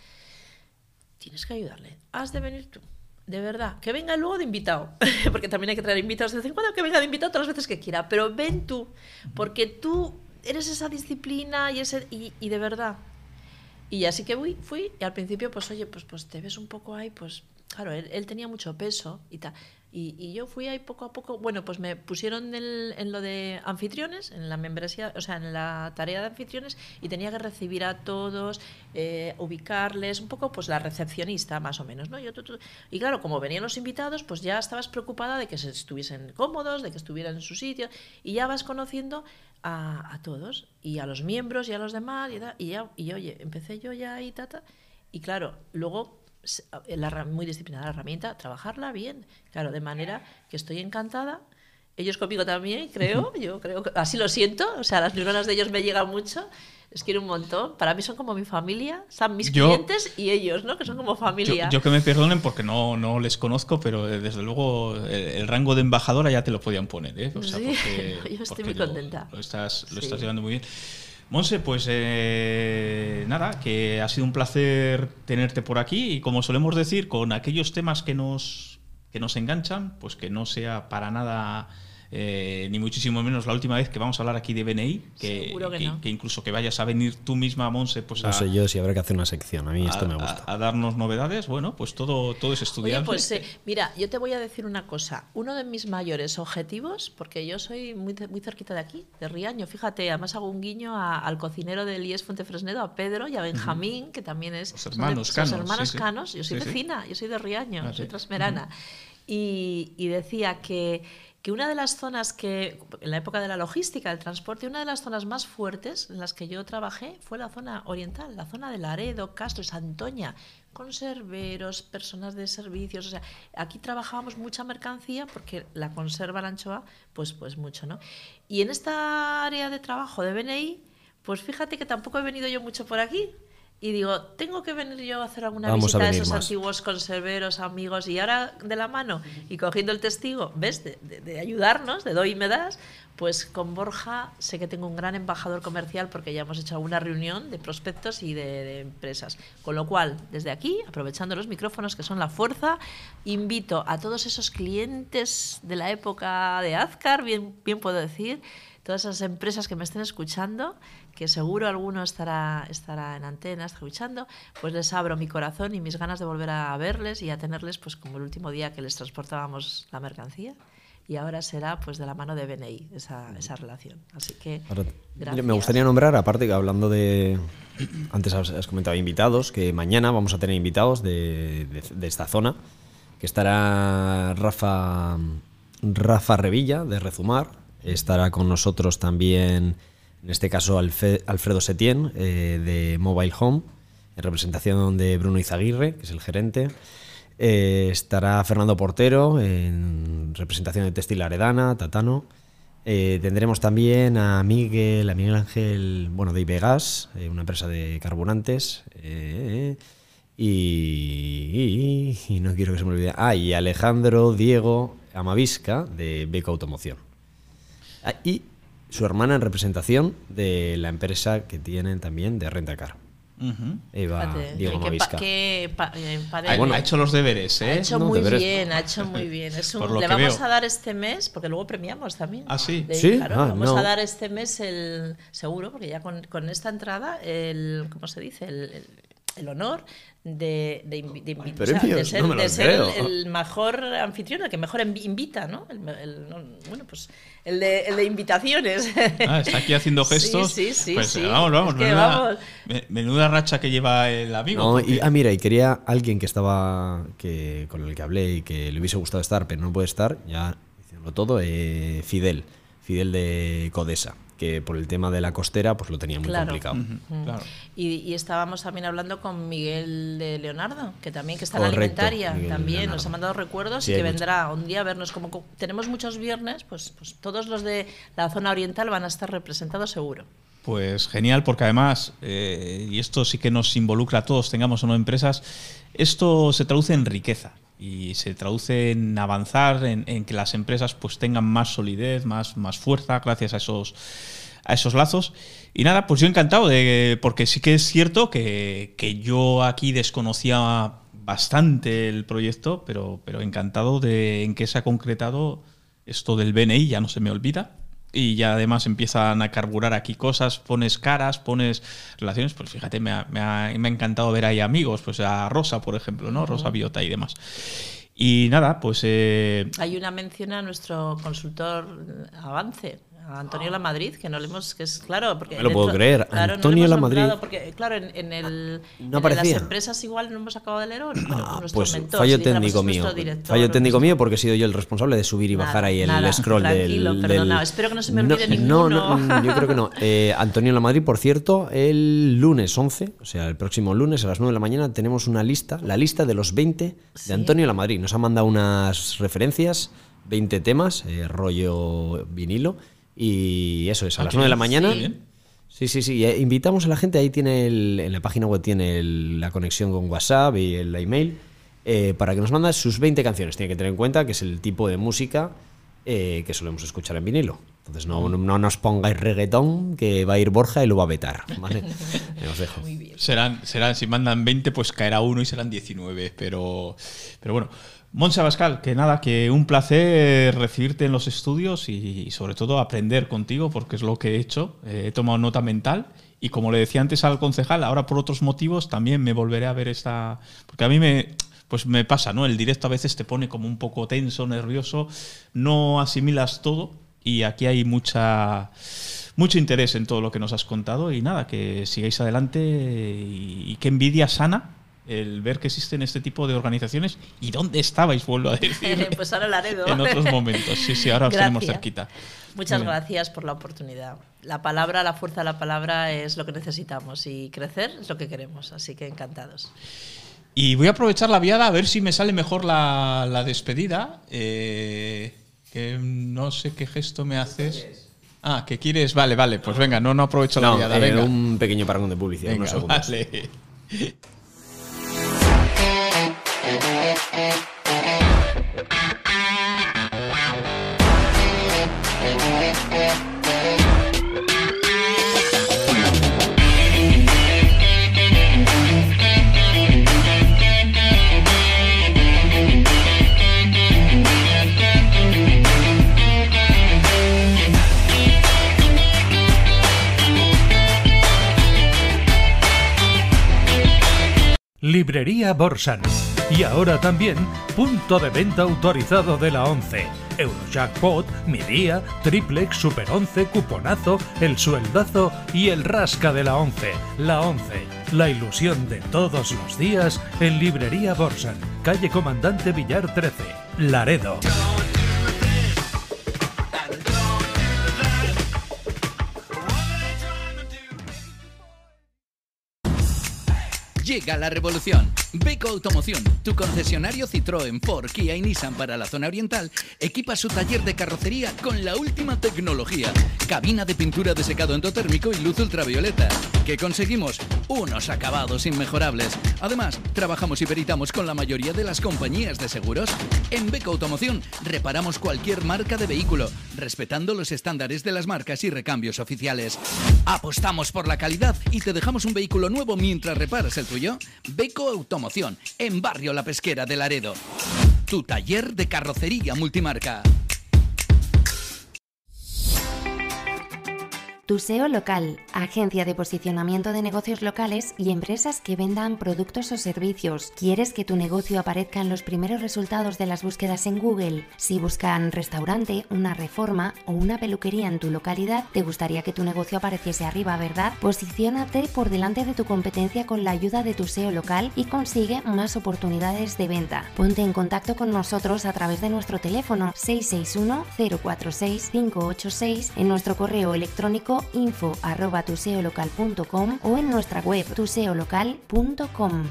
Tienes que ayudarle. Has de venir tú. De verdad, que venga luego de invitado, [LAUGHS] porque también hay que traer invitados de vez en cuando, que venga de invitado todas las veces que quiera, pero ven tú, porque tú eres esa disciplina y, ese, y, de verdad. Y así que fui, fui y al principio, pues oye, pues, pues te ves un poco ahí, pues claro, él, tenía mucho peso y tal. Y, yo fui ahí poco a poco, bueno, pues me pusieron el- en lo de anfitriones, en la membresía, o sea, en la tarea de anfitriones y tenía que recibir a todos, eh, ubicarles, un poco pues la recepcionista más o menos, ¿no? Yo, tu- y claro, como venían los invitados, pues ya estabas preocupada de que se estuviesen cómodos, de que estuvieran en su sitio y ya vas conociendo a, a todos y a los miembros y a los demás y, da- y ya, y oye, empecé yo ya y tata y claro, luego la, herra- muy disciplinada la herramienta, trabajarla bien, claro, de manera que estoy encantada. Ellos conmigo también, creo, yo creo que así lo siento, o sea, las neuronas de ellos me llegan mucho, les quiero un montón. Para mí son como mi familia, son mis Yo- clientes y ellos, ¿no? Que son como Yo, familia. yo que me perdonen porque no, no les conozco, pero eh, desde luego el, el rango de embajadora ya te lo podían poner, ¿eh? O sea, Sí, porque- [LAUGHS] yo estoy muy lo- contenta. Lo estás, lo Sí. estás llevando muy bien. Monse, pues eh, nada, que ha sido un placer tenerte por aquí y como solemos decir, con aquellos temas que nos, que nos enganchan, pues que no sea para nada... eh, ni muchísimo menos la última vez que vamos a hablar aquí de BNI, que, Seguro que no. que incluso que vayas a venir tú misma, Monse, pues No a, sé yo si habrá que hacer una sección. A mí esto me gusta. a darnos novedades, bueno, pues todo, todo es Oye, estudiable. pues eh, mira, yo te voy a decir una cosa. Uno de mis mayores objetivos, porque yo soy muy, muy cerquita de aquí, de Riaño, fíjate, además hago un guiño a- al cocinero del IES Fuentefresnedo, a Pedro y a Benjamín, que también es... Los son de- hermanos los Canos, hermanos sí, sí. Canos. Yo soy Sí, sí. vecina, yo soy de Riaño, Ah, soy sí. trasmerana. y, y decía que, que una de las zonas que, en la época de la logística, del transporte, una de las zonas más fuertes en las que yo trabajé fue la zona oriental, la zona de Laredo, Castro, Santoña, conserveros, personas de servicios, o sea, aquí trabajábamos mucha mercancía porque la conserva la anchoa, pues, pues mucho, ¿no? Y en esta área de trabajo de BNI, pues fíjate que tampoco he venido yo mucho por aquí. Y digo, tengo que venir yo a hacer alguna Vamos visita a esos más. antiguos conserveros, amigos, y ahora de la mano y cogiendo el testigo, ¿ves? De, de- de ayudarnos, de doy y me das, pues con Borja sé que tengo un gran embajador comercial porque ya hemos hecho alguna reunión de prospectos y de, de empresas. Con lo cual, desde aquí, aprovechando los micrófonos que son la fuerza, invito a todos esos clientes de la época de Azcar, bien, bien puedo decir, todas esas empresas que me estén escuchando, que seguro alguno estará, estará en antena, escuchando, pues les abro mi corazón y mis ganas de volver a verles y a tenerles pues como el último día que les transportábamos la mercancía. Y ahora será pues de la mano de BNI esa, esa relación. Así que Ahora, me gustaría nombrar, aparte que hablando de. Antes has, has comentado invitados, que mañana vamos a tener invitados de, de- de esta zona. Que estará Rafa, Rafa Revilla, de Rezumar. Estará con nosotros también, en este caso, Alfredo Setién, eh, de Mobile Home, en representación de Bruno Izaguirre, que es el gerente. Eh, estará Fernando Portero, en representación de Textil Aredana, Tatano. Eh, tendremos también a Miguel, a Miguel Ángel, bueno, de Ibegas, una empresa de carburantes. y no quiero que se me olvide. Ah, y Alejandro Diego Amavisca, de Beco Automoción. Ah, y su hermana en representación de la empresa que tienen también de Rentacar. Ujú. Eva Fíjate, Diego que pa- Amavisca. que pa- eh, Ah, bueno, ha hecho los deberes, ¿eh? Ha hecho No, muy deberes. bien, ha hecho muy bien. [LAUGHS] Es un- le vamos veo. a dar este mes, porque luego premiamos también. Ah, sí. De- ¿Sí? Claro, Ah, vamos no. a dar este mes el seguro, porque ya con, con esta entrada, el, ¿cómo se dice? El, el- el honor de, de, de o sea, de ser, no me lo de ser el, mejor anfitrión, el que mejor invita, ¿no? El, me- el- no, bueno, pues el de, el de invitaciones. Ah, está aquí haciendo [LAUGHS] gestos. sí, sí, Pues sí. vamos, vamos. Es que menuda, vamos. me- menuda racha que lleva el amigo. No, porque- y, ah, mira, y quería alguien que estaba que con el que hablé y que le hubiese gustado estar, pero no puede estar, ya diciendo todo, eh, Fidel, Fidel de Codesa, que por el tema de la costera pues lo tenía muy Claro. complicado. Claro. Y, y estábamos también hablando con Miguel de Leonardo, que también que está en la Correcto, alimentaria, Miguel de también Leonardo. nos ha mandado recuerdos Sí, y que mucho. vendrá un día a vernos. Como co- tenemos muchos viernes, pues, pues todos los de la zona oriental van a estar representados seguro. Pues genial, porque además, eh, y esto sí que nos involucra a todos, tengamos o no empresas, esto se traduce en riqueza y se traduce en avanzar, en, que las empresas pues tengan más solidez, más, más fuerza gracias a esos, a esos lazos. Y nada, pues yo encantado, de, porque sí que es cierto que, que yo aquí desconocía bastante el proyecto, pero, pero encantado de en que se ha concretado esto del BNI, ya no se me olvida. Y ya además empiezan a carburar aquí cosas, pones caras, pones relaciones. Pues fíjate, me ha, me ha- me ha encantado ver ahí amigos, pues a Rosa, por ejemplo, ¿no? Rosa Biota y demás. Y nada, pues eh, Hay una mención a nuestro consultor eh, Avance, a Antonio La Madrid, que no le hemos, que es claro, porque Me lo puedo creer, claro, no Antonio hemos Lamadrid. nombrado, porque claro, en, en el No en aparecía. las empresas igual no hemos acabado de leer, Ah, pues mentor, fallo si técnico mío. director, Fallo técnico mío porque he sido yo el responsable de subir y Nada, bajar ahí el nada, scroll tranquilo, del, perdona, del- espero que no se me olvide no, no, ninguno. no, [LAUGHS] yo creo que no. Eh, Antonio La Madrid, por cierto, el lunes 11, o sea, el próximo lunes a las 9 de la mañana tenemos una lista, la lista de los 20 Sí. de Antonio La Madrid. Nos ha mandado unas referencias, 20 temas, eh, rollo vinilo y eso es a Ah, las qué 9 de la bien, mañana. sí, bien. Sí, sí, sí. eh, Invitamos a la gente, ahí tiene el- en la página web tiene el- la conexión con WhatsApp y el email eh, para que nos manden sus 20 canciones. Tiene que tener en cuenta que es el tipo de música eh, que solemos escuchar en vinilo. Entonces no, no, no nos pongáis reggaetón que va a ir Borja y lo va a vetar. [LAUGHS] ¿vale? Eh, Os dejo. serán, serán, si mandan 20, pues caerá uno y serán 19. Pero, pero bueno. Monse Bascal, que nada, que un placer recibirte en los estudios y, y sobre todo aprender contigo, porque es lo que he hecho. Eh, he tomado nota mental y como le decía antes al concejal, ahora por otros motivos también me volveré a ver esta. Porque a mí me, pues me pasa, ¿no? El directo a veces te pone como un poco tenso, nervioso, no asimilas todo y aquí hay mucha mucho interés en todo lo que nos has contado y nada, que sigáis adelante y, y qué envidia sana el ver que existen este tipo de organizaciones y dónde estabais, vuelvo a decir, [LAUGHS] pues ahora Laredo. en otros momentos. Sí, sí, ahora os tenemos cerquita. Muchas gracias por la oportunidad. La palabra, la fuerza de la palabra es lo que necesitamos y crecer es lo que queremos, así que encantados. Y voy a aprovechar la viada a ver si me sale mejor la, la despedida. eh, que no sé qué gesto me haces. Ah, que quieres. Vale, vale. Pues venga, no, no aprovecho la No, mirada. eh, venga. un pequeño parangón de publicidad, Venga, unos segundos. vale. Librería Borsan. Y ahora también punto de venta autorizado de la 11. Eurojackpot, Mi Día, Triplex, Super 11, Cuponazo, El Sueldazo y el Rasca de la 11. La 11. La ilusión de todos los días en Librería Borsan. Calle Comandante Villar 13. Laredo. Llega la revolución. Beco Automoción, tu concesionario Citroën, Ford, Kia y Nissan para la zona oriental, equipa su taller de carrocería con la última tecnología. Cabina de pintura de secado endotérmico y luz ultravioleta. ¿Qué conseguimos? Unos acabados inmejorables. Además, trabajamos y peritamos con la mayoría de las compañías de seguros. En Beco Automoción reparamos cualquier marca de vehículo, respetando los estándares de las marcas y recambios oficiales. Apostamos por la calidad y te dejamos un vehículo nuevo mientras reparas el tuyo. Beco Automoción, en Barrio La Pesquera de Laredo. Tu taller de carrocería multimarca. Tu SEO local, agencia de posicionamiento de negocios locales y empresas que vendan productos o servicios. ¿Quieres que tu negocio aparezca en los primeros resultados de las búsquedas en Google? Si buscan restaurante, una reforma o una peluquería en tu localidad, te gustaría que tu negocio apareciese arriba, ¿verdad? Posiciónate por delante de tu competencia con la ayuda de tu SEO local y consigue más oportunidades de venta. Ponte en contacto con nosotros a través de nuestro teléfono 661 046 586 en nuestro correo electrónico info arroba tuseolocal.com o en nuestra web tuseolocal.com.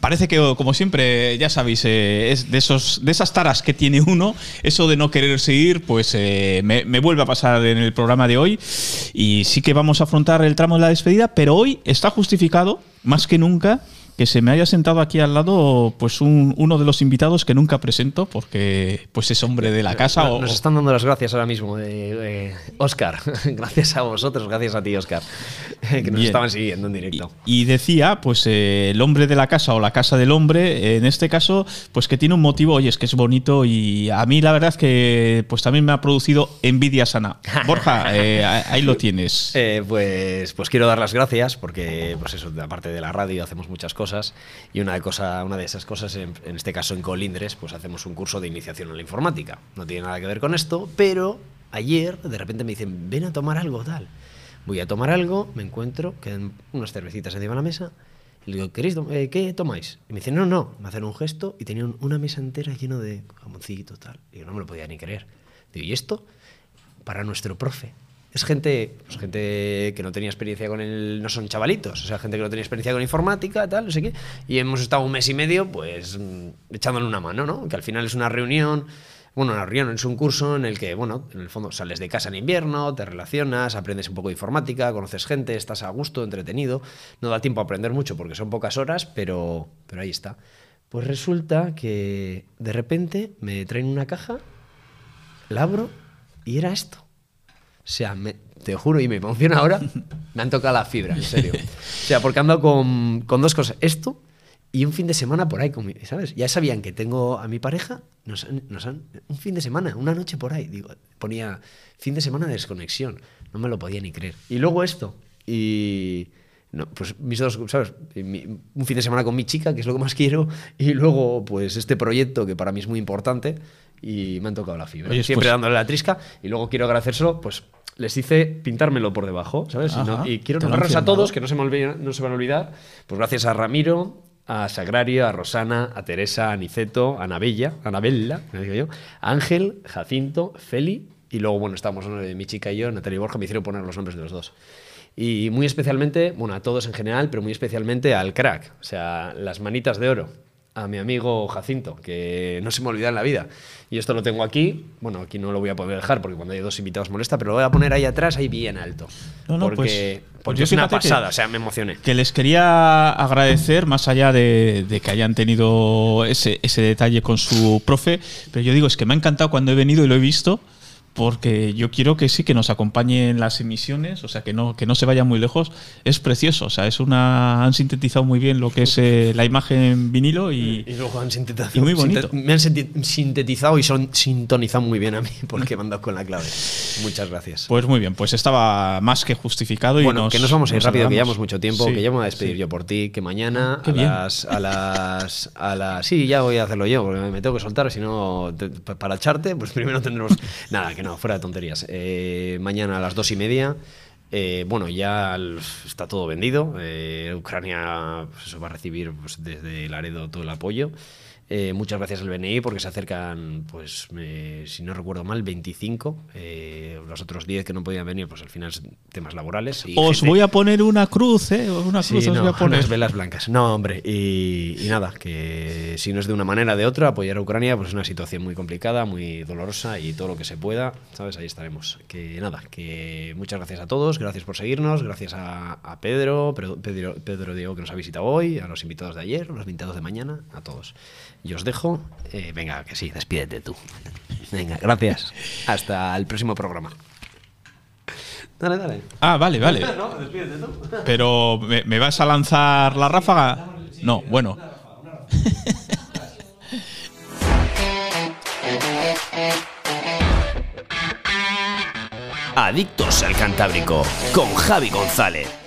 parece que, como siempre, ya sabéis, eh, es de, esos, de esas taras que tiene uno, eso de no querer seguir, pues eh, me, me vuelve a pasar en el programa de hoy. Y sí que vamos a afrontar el tramo de la despedida, pero hoy está justificado, más que nunca, que se me haya sentado aquí al lado pues un- uno de los invitados que nunca presento porque pues es hombre de la casa o, Nos están dando las gracias ahora mismo, eh, eh, Oscar. [LAUGHS] gracias a vosotros, gracias a ti, Oscar, [LAUGHS] que nos Bien. estaban siguiendo en directo. Y decía, pues eh, el hombre de la casa o la casa del hombre, en este caso, pues que tiene un motivo, oye, es que es bonito y a mí la verdad es que pues también me ha producido envidia sana. Borja, [LAUGHS] eh, ahí lo tienes. Eh, pues, pues quiero dar las gracias porque, pues eso, aparte de la radio hacemos muchas cosas y una de, cosa, una de esas cosas, en, este caso en Colindres, pues hacemos un curso de iniciación en la informática. No tiene nada que ver con esto, pero ayer de repente me dicen, ven a tomar algo tal. Voy a tomar algo, me encuentro, quedan unas cervecitas encima de la mesa. Y le digo, ¿queréis eh, ¿qué tomáis? Y me dicen, no, no. Me hacen un gesto y tenían una mesa entera lleno de jamoncito, tal. Y yo no me lo podía ni creer. Digo, ¿y esto? Para nuestro profe. Es gente, pues gente que no tenía experiencia con el. No son chavalitos, o sea, gente que no tenía experiencia con informática, tal, no sé qué. Y hemos estado un mes y medio, pues, mm, echándole una mano, ¿no? Que al final es una reunión. Bueno, una reunión es un curso en el que, bueno, en el fondo sales de casa en invierno, te relacionas, aprendes un poco de informática, conoces gente, estás a gusto, entretenido. No da tiempo a aprender mucho porque son pocas horas, pero, pero ahí está. Pues resulta que de repente me traen una caja, la abro y era esto. O sea, me- te juro y me emociona ahora, me han tocado la fibra, en serio. O sea, porque ando con, con dos cosas. Esto y un fin de semana por ahí, con mi- ¿sabes? Ya sabían que tengo a mi pareja, nos han, nos han- un fin de semana, una noche por ahí. Digo, ponía fin de semana de desconexión. No me lo podía ni creer. Y luego esto. Y... No, pues mis dos, ¿sabes? Mi- un fin de semana con mi chica, que es lo que más quiero, y luego, pues, este proyecto que para mí es muy importante, y me han tocado la fibra. Oye, Siempre pues- dándole la trisca, y luego quiero agradecérselo, pues, les hice pintármelo por debajo, ¿sabes? Y, no- Ajá. y quiero nombrarlos a todos, que no se, me olviden- no se van a olvidar. Pues gracias a Ramiro, a Sagrario, a Rosana, a Teresa, a Niceto, a Anabella, Anabella, me digo yo, a Ángel, Jacinto, Feli, y luego, bueno, estábamos eh, mi chica y yo, Natalia y Borja, me hicieron poner los nombres de los dos. Y muy especialmente, bueno, a todos en general, pero muy especialmente al crack, o sea, las manitas de oro, a mi amigo Jacinto, que no se me olvida en la vida. Y esto lo tengo aquí, bueno, aquí no lo voy a poder dejar porque cuando hay dos invitados molesta, pero lo voy a poner ahí atrás, ahí bien alto. No, no, porque pues- pues porque es una fíjate que- pasada, o sea, me emocioné. Que les quería agradecer, más allá de, de que hayan tenido ese, ese detalle con su profe, pero yo digo, es que me ha encantado cuando he venido y lo he visto, porque yo quiero que sí, que nos acompañen las emisiones, o sea, que no, que no se vaya muy lejos. Es precioso, o sea, es una. Han sintetizado muy bien lo que es eh, la imagen en vinilo y. Y luego han sintetizado. Y muy bonito. Me han sintetizado y son sintonizado muy bien a mí [LAUGHS] porque me han dado con la clave. Muchas gracias. Pues muy bien, pues estaba más que justificado. Y bueno, nos- que nos vamos a ir rápido, que llevamos mucho tiempo, Sí, que ya me voy a despedir sí. yo por ti, que mañana Qué a bien. las, a las a las sí, ya voy a hacerlo yo, porque me tengo que soltar, si no para echarte, pues primero tendremos nada, que no, fuera de tonterías. Eh, mañana a las dos y media. eh, bueno, ya está todo vendido. eh, Ucrania pues, va a recibir pues, desde Laredo todo el apoyo. Eh, muchas gracias al BNI porque se acercan, pues, eh, si no recuerdo mal, 25. eh, los otros 10 que no podían venir, pues al final temas laborales. y Os gente- voy a poner una cruz, ¿eh? Una Sí, cruz os no, voy a poner. [LAUGHS] unas velas blancas. No, hombre, y, y nada, que si no es de una manera o de otra, apoyar a Ucrania, pues es una situación muy complicada, muy dolorosa y todo lo que se pueda, ¿sabes? Ahí estaremos. Que nada, que muchas gracias a todos, gracias por seguirnos, gracias a, a Pedro, Pedro, Pedro, Pedro Diego que nos ha visitado hoy, a los invitados de ayer, a los invitados de mañana, a todos. Y os dejo, eh, venga, que sí, despídete tú. Venga, gracias. Hasta el próximo programa. Dale, dale. Ah, vale, vale. No, despídete tú. Pero ¿me, me vas a lanzar la ráfaga? No, bueno. Adictos al Cantábrico con Javi González.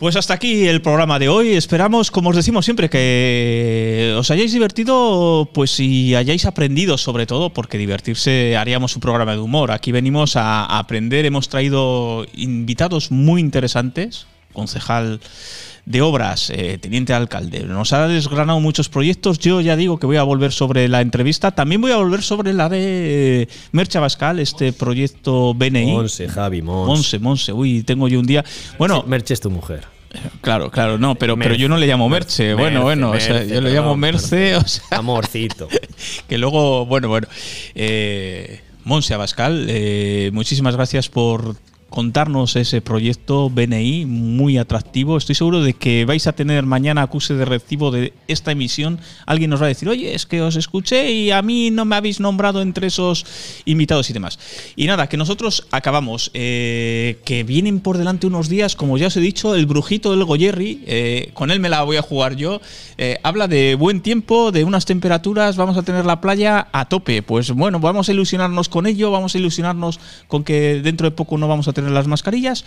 Pues hasta aquí el programa de hoy. Esperamos, como os decimos siempre, que os hayáis divertido, pues y hayáis aprendido sobre todo, porque divertirse haríamos un programa de humor. Aquí venimos a, a aprender, hemos traído invitados muy interesantes, concejal de obras, eh, teniente alcalde. Nos ha desgranado muchos proyectos. Yo ya digo que voy a volver sobre la entrevista. También voy a volver sobre la de Mercha Bascal, este proyecto BNI. Monse, Javi, Monse. Monse, Monse. Uy, tengo yo un día. Bueno, Merche es tu mujer. Claro, claro, no, pero, pero yo no le llamo Merche. Merce, bueno, bueno, o sea, Merce, yo le llamo Merce, o sea, [LAUGHS] Amorcito. [LAUGHS] que luego, bueno, bueno. Eh, Monse Abascal, eh, muchísimas gracias por contarnos ese proyecto BNI muy atractivo. Estoy seguro de que vais a tener mañana acuse de recibo de esta emisión. Alguien nos va a decir, oye, es que os escuché y a mí no me habéis nombrado entre esos invitados y demás. Y nada, que nosotros acabamos. eh, que vienen por delante unos días, como ya os he dicho, el brujito del Goyerri. eh, con él me la voy a jugar yo. eh, habla de buen tiempo, de unas temperaturas. Vamos a tener la playa a tope. Pues bueno, vamos a ilusionarnos con ello. Vamos a ilusionarnos con que dentro de poco no vamos a tener las mascarillas.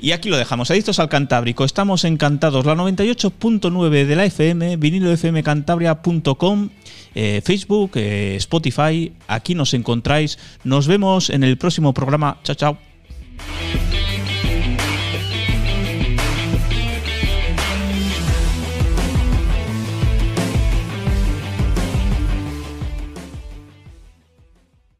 Y aquí lo dejamos, adictos al Cantábrico. Estamos encantados. La 98.9 de la FM, vinilofmcantabria.com, eh, Facebook, eh, Spotify. Aquí nos encontráis. Nos vemos en el próximo programa. Chao, chao.